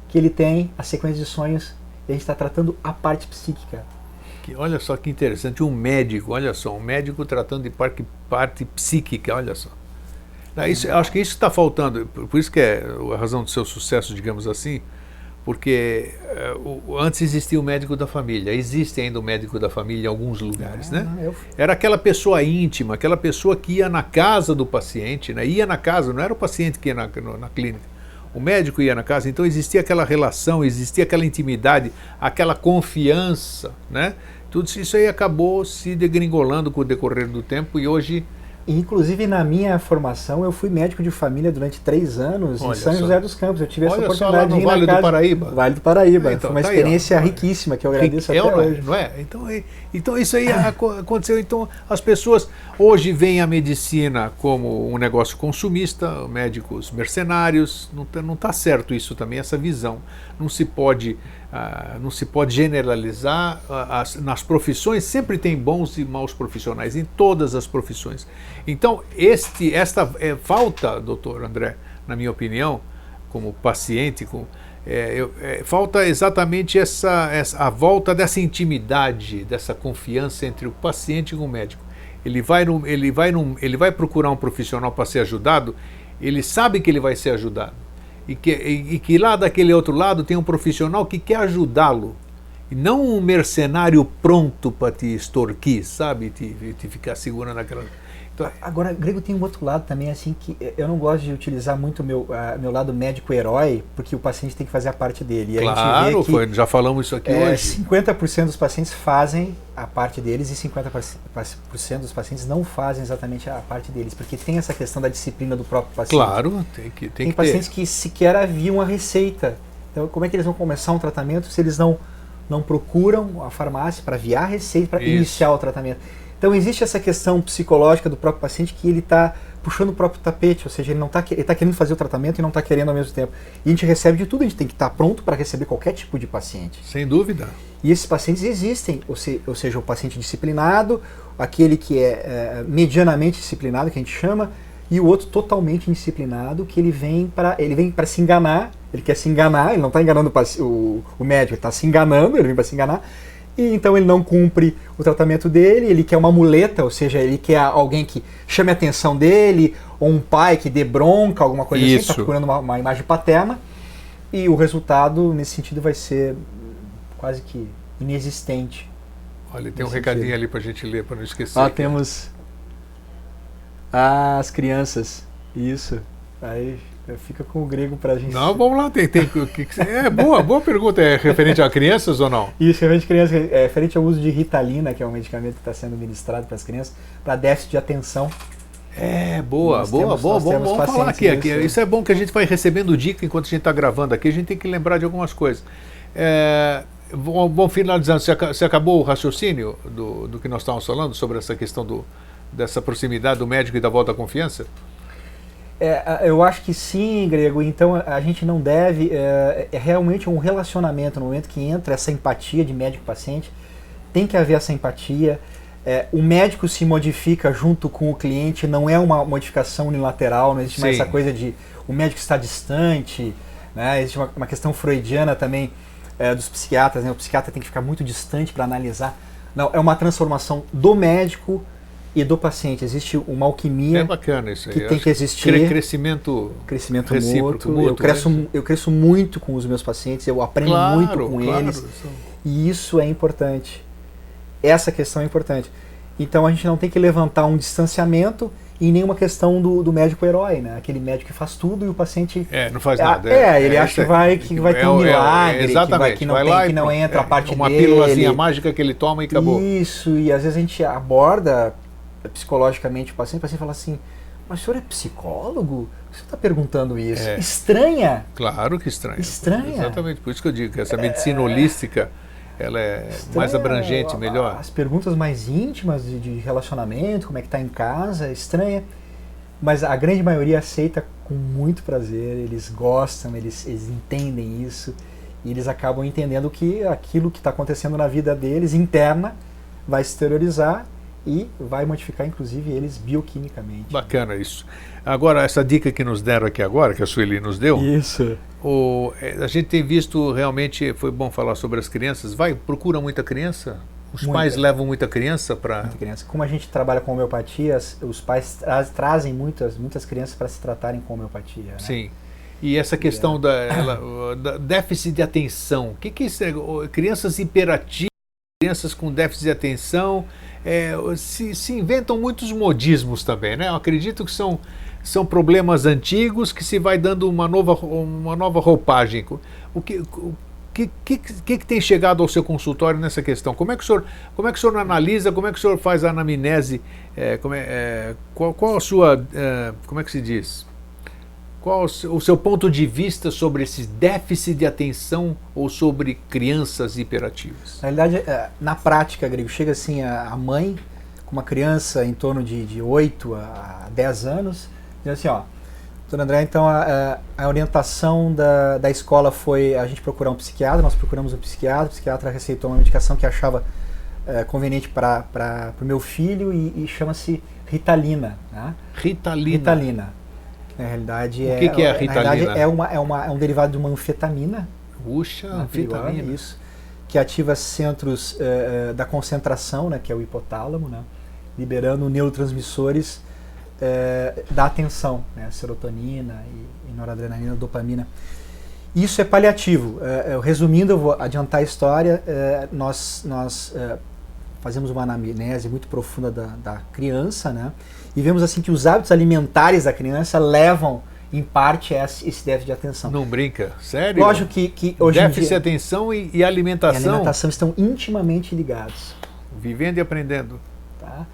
[SPEAKER 2] que ele tem, a sequência de sonhos, e a gente está tratando a parte psíquica.
[SPEAKER 1] Que, olha só que interessante, um médico, olha só, um médico tratando de parte, parte psíquica, olha só. Isso, acho que isso está faltando, por isso que é a razão do seu sucesso, digamos assim, porque uh, antes existia o médico da família, existe ainda o médico da família em alguns lugares, né? Eu... Era aquela pessoa íntima, aquela pessoa que ia na casa do paciente, né? Ia na casa, não era o paciente que ia na, no, na clínica. O médico ia na casa, então existia aquela relação, existia aquela intimidade, aquela confiança, né? Tudo isso aí acabou se degringolando com o decorrer do tempo e hoje
[SPEAKER 2] Inclusive, na minha formação, eu fui médico de família durante três anos Olha em São só. José dos Campos. Eu tive Olha essa oportunidade
[SPEAKER 1] de ir Vale do Paraíba.
[SPEAKER 2] Vale do Paraíba. Então, Foi uma tá experiência aí, riquíssima que eu agradeço
[SPEAKER 1] é,
[SPEAKER 2] até hoje.
[SPEAKER 1] Não é? Então, então isso aí aconteceu. Então as pessoas hoje veem a medicina como um negócio consumista, médicos mercenários. Não está não tá certo isso também, essa visão. Não se pode ah, não se pode generalizar. Ah, as, nas profissões sempre tem bons e maus profissionais, em todas as profissões. Então, este, esta é, falta, doutor André, na minha opinião, como paciente, com, é, eu, é, falta exatamente essa, essa, a volta dessa intimidade, dessa confiança entre o paciente e o médico. Ele vai, no, ele vai, num, ele vai procurar um profissional para ser ajudado, ele sabe que ele vai ser ajudado e que, e, e que lá daquele outro lado tem um profissional que quer ajudá-lo. E não um mercenário pronto para te extorquir, sabe? Te, te ficar segurando aquela.
[SPEAKER 2] Agora, grego tem um outro lado também, assim, que eu não gosto de utilizar muito meu uh, meu lado médico-herói, porque o paciente tem que fazer a parte dele. E
[SPEAKER 1] claro, que, foi, já falamos isso aqui é, hoje.
[SPEAKER 2] 50% dos pacientes fazem a parte deles e 50% dos pacientes não fazem exatamente a parte deles, porque tem essa questão da disciplina do próprio paciente.
[SPEAKER 1] Claro, tem que Tem,
[SPEAKER 2] tem
[SPEAKER 1] que
[SPEAKER 2] pacientes
[SPEAKER 1] ter.
[SPEAKER 2] que sequer haviam a receita. Então, como é que eles vão começar um tratamento se eles não, não procuram a farmácia para aviar a receita, para iniciar o tratamento? Então existe essa questão psicológica do próprio paciente que ele está puxando o próprio tapete, ou seja, ele não está tá querendo fazer o tratamento e não está querendo ao mesmo tempo. E a gente recebe de tudo, a gente tem que estar tá pronto para receber qualquer tipo de paciente.
[SPEAKER 1] Sem dúvida.
[SPEAKER 2] E esses pacientes existem, ou, se, ou seja, o paciente disciplinado, aquele que é, é, medianamente disciplinado, que a gente chama, e o outro totalmente indisciplinado, que ele vem para ele vem para se enganar, ele quer se enganar, ele não está enganando o, o médico, ele está se enganando, ele vem para se enganar e então ele não cumpre o tratamento dele, ele quer uma muleta, ou seja, ele quer alguém que chame a atenção dele, ou um pai que dê bronca, alguma coisa Isso. assim, está procurando uma, uma, imagem paterna, e o resultado nesse sentido vai ser quase que inexistente.
[SPEAKER 1] Olha, tem um recadinho sentido. ali para a gente ler, para não esquecer.
[SPEAKER 2] Ah, temos as crianças, isso. Aí Fica com o grego para a gente.
[SPEAKER 1] Não, vamos lá. Tem, tem, é boa, boa pergunta. É referente a crianças ou não?
[SPEAKER 2] Isso, referente a crianças. É referente ao uso de Ritalina, que é um medicamento que está sendo ministrado para as crianças, para déficit de atenção.
[SPEAKER 1] É, boa, boa, temos, boa. Vamos, vamos falar aqui, aqui. Isso é bom que a gente vai recebendo dica enquanto a gente está gravando aqui. A gente tem que lembrar de algumas coisas. É, bom, finalizando, você acabou o raciocínio do, do que nós estávamos falando sobre essa questão do, dessa proximidade do médico e da volta à confiança?
[SPEAKER 2] É, eu acho que sim, Grego. Então a gente não deve. É, é, realmente um relacionamento, no momento que entra essa empatia de médico-paciente, tem que haver essa empatia. É, o médico se modifica junto com o cliente, não é uma modificação unilateral, não existe sim. mais essa coisa de o médico está distante. Né? Existe uma, uma questão freudiana também é, dos psiquiatras, né? o psiquiatra tem que ficar muito distante para analisar. Não, é uma transformação do médico e do paciente. Existe uma alquimia
[SPEAKER 1] é bacana isso aí.
[SPEAKER 2] que tem que existir.
[SPEAKER 1] Crescimento,
[SPEAKER 2] crescimento mútuo. mútuo eu, cresço, né? eu cresço muito com os meus pacientes, eu aprendo claro, muito com claro, eles. E isso é importante. Essa questão é importante. Então a gente não tem que levantar um distanciamento e nenhuma questão do, do médico herói, né? Aquele médico que faz tudo e o paciente.
[SPEAKER 1] É, não faz nada.
[SPEAKER 2] É, é ele é, acha que vai, que vai ter um milagre, exatamente, que, vai, que não, vai tem, que não entra a parte
[SPEAKER 1] uma
[SPEAKER 2] dele.
[SPEAKER 1] Uma pílulazinha mágica que ele toma e acabou.
[SPEAKER 2] Isso, e às vezes a gente aborda psicologicamente o paciente, o paciente fala assim, mas o senhor é psicólogo? Por que você está perguntando isso? É. Estranha.
[SPEAKER 1] Claro que estranha.
[SPEAKER 2] Estranha.
[SPEAKER 1] Exatamente, por isso que eu digo que essa medicina é... holística ela é estranha. mais abrangente, melhor.
[SPEAKER 2] As perguntas mais íntimas de, de relacionamento, como é que está em casa, é estranha. Mas a grande maioria aceita com muito prazer, eles gostam, eles, eles entendem isso e eles acabam entendendo que aquilo que está acontecendo na vida deles, interna, vai se exteriorizar e vai modificar inclusive eles bioquimicamente.
[SPEAKER 1] Bacana isso. Agora, essa dica que nos deram aqui agora, que a Sueli nos deu.
[SPEAKER 2] Isso.
[SPEAKER 1] O, é, a gente tem visto realmente, foi bom falar sobre as crianças. Vai, procura muita criança? Os muita. pais levam muita criança para. Muita
[SPEAKER 2] criança. Como a gente trabalha com homeopatia, os pais tra trazem muitas, muitas crianças para se tratarem com homeopatia. Né?
[SPEAKER 1] Sim. E essa questão é. da, ela, da, déficit de atenção. O que, que é isso? Crianças hiperativas, crianças com déficit de atenção é, se, se, inventam muitos modismos também, né? Eu acredito que são, são problemas antigos que se vai dando uma nova, uma nova roupagem. O que, o que, que, que, tem chegado ao seu consultório nessa questão? Como é que o senhor, como é que o senhor analisa, como é que o senhor faz a anamnese? É, como é, é, qual, qual a sua, é, como é que se diz? Qual o seu ponto de vista sobre esse déficit de atenção ou sobre crianças hiperativas?
[SPEAKER 2] Na realidade, é, na prática, Grego, chega assim a mãe com uma criança em torno de, de 8 a 10 anos, diz assim, ó, doutor André, então a, a, orientação da, da escola foi a gente procurar um psiquiatra, nós procuramos um psiquiatra, o psiquiatra receitou uma medicação que achava é, conveniente para o meu filho e, e chama-se Ritalina. Né?
[SPEAKER 1] Ritalina.
[SPEAKER 2] Ritalina. Na realidade,
[SPEAKER 1] o que é, que é a
[SPEAKER 2] Ritalina? É, uma, é, uma, é um derivado de uma anfetamina.
[SPEAKER 1] Puxa, anfetamina.
[SPEAKER 2] Isso. Que ativa centros uh, da concentração, né, que é o hipotálamo, né, liberando neurotransmissores uh, da atenção, né, serotonina e, e noradrenalina, dopamina. Isso é paliativo. Resumindo, eu vou adiantar a história. nós nós fazemos uma anamnese muito profunda da, da criança, né? E vemos assim que os hábitos alimentares da criança levam em parte esse déficit de atenção.
[SPEAKER 1] Não brinca, sério?
[SPEAKER 2] Lógico que, que hoje
[SPEAKER 1] déficit
[SPEAKER 2] em dia,
[SPEAKER 1] de atenção e, e alimentação.
[SPEAKER 2] E alimentação estão intimamente ligados.
[SPEAKER 1] Vivendo e aprendendo.
[SPEAKER 2] Tá?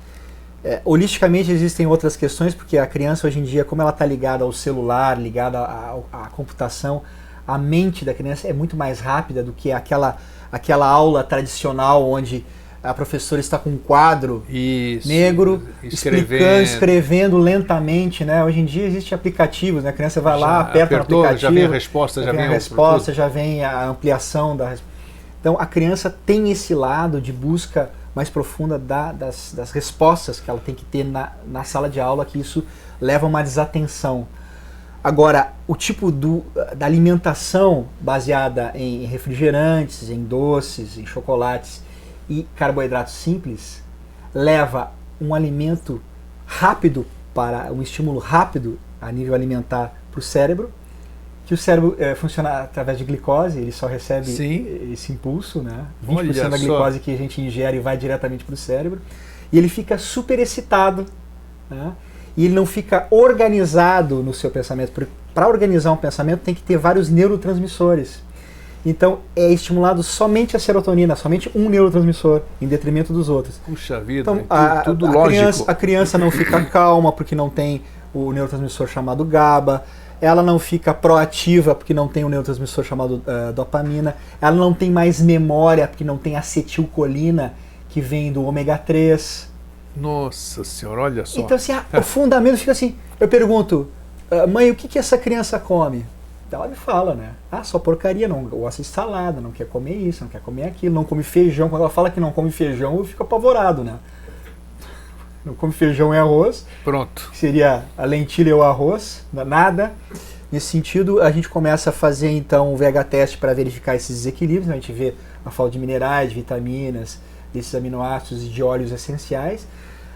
[SPEAKER 2] É, holisticamente existem outras questões, porque a criança hoje em dia, como ela está ligada ao celular, ligada à, à, computação, a mente da criança é muito mais rápida do que aquela, aquela aula tradicional onde a professora está com um quadro
[SPEAKER 1] Isso,
[SPEAKER 2] negro, escrevendo. escrevendo lentamente, né? Hoje em dia existem aplicativos, né? A criança vai
[SPEAKER 1] já
[SPEAKER 2] lá, aperta
[SPEAKER 1] apertou,
[SPEAKER 2] o aplicativo,
[SPEAKER 1] já vem a resposta, já,
[SPEAKER 2] já vem a resposta, já vem a ampliação da Então a criança tem esse lado de busca mais profunda da, das, das respostas que ela tem que ter na, na sala de aula, que isso leva a uma desatenção. Agora, o tipo do, da alimentação baseada em refrigerantes, em doces, em chocolates, e carboidratos simples leva um alimento rápido para um estímulo rápido a nível alimentar para o cérebro, que o cérebro é, funciona através de glicose, ele só recebe
[SPEAKER 1] Sim.
[SPEAKER 2] esse impulso, né? 20%
[SPEAKER 1] Olha
[SPEAKER 2] da glicose só. que a gente ingere vai diretamente para o cérebro, e ele fica super excitado, né? e ele não fica organizado no seu pensamento. Para organizar um pensamento tem que ter vários neurotransmissores. Então é estimulado somente a serotonina, somente um neurotransmissor, em detrimento dos outros.
[SPEAKER 1] Puxa vida,
[SPEAKER 2] então,
[SPEAKER 1] tudo,
[SPEAKER 2] a,
[SPEAKER 1] tudo
[SPEAKER 2] a
[SPEAKER 1] lógico.
[SPEAKER 2] Criança, a criança não fica calma porque não tem o neurotransmissor chamado GABA, ela não fica proativa porque não tem o neurotransmissor chamado uh, dopamina, ela não tem mais memória porque não tem acetilcolina que vem do ômega 3.
[SPEAKER 1] Nossa senhora, olha só.
[SPEAKER 2] Então assim, a, o fundamento fica assim, eu pergunto, uh, mãe, o que, que essa criança come? Ela me fala, né? Ah, só porcaria, não gosta de salada, não quer comer isso, não quer comer aquilo, não come feijão. Quando ela fala que não come feijão, eu fico apavorado, né? Não come feijão e arroz.
[SPEAKER 1] Pronto.
[SPEAKER 2] seria a lentilha e o arroz, nada. Nesse sentido, a gente começa a fazer então um VH teste para verificar esses desequilíbrios. Né? A gente vê a falta de minerais, de vitaminas, desses aminoácidos e de óleos essenciais.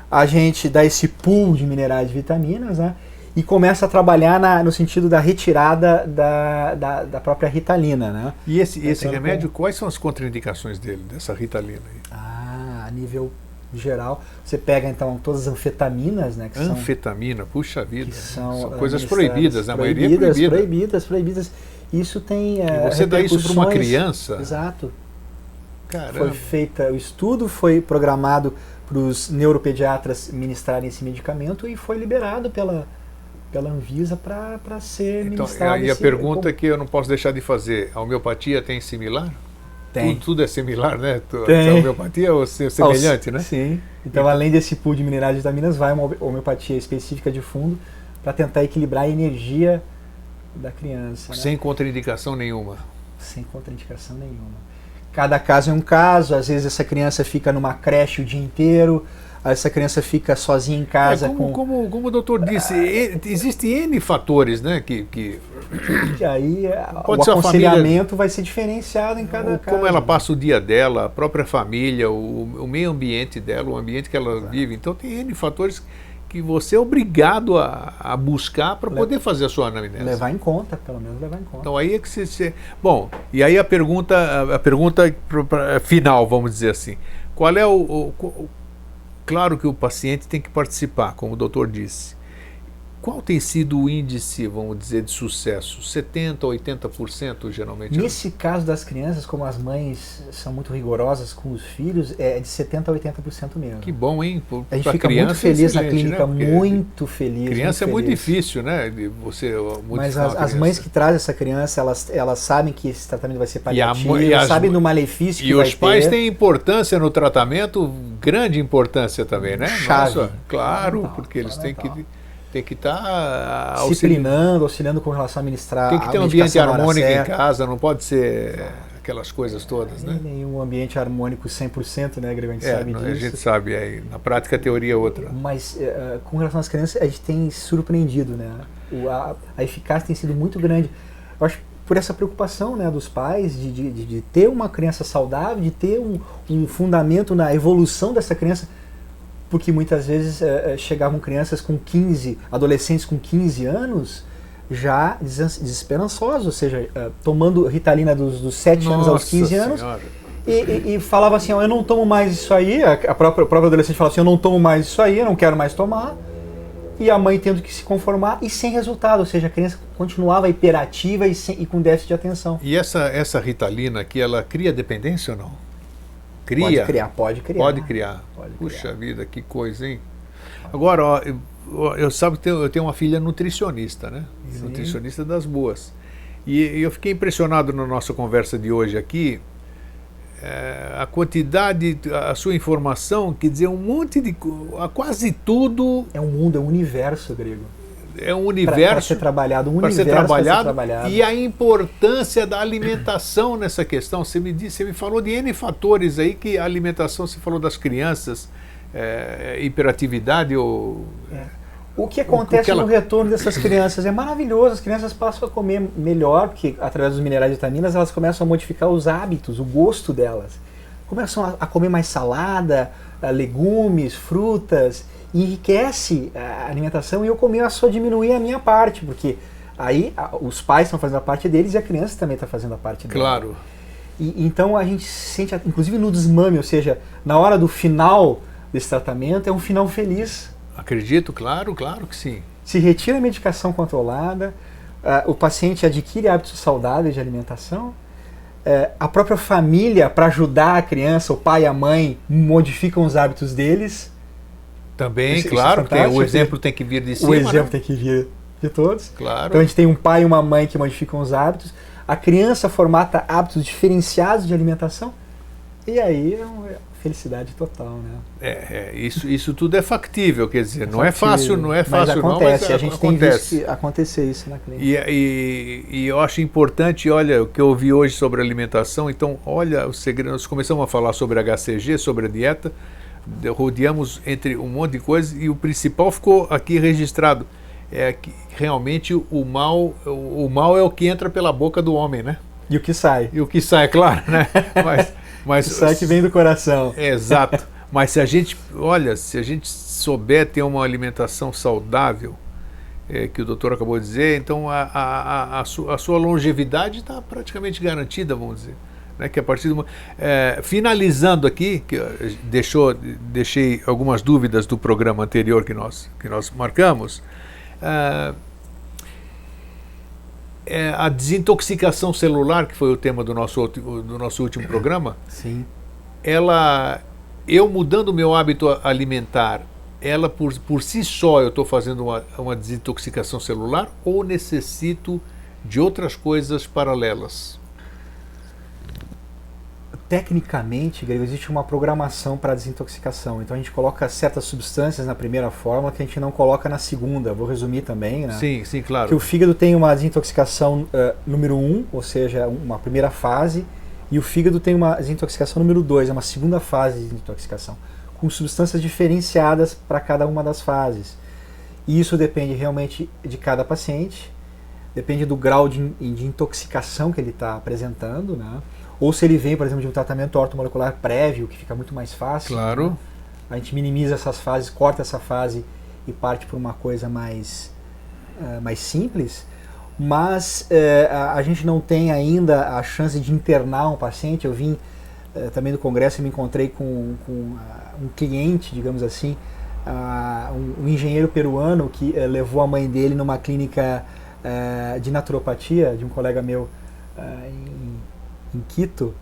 [SPEAKER 2] A gente dá esse pool de minerais e vitaminas, né? E começa a trabalhar na, no sentido da retirada da, da, da própria ritalina. Né?
[SPEAKER 1] E esse, esse remédio, com... quais são as contraindicações dele, dessa ritalina? Aí?
[SPEAKER 2] Ah, a nível geral, você pega então todas as anfetaminas, né?
[SPEAKER 1] Que Anfetamina, são, puxa vida.
[SPEAKER 2] são,
[SPEAKER 1] são coisas proibidas, na maioria é
[SPEAKER 2] proibida. Proibidas, proibidas. Isso tem.
[SPEAKER 1] É, e você dá isso para uma criança?
[SPEAKER 2] Exato.
[SPEAKER 1] Caramba.
[SPEAKER 2] Foi feita, o estudo foi programado para os neuropediatras ministrarem esse medicamento e foi liberado pela, pela Anvisa para ser então, ministrado.
[SPEAKER 1] Aí a pergunta que eu não posso deixar de fazer: a homeopatia tem similar?
[SPEAKER 2] Tem.
[SPEAKER 1] Tudo, tudo é similar, né?
[SPEAKER 2] Tem.
[SPEAKER 1] A homeopatia ou semelhante, né?
[SPEAKER 2] Sim. Então, então, além desse pool de minerais e vitaminas, vai uma homeopatia específica de fundo para tentar equilibrar a energia da criança.
[SPEAKER 1] Sem
[SPEAKER 2] né?
[SPEAKER 1] contraindicação nenhuma.
[SPEAKER 2] Sem contraindicação nenhuma. Cada caso é um caso, às vezes essa criança fica numa creche o dia inteiro, essa criança fica sozinha em casa.
[SPEAKER 1] É, como,
[SPEAKER 2] com...
[SPEAKER 1] como, como o doutor disse, ah, existem N fatores, né? Que, que...
[SPEAKER 2] E aí é, Pode o aconselhamento família... vai ser diferenciado em cada caso.
[SPEAKER 1] Como ela passa o dia dela, a própria família, o, o meio ambiente dela, o ambiente que ela Exato. vive. Então tem N fatores que você é obrigado a, a buscar para poder fazer a sua anamnese.
[SPEAKER 2] Levar em conta, pelo menos levar em conta.
[SPEAKER 1] Então aí é que você, bom, e aí a pergunta, a pergunta final, vamos dizer assim, qual é o, o Claro que o paciente tem que participar, como o doutor disse. Qual tem sido o índice, vamos dizer, de sucesso? 70%, 80% geralmente?
[SPEAKER 2] Nesse caso das crianças, como as mães são muito rigorosas com os filhos, é de 70% a 80% mesmo.
[SPEAKER 1] Que bom, hein? Por,
[SPEAKER 2] a gente fica muito feliz na clínica, né? muito feliz.
[SPEAKER 1] Criança
[SPEAKER 2] muito
[SPEAKER 1] é muito difícil, né? De você
[SPEAKER 2] Mas as, as, mães que trazem essa criança, elas, elas sabem que esse tratamento vai ser paliativo,
[SPEAKER 1] e, a,
[SPEAKER 2] e sabem do malefício que vai ter.
[SPEAKER 1] E os pais têm importância no tratamento, grande importância também, né?
[SPEAKER 2] Chave. Nossa,
[SPEAKER 1] claro, porque eles têm que tem que estar
[SPEAKER 2] tá disciplinando, auxiliando com relação a administrar.
[SPEAKER 1] Tem que ter um ambiente harmônico em casa, não pode ser aquelas coisas todas, né?
[SPEAKER 2] Nenhum ambiente harmônico 100%, né, Greg? A gente
[SPEAKER 1] é,
[SPEAKER 2] sabe disso.
[SPEAKER 1] A gente sabe, aí, na prática a teoria é outra.
[SPEAKER 2] Mas uh, com relação às crianças, a gente tem surpreendido, né? O, a, a, eficácia tem sido muito grande. Eu acho por essa preocupação né, dos pais de, de, de ter uma criança saudável, de ter um, um fundamento na evolução dessa criança porque muitas vezes é, chegavam crianças com 15, adolescentes com 15 anos, já desesperançosos, ou seja, é, tomando Ritalina dos, dos 7 Nossa anos aos 15 anos. E, e, e, falava assim, oh, eu não tomo mais isso aí, a própria, a própria adolescente falava assim, eu não tomo mais isso aí, eu não quero mais tomar. e a mãe tendo que se conformar e sem resultado, ou seja, a criança continuava hiperativa e, sem, e com déficit de atenção.
[SPEAKER 1] E essa, essa ritalina aqui, ela cria dependência ou não? Cria?
[SPEAKER 2] Pode criar, pode criar.
[SPEAKER 1] Pode criar.
[SPEAKER 2] Pode
[SPEAKER 1] Puxa
[SPEAKER 2] criar.
[SPEAKER 1] vida, que coisa, hein? Agora, ó, eu, eu sabe que tenho- eu tenho uma filha nutricionista, né?
[SPEAKER 2] Sim.
[SPEAKER 1] nutricionista das boas. E, e eu fiquei impressionado na nossa conversa de hoje aqui, eh, a quantidade, a sua informação, quer dizer, um monte de. quase tudo
[SPEAKER 2] É um mundo, é um universo grego.
[SPEAKER 1] É um
[SPEAKER 2] Para
[SPEAKER 1] universo
[SPEAKER 2] ser trabalhado, um
[SPEAKER 1] para ser,
[SPEAKER 2] universo pra
[SPEAKER 1] trabalhado,
[SPEAKER 2] trabalhado.
[SPEAKER 1] e a importância da alimentação nessa questão. Você me disse, você me falou de N fatores aí que a alimentação, você falou das crianças, é, hiperatividade ou
[SPEAKER 2] O que acontece
[SPEAKER 1] o que ela-
[SPEAKER 2] no retorno dessas crianças é maravilhoso. As crianças passam a comer melhor, porque através dos minerais e vitaminas elas começam a modificar os hábitos, o gosto delas. Começam a, a comer mais salada, legumes, frutas, enriquece a alimentação e eu começo a diminuir a minha parte, porque aí ah, os pais estão fazendo a parte deles e a criança também está fazendo a parte dela.
[SPEAKER 1] claro.
[SPEAKER 2] E, então a gente se sente, inclusive no desmame, ou seja, na hora do final desse tratamento, é um final feliz.
[SPEAKER 1] Acredito, claro, claro que sim.
[SPEAKER 2] Se retira a medicação controlada, ah, o paciente adquire hábitos saudáveis de alimentação, eh, a própria família, para ajudar a criança, o pai e a mãe, modificam os hábitos deles.
[SPEAKER 1] Também,
[SPEAKER 2] Isso- isso é
[SPEAKER 1] claro, o
[SPEAKER 2] fantástico.
[SPEAKER 1] exemplo tem que vir de cima.
[SPEAKER 2] o exemplo
[SPEAKER 1] né?
[SPEAKER 2] tem que vir de todos.
[SPEAKER 1] Claro.
[SPEAKER 2] Então a gente tem um pai e uma mãe que modificam os hábitos, a criança formata hábitos diferenciados de alimentação, e aí é uma felicidade total, né?
[SPEAKER 1] É, é, isso, isso tudo é factível, quer dizer, não é
[SPEAKER 2] Factível.
[SPEAKER 1] fácil, não é fácil
[SPEAKER 2] mas
[SPEAKER 1] não,
[SPEAKER 2] acontece,
[SPEAKER 1] mas
[SPEAKER 2] a gente
[SPEAKER 1] acontece.
[SPEAKER 2] tem visto acontecer isso na clínica.
[SPEAKER 1] E, e, e eu acho importante, olha, o que eu ouvi hoje sobre alimentação, então, olha, o segredo, nós começamos a falar sobre HCG, sobre a dieta, rodeamos entre um monte de coisas e o principal ficou aqui registrado, é que realmente o mal, o, o mal é o que entra pela boca do homem, né?
[SPEAKER 2] E o que sai?
[SPEAKER 1] E o que sai, é claro, né? Mas, mas
[SPEAKER 2] O que sai que vem do coração.
[SPEAKER 1] é, exato. Mas se a gente, olha, se a gente souber ter uma alimentação saudável, é, que o doutor acabou de dizer, então a, a, a, a, su- a sua longevidade está praticamente garantida, vamos dizer. Né, que a partir do, é, finalizando aqui, que eh, deixou, deixei algumas dúvidas do programa anterior que nós, que nós marcamos. ah, é, a desintoxicação celular, que foi o tema do nosso, do nosso último programa,
[SPEAKER 2] Sim.
[SPEAKER 1] ela eu mudando o meu hábito alimentar ela por, por si só eu estou fazendo uma, uma desintoxicação celular ou necessito de outras coisas paralelas
[SPEAKER 2] Tecnicamente, Grego, existe uma programação para desintoxicação. Então a gente coloca certas substâncias na primeira fórmula que a gente não coloca na segunda. Vou resumir também, né?
[SPEAKER 1] sim sim
[SPEAKER 2] Que
[SPEAKER 1] claro
[SPEAKER 2] o fígado tem uma desintoxicação eh, número 1, um, ou seja, uma primeira fase, e o fígado tem uma desintoxicação número 2, é uma segunda fase de desintoxicação, com substâncias diferenciadas para cada uma das fases. E isso depende realmente de cada paciente, depende do grau de, de intoxicação que ele está apresentando, né? Ou se ele vem, por exemplo, de um tratamento ortomolecular prévio, que fica muito mais fácil.
[SPEAKER 1] claro
[SPEAKER 2] né? A gente minimiza essas fases, corta essa fase e parte para uma coisa mais, eh, mais simples, mas eh, a, a gente não tem ainda a chance de internar um paciente. Eu vim eh, também do congresso e me encontrei com, com ah, um cliente, digamos assim, ah, um, um engenheiro peruano que levou a mãe dele numa clínica de naturopatia de um colega meu em, em Quito,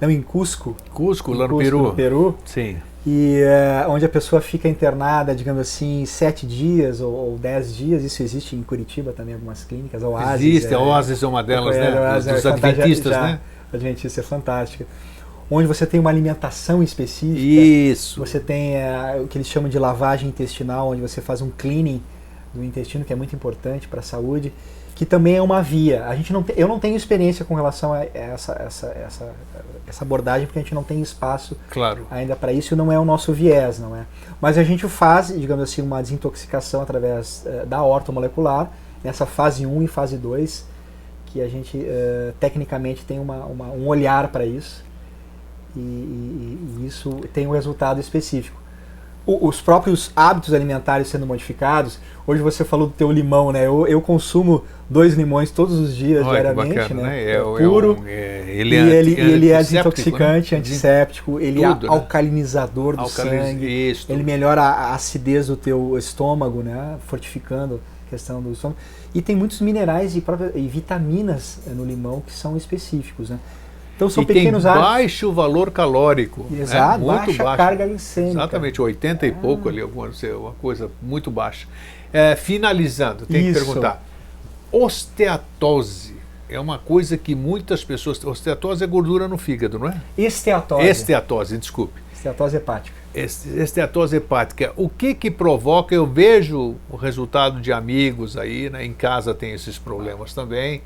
[SPEAKER 2] não, em Cusco,
[SPEAKER 1] Cusco lá
[SPEAKER 2] em
[SPEAKER 1] no
[SPEAKER 2] Cusco,
[SPEAKER 1] Peru
[SPEAKER 2] no Peru
[SPEAKER 1] sim
[SPEAKER 2] e eh, onde a pessoa fica internada, digamos assim, sete dias ou, ou dez dias. Isso existe em Curitiba também, algumas clínicas. A Oasis,
[SPEAKER 1] existe a
[SPEAKER 2] é-
[SPEAKER 1] Oasis é uma delas
[SPEAKER 2] é, a
[SPEAKER 1] né
[SPEAKER 2] Oasis
[SPEAKER 1] dos,
[SPEAKER 2] é
[SPEAKER 1] adventistas
[SPEAKER 2] já-
[SPEAKER 1] né
[SPEAKER 2] A Adventista é fantástica. Onde você tem uma alimentação específica.
[SPEAKER 1] isso
[SPEAKER 2] Você tem eh, o que eles chamam de lavagem intestinal, onde você faz um cleaning do intestino, que é muito importante para a saúde, que também é uma via. A gente não te- eu não tenho experiência com relação a essa, essa, essa, essa abordagem, porque a gente não tem espaço
[SPEAKER 1] claro
[SPEAKER 2] ainda para isso, não é o nosso viés, não é? Mas a gente faz, digamos assim, uma desintoxicação através eh, da horta molecular, nessa fase 1 e fase 2, que a gente eh, tecnicamente tem uma, uma- um olhar para isso, e, e- e isso tem um resultado específico. Os próprios hábitos alimentares sendo modificados. Hoje você falou do teu limão, né? Eu, eu consumo dois limões todos os dias,
[SPEAKER 1] Olha,
[SPEAKER 2] diariamente,
[SPEAKER 1] bacana,
[SPEAKER 2] né?
[SPEAKER 1] né?
[SPEAKER 2] É,
[SPEAKER 1] É,
[SPEAKER 2] puro.
[SPEAKER 1] é um- é-
[SPEAKER 2] E
[SPEAKER 1] ele,
[SPEAKER 2] ele,
[SPEAKER 1] é,
[SPEAKER 2] e ele é desintoxicante,
[SPEAKER 1] né?
[SPEAKER 2] antisséptico, ele
[SPEAKER 1] Tudo,
[SPEAKER 2] é
[SPEAKER 1] né?
[SPEAKER 2] alcalinizador do
[SPEAKER 1] Alcaliz-
[SPEAKER 2] sangue,
[SPEAKER 1] Isso.
[SPEAKER 2] ele melhora a a acidez do teu estômago, né? Fortificando a questão do estômago. E tem muitos minerais e, própria- e vitaminas eh, no limão que são específicos, né? Então são
[SPEAKER 1] e
[SPEAKER 2] pequenos
[SPEAKER 1] tem baixo valor calórico.
[SPEAKER 2] Exato,
[SPEAKER 1] né? muito
[SPEAKER 2] baixa
[SPEAKER 1] baixo.
[SPEAKER 2] carga glicêmica.
[SPEAKER 1] Exatamente, 80 e pouco ali, alguma, uma coisa muito baixa. É, finalizando, tem que perguntar. Osteatose é uma coisa que muitas pessoas. Osteatose é gordura no fígado, não é?
[SPEAKER 2] Esteatose.
[SPEAKER 1] Esteatose, desculpe.
[SPEAKER 2] Esteatose hepática.
[SPEAKER 1] Este- Esteatose hepática. O que que provoca? Eu vejo o resultado de amigos aí, né? em casa tem esses problemas também.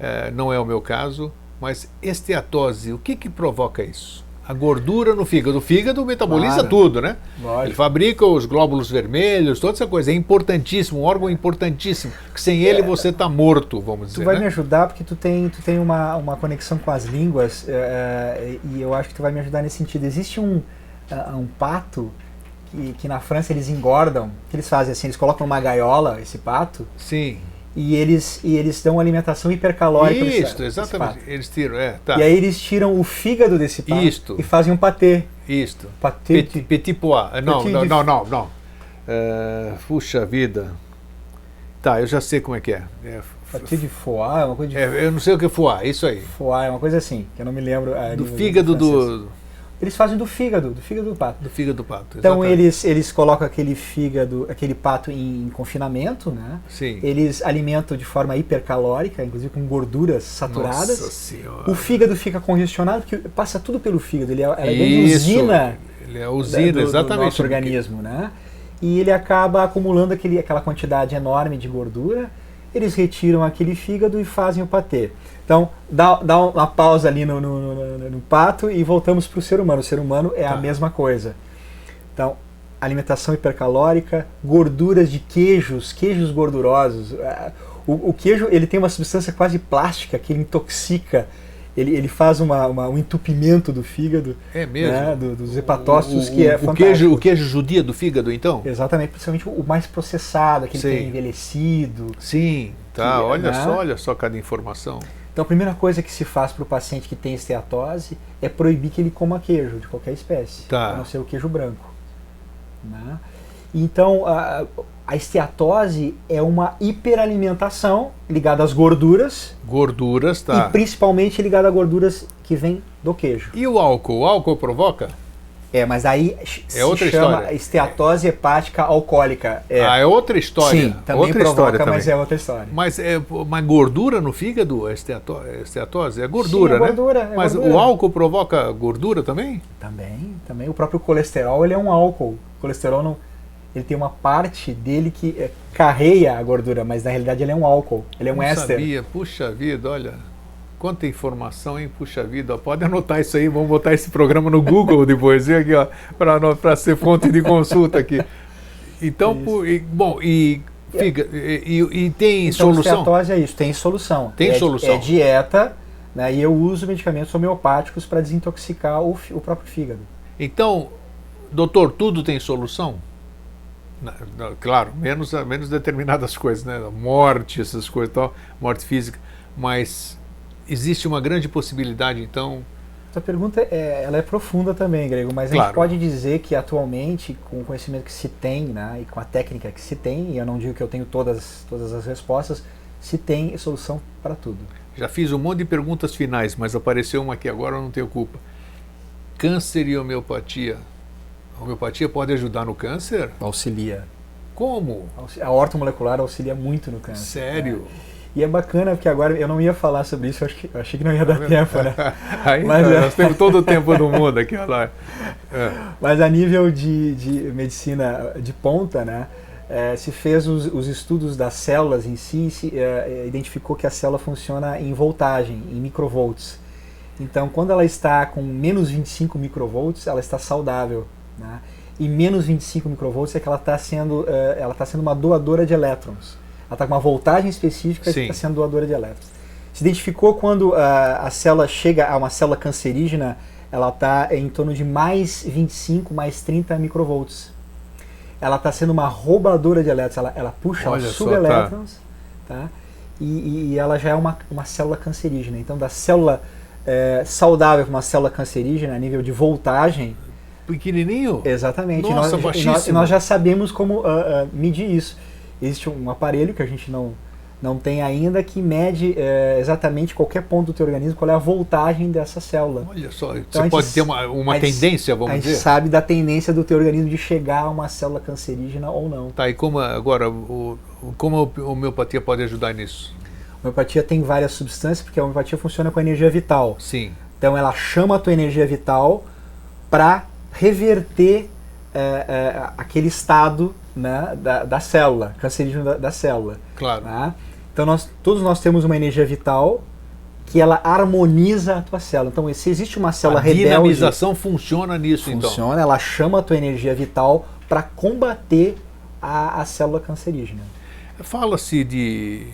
[SPEAKER 1] É, não é o meu caso, mas esteatose, o que que provoca isso? A gordura no fígado. O fígado metaboliza
[SPEAKER 2] Claro.
[SPEAKER 1] tudo, né? Ele
[SPEAKER 2] Lógico.
[SPEAKER 1] fabrica os glóbulos vermelhos, toda essa coisa. É importantíssimo, um órgão importantíssimo. Que sem ele você está morto, vamos
[SPEAKER 2] Tu
[SPEAKER 1] dizer.
[SPEAKER 2] vai
[SPEAKER 1] né?
[SPEAKER 2] me ajudar porque tu tem, tu tem uma, uma conexão com as línguas eh, e eu acho que tu vai me ajudar nesse sentido. Existe um, ah, um pato que, que na França eles engordam, que eles fazem assim, eles colocam numa gaiola esse pato
[SPEAKER 1] Sim.
[SPEAKER 2] E eles, e eles dão alimentação hipercalórica
[SPEAKER 1] Isso, exatamente.
[SPEAKER 2] pato.
[SPEAKER 1] Eles tiram, é, tá.
[SPEAKER 2] E aí eles tiram o fígado desse pato
[SPEAKER 1] Isto.
[SPEAKER 2] e fazem um patê.
[SPEAKER 1] Isto.
[SPEAKER 2] Patê
[SPEAKER 1] Petit,
[SPEAKER 2] de-
[SPEAKER 1] petit pois. Eh, Não, não, não, não, não. Eh, puxa vida. Tá, eu já sei como é que é. É,
[SPEAKER 2] patê de foie, é uma coisa de
[SPEAKER 1] é, eu não sei o que é foie, isso aí.
[SPEAKER 2] foie, é uma coisa assim, que eu não me lembro.
[SPEAKER 1] Do fígado do,
[SPEAKER 2] Eles fazem do fígado, do fígado do pato.
[SPEAKER 1] do fígado do pato.
[SPEAKER 2] Então
[SPEAKER 1] exatamente.
[SPEAKER 2] eles, eles colocam aquele fígado, aquele pato em, confinamento, né?
[SPEAKER 1] Sim.
[SPEAKER 2] Eles alimentam de forma hipercalórica, inclusive com gorduras saturadas.
[SPEAKER 1] Nossa senhora.
[SPEAKER 2] O fígado fica congestionado porque passa tudo pelo fígado. Ele é, é
[SPEAKER 1] Isso.
[SPEAKER 2] usina,
[SPEAKER 1] Ele é
[SPEAKER 2] da-
[SPEAKER 1] usina,
[SPEAKER 2] do, do
[SPEAKER 1] exatamente.
[SPEAKER 2] nosso organismo, né? E ele acaba acumulando aquele, aquela quantidade enorme de gordura. Eles retiram aquele fígado e fazem o patê. Então, dá, dá uma pausa ali no, no, no- no pato e voltamos para o ser humano. O ser humano é
[SPEAKER 1] Tá.
[SPEAKER 2] a mesma coisa. Então, alimentação hipercalórica, gorduras de queijos, queijos gordurosos. Ah, O, o queijo ele tem uma substância quase plástica que ele intoxica. Ele, ele faz uma, uma- um entupimento do fígado,
[SPEAKER 1] É mesmo.
[SPEAKER 2] né, do- dos hepatócitos,
[SPEAKER 1] o,
[SPEAKER 2] que é
[SPEAKER 1] o, queijo, o queijo judia do fígado, então?
[SPEAKER 2] Exatamente, principalmente o mais processado, aquele que
[SPEAKER 1] Sim.
[SPEAKER 2] é envelhecido.
[SPEAKER 1] Sim, tá.
[SPEAKER 2] Que,
[SPEAKER 1] olha
[SPEAKER 2] né?
[SPEAKER 1] só, olha só cada informação.
[SPEAKER 2] Então a primeira coisa que se faz para o paciente que tem esteatose é proibir que ele coma queijo de qualquer espécie,
[SPEAKER 1] Tá.
[SPEAKER 2] a não ser o queijo branco. né? Então a, a esteatose é uma hiperalimentação ligada às gorduras
[SPEAKER 1] Gorduras, tá.
[SPEAKER 2] e principalmente ligada a gorduras que vêm do queijo.
[SPEAKER 1] E o álcool? O álcool provoca?
[SPEAKER 2] É, mas aí se
[SPEAKER 1] É outra
[SPEAKER 2] chama
[SPEAKER 1] história.
[SPEAKER 2] esteatose hepática alcoólica. É.
[SPEAKER 1] Ah, é outra história.
[SPEAKER 2] Sim, também
[SPEAKER 1] outra
[SPEAKER 2] provoca,
[SPEAKER 1] história
[SPEAKER 2] mas
[SPEAKER 1] também.
[SPEAKER 2] é outra história.
[SPEAKER 1] Mas é uma gordura no fígado, a esteatose? É gordura,
[SPEAKER 2] Sim, é
[SPEAKER 1] né?
[SPEAKER 2] gordura, é
[SPEAKER 1] Mas
[SPEAKER 2] gordura.
[SPEAKER 1] o álcool provoca gordura também?
[SPEAKER 2] Também, também. O próprio colesterol ele é um álcool. O colesterol não, ele tem uma parte dele que é, carreia a gordura, mas na realidade ele é um álcool. Ele é um
[SPEAKER 1] Não
[SPEAKER 2] éster.
[SPEAKER 1] sabia. Puxa vida, olha. Quanta informação, hein? Puxa vida. ó, Pode anotar isso aí, vamos botar esse programa no Google depois, aqui, ó, para ser fonte de consulta aqui. Então, por- e- bom, e, figa, e, e- tem
[SPEAKER 2] Então,
[SPEAKER 1] solução?
[SPEAKER 2] esteatose é isso, tem solução.
[SPEAKER 1] Tem
[SPEAKER 2] é,
[SPEAKER 1] solução.
[SPEAKER 2] É dieta, né, e eu uso medicamentos homeopáticos para desintoxicar o, o próprio fígado.
[SPEAKER 1] Então, doutor, tudo tem solução? Claro, menos, menos determinadas coisas, né? Morte, essas coisas e tal, morte física. Mas existe uma grande possibilidade, então.
[SPEAKER 2] Essa pergunta é, ela é profunda também, Grego, mas a
[SPEAKER 1] Claro.
[SPEAKER 2] gente pode dizer que atualmente, com o conhecimento que se tem né, e com a técnica que se tem, e eu não digo que eu tenho todas, todas as respostas, se tem solução para tudo.
[SPEAKER 1] Já fiz um monte de perguntas finais, mas apareceu uma aqui agora, eu não tenho culpa. Câncer e homeopatia. A homeopatia pode ajudar no câncer?
[SPEAKER 2] Auxilia.
[SPEAKER 1] Como?
[SPEAKER 2] A ortomolecular auxilia muito no câncer.
[SPEAKER 1] Sério?
[SPEAKER 2] né? E é bacana porque agora eu não ia falar sobre isso, eu, acho que, eu achei que não ia dar tempo, né?
[SPEAKER 1] Aí
[SPEAKER 2] Mas
[SPEAKER 1] nós,
[SPEAKER 2] é.
[SPEAKER 1] nós temos todo o tempo do mundo aqui, olha lá. É.
[SPEAKER 2] Mas a nível de, de medicina de ponta, né, eh, se fez os, os estudos das células em si, se eh, identificou que a célula funciona em voltagem, em microvolts. Então, quando ela está com menos 25 microvolts, ela está saudável. Né? E menos 25 microvolts é que ela está sendo, eh, ela está sendo uma doadora de elétrons. Ela está com uma voltagem específica e
[SPEAKER 1] Sim.
[SPEAKER 2] está sendo doadora de elétrons. Se identificou quando ah, a célula chega a uma célula cancerígena, ela está em torno de mais 25, mais 30 microvolts. ela está sendo uma roubadora de elétrons, ela, ela puxa
[SPEAKER 1] Olha
[SPEAKER 2] os
[SPEAKER 1] só,
[SPEAKER 2] subelétrons, tá? E, e- e ela já é uma, uma célula cancerígena. Então, da célula é, saudável para uma célula cancerígena a nível de voltagem,
[SPEAKER 1] Pequenininho?
[SPEAKER 2] exatamente.
[SPEAKER 1] Nossa,
[SPEAKER 2] nós, e nós,
[SPEAKER 1] baixíssimo.
[SPEAKER 2] e nós já sabemos como ah, ah, medir isso. Existe um aparelho que a gente não, não tem ainda que mede eh, exatamente qualquer ponto do teu organismo, qual é a voltagem dessa célula.
[SPEAKER 1] Olha só,
[SPEAKER 2] a
[SPEAKER 1] você
[SPEAKER 2] gente
[SPEAKER 1] pode ter uma, uma
[SPEAKER 2] a gente-
[SPEAKER 1] tendência,
[SPEAKER 2] a
[SPEAKER 1] vamos
[SPEAKER 2] gente
[SPEAKER 1] dizer.
[SPEAKER 2] sabe da tendência do teu organismo de chegar a uma célula cancerígena ou não.
[SPEAKER 1] Tá, e como agora, o, como a homeopatia pode ajudar nisso?
[SPEAKER 2] A homeopatia tem várias substâncias, porque a homeopatia funciona com a energia vital.
[SPEAKER 1] Sim,
[SPEAKER 2] Então ela chama a tua energia vital para reverter eh, eh, aquele estado né, da, da célula, cancerígeno da, da célula.
[SPEAKER 1] claro.
[SPEAKER 2] tá? Então nós, todos nós temos uma energia vital que ela harmoniza a tua célula. Então se existe uma célula
[SPEAKER 1] a
[SPEAKER 2] rebelde,
[SPEAKER 1] dinamização funciona nisso, então.
[SPEAKER 2] funciona, ela chama a tua energia vital para combater a, a célula cancerígena.
[SPEAKER 1] Fala-se de.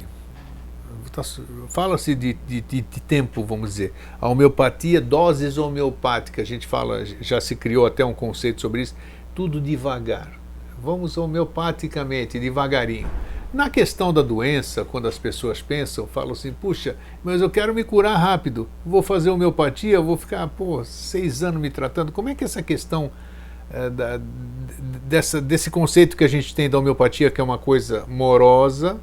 [SPEAKER 1] tá Fala-se de, de, de- de tempo, vamos dizer. A homeopatia, doses homeopáticas, a gente fala, já se criou até um conceito sobre isso, tudo devagar. Vamos homeopaticamente, devagarinho. Na questão da doença, quando as pessoas pensam, falam assim, puxa, mas eu quero me curar rápido, vou fazer homeopatia, vou ficar, pô, seis anos me tratando. Como é que essa questão eh, da- dessa, desse conceito que a gente tem da homeopatia, que é uma coisa morosa,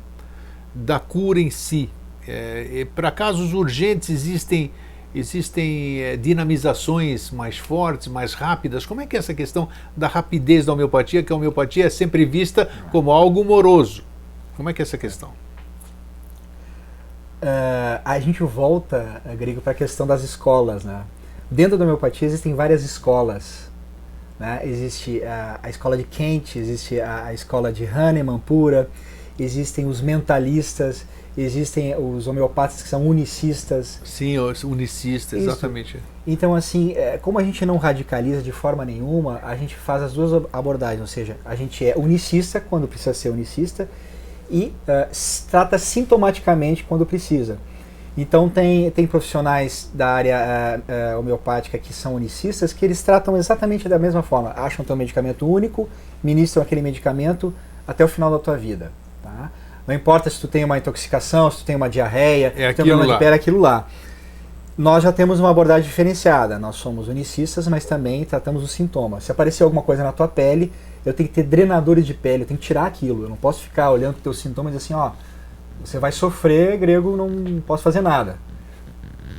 [SPEAKER 1] da cura em si. Para casos urgentes existem existem eh, dinamizações mais fortes, mais rápidas. Como é que é essa questão da rapidez da homeopatia, que a homeopatia é sempre vista como algo moroso? Como é que é essa questão?
[SPEAKER 2] Ah, a gente volta, eh, Grego, para a questão das escolas. Né? Dentro da homeopatia existem várias escolas. Né? Existe a, a escola de Kent, existe a, a escola de Hahnemann pura, existem os mentalistas, existem os homeopatas que são unicistas.
[SPEAKER 1] Sim, os unicistas,
[SPEAKER 2] Isso.
[SPEAKER 1] exatamente.
[SPEAKER 2] Então, assim, eh, como a gente não radicaliza de forma nenhuma, a gente faz as duas ab- abordagens, ou seja, a gente é unicista quando precisa ser unicista e s- trata sintomaticamente quando precisa. Então, tem, tem profissionais da área eh, eh, homeopática que são unicistas que eles tratam exatamente da mesma forma. Acham teu medicamento único, ministram aquele medicamento até o final da tua vida. Tá? Não importa se tu tem uma intoxicação, se tu tem uma diarreia,
[SPEAKER 1] É
[SPEAKER 2] tem um problema
[SPEAKER 1] lá.
[SPEAKER 2] de pele, é aquilo lá nós já temos uma abordagem diferenciada. Nós somos unicistas, mas também tratamos os sintomas. Se aparecer alguma coisa na tua pele, eu tenho que ter drenadores de pele, eu tenho que tirar aquilo. Eu não posso ficar olhando para os teus sintomas e dizer assim, ó, você vai sofrer, grego, não posso fazer nada.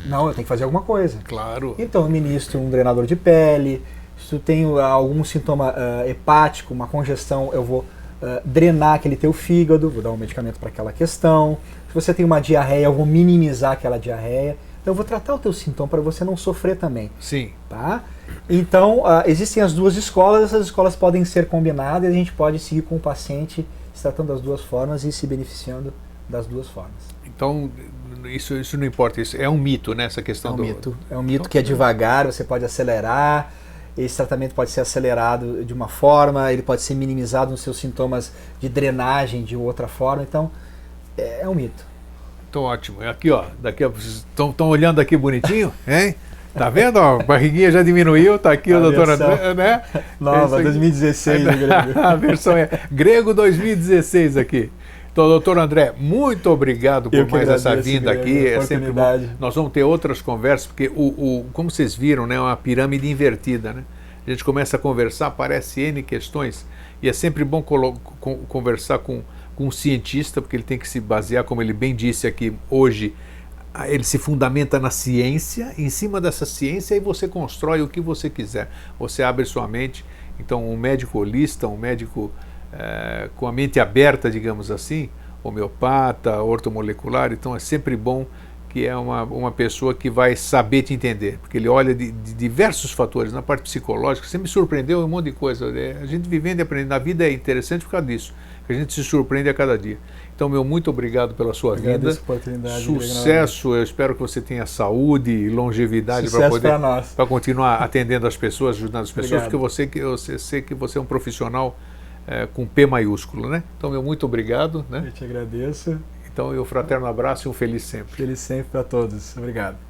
[SPEAKER 2] Não, eu tenho que fazer alguma coisa.
[SPEAKER 1] Claro.
[SPEAKER 2] Então eu ministro um drenador de pele. Se tu tem algum sintoma ah, hepático, uma congestão, eu vou ah, drenar aquele teu fígado, vou dar um medicamento para aquela questão. Se você tem uma diarreia, eu vou minimizar aquela diarreia. Então eu vou tratar o teu sintoma para você não sofrer também,
[SPEAKER 1] Sim.
[SPEAKER 2] tá? Então ah, existem as duas escolas, essas escolas podem ser combinadas e a gente pode seguir com o paciente se tratando das duas formas e se beneficiando das duas formas.
[SPEAKER 1] Então, isso, isso não importa. Isso é um mito, né? Essa
[SPEAKER 2] É
[SPEAKER 1] questão
[SPEAKER 2] um
[SPEAKER 1] do.
[SPEAKER 2] mito. É um mito
[SPEAKER 1] Então,
[SPEAKER 2] que é devagar, você pode acelerar. Esse tratamento pode ser acelerado de uma forma, ele pode ser minimizado nos seus sintomas de drenagem de outra forma. Então, é, é um mito.
[SPEAKER 1] Então, ótimo. Aqui, ó. Daqui, ó, vocês estão olhando aqui bonitinho, hein? Tá vendo? Ó, a barriguinha já diminuiu, tá aqui
[SPEAKER 2] A
[SPEAKER 1] o doutor André, né?
[SPEAKER 2] Nova,
[SPEAKER 1] Esse aqui-
[SPEAKER 2] 2016, né, Grego?
[SPEAKER 1] a versão é Grego 2016 aqui. Então, doutor André, muito obrigado por mais essa vinda aqui. É sempre bom. Nós vamos ter outras conversas, porque, o, o, como vocês viram, né, é uma pirâmide invertida. Né? A gente começa a conversar, aparece N questões, e é sempre bom conversar com, com um cientista, porque ele tem que se basear, como ele bem disse aqui hoje, ele se fundamenta na ciência, em cima dessa ciência aí você constrói o que você quiser. Você abre sua mente. Então, um médico holista, um médico eh, com a mente aberta, digamos assim, homeopata, ortomolecular, então é sempre bom que é uma, uma pessoa que vai saber te entender, porque ele olha de, de diversos fatores, na parte psicológica, você me surpreendeu um monte de coisa. né? A gente vivendo e aprendendo, a vida é interessante por causa disso, que a gente se surpreende a cada dia. Então, meu muito obrigado pela sua.
[SPEAKER 2] Agradeço a oportunidade.
[SPEAKER 1] Sucesso, eu espero que você tenha saúde e longevidade para poder
[SPEAKER 2] para
[SPEAKER 1] continuar atendendo as pessoas, ajudando as pessoas,
[SPEAKER 2] Obrigado.
[SPEAKER 1] porque você eu sei que você é um profissional eh, com P maiúsculo, né? Então, meu muito obrigado, né?
[SPEAKER 2] Eu te agradeço.
[SPEAKER 1] Então, eu fraterno abraço e um feliz sempre.
[SPEAKER 2] Feliz sempre para todos. Obrigado.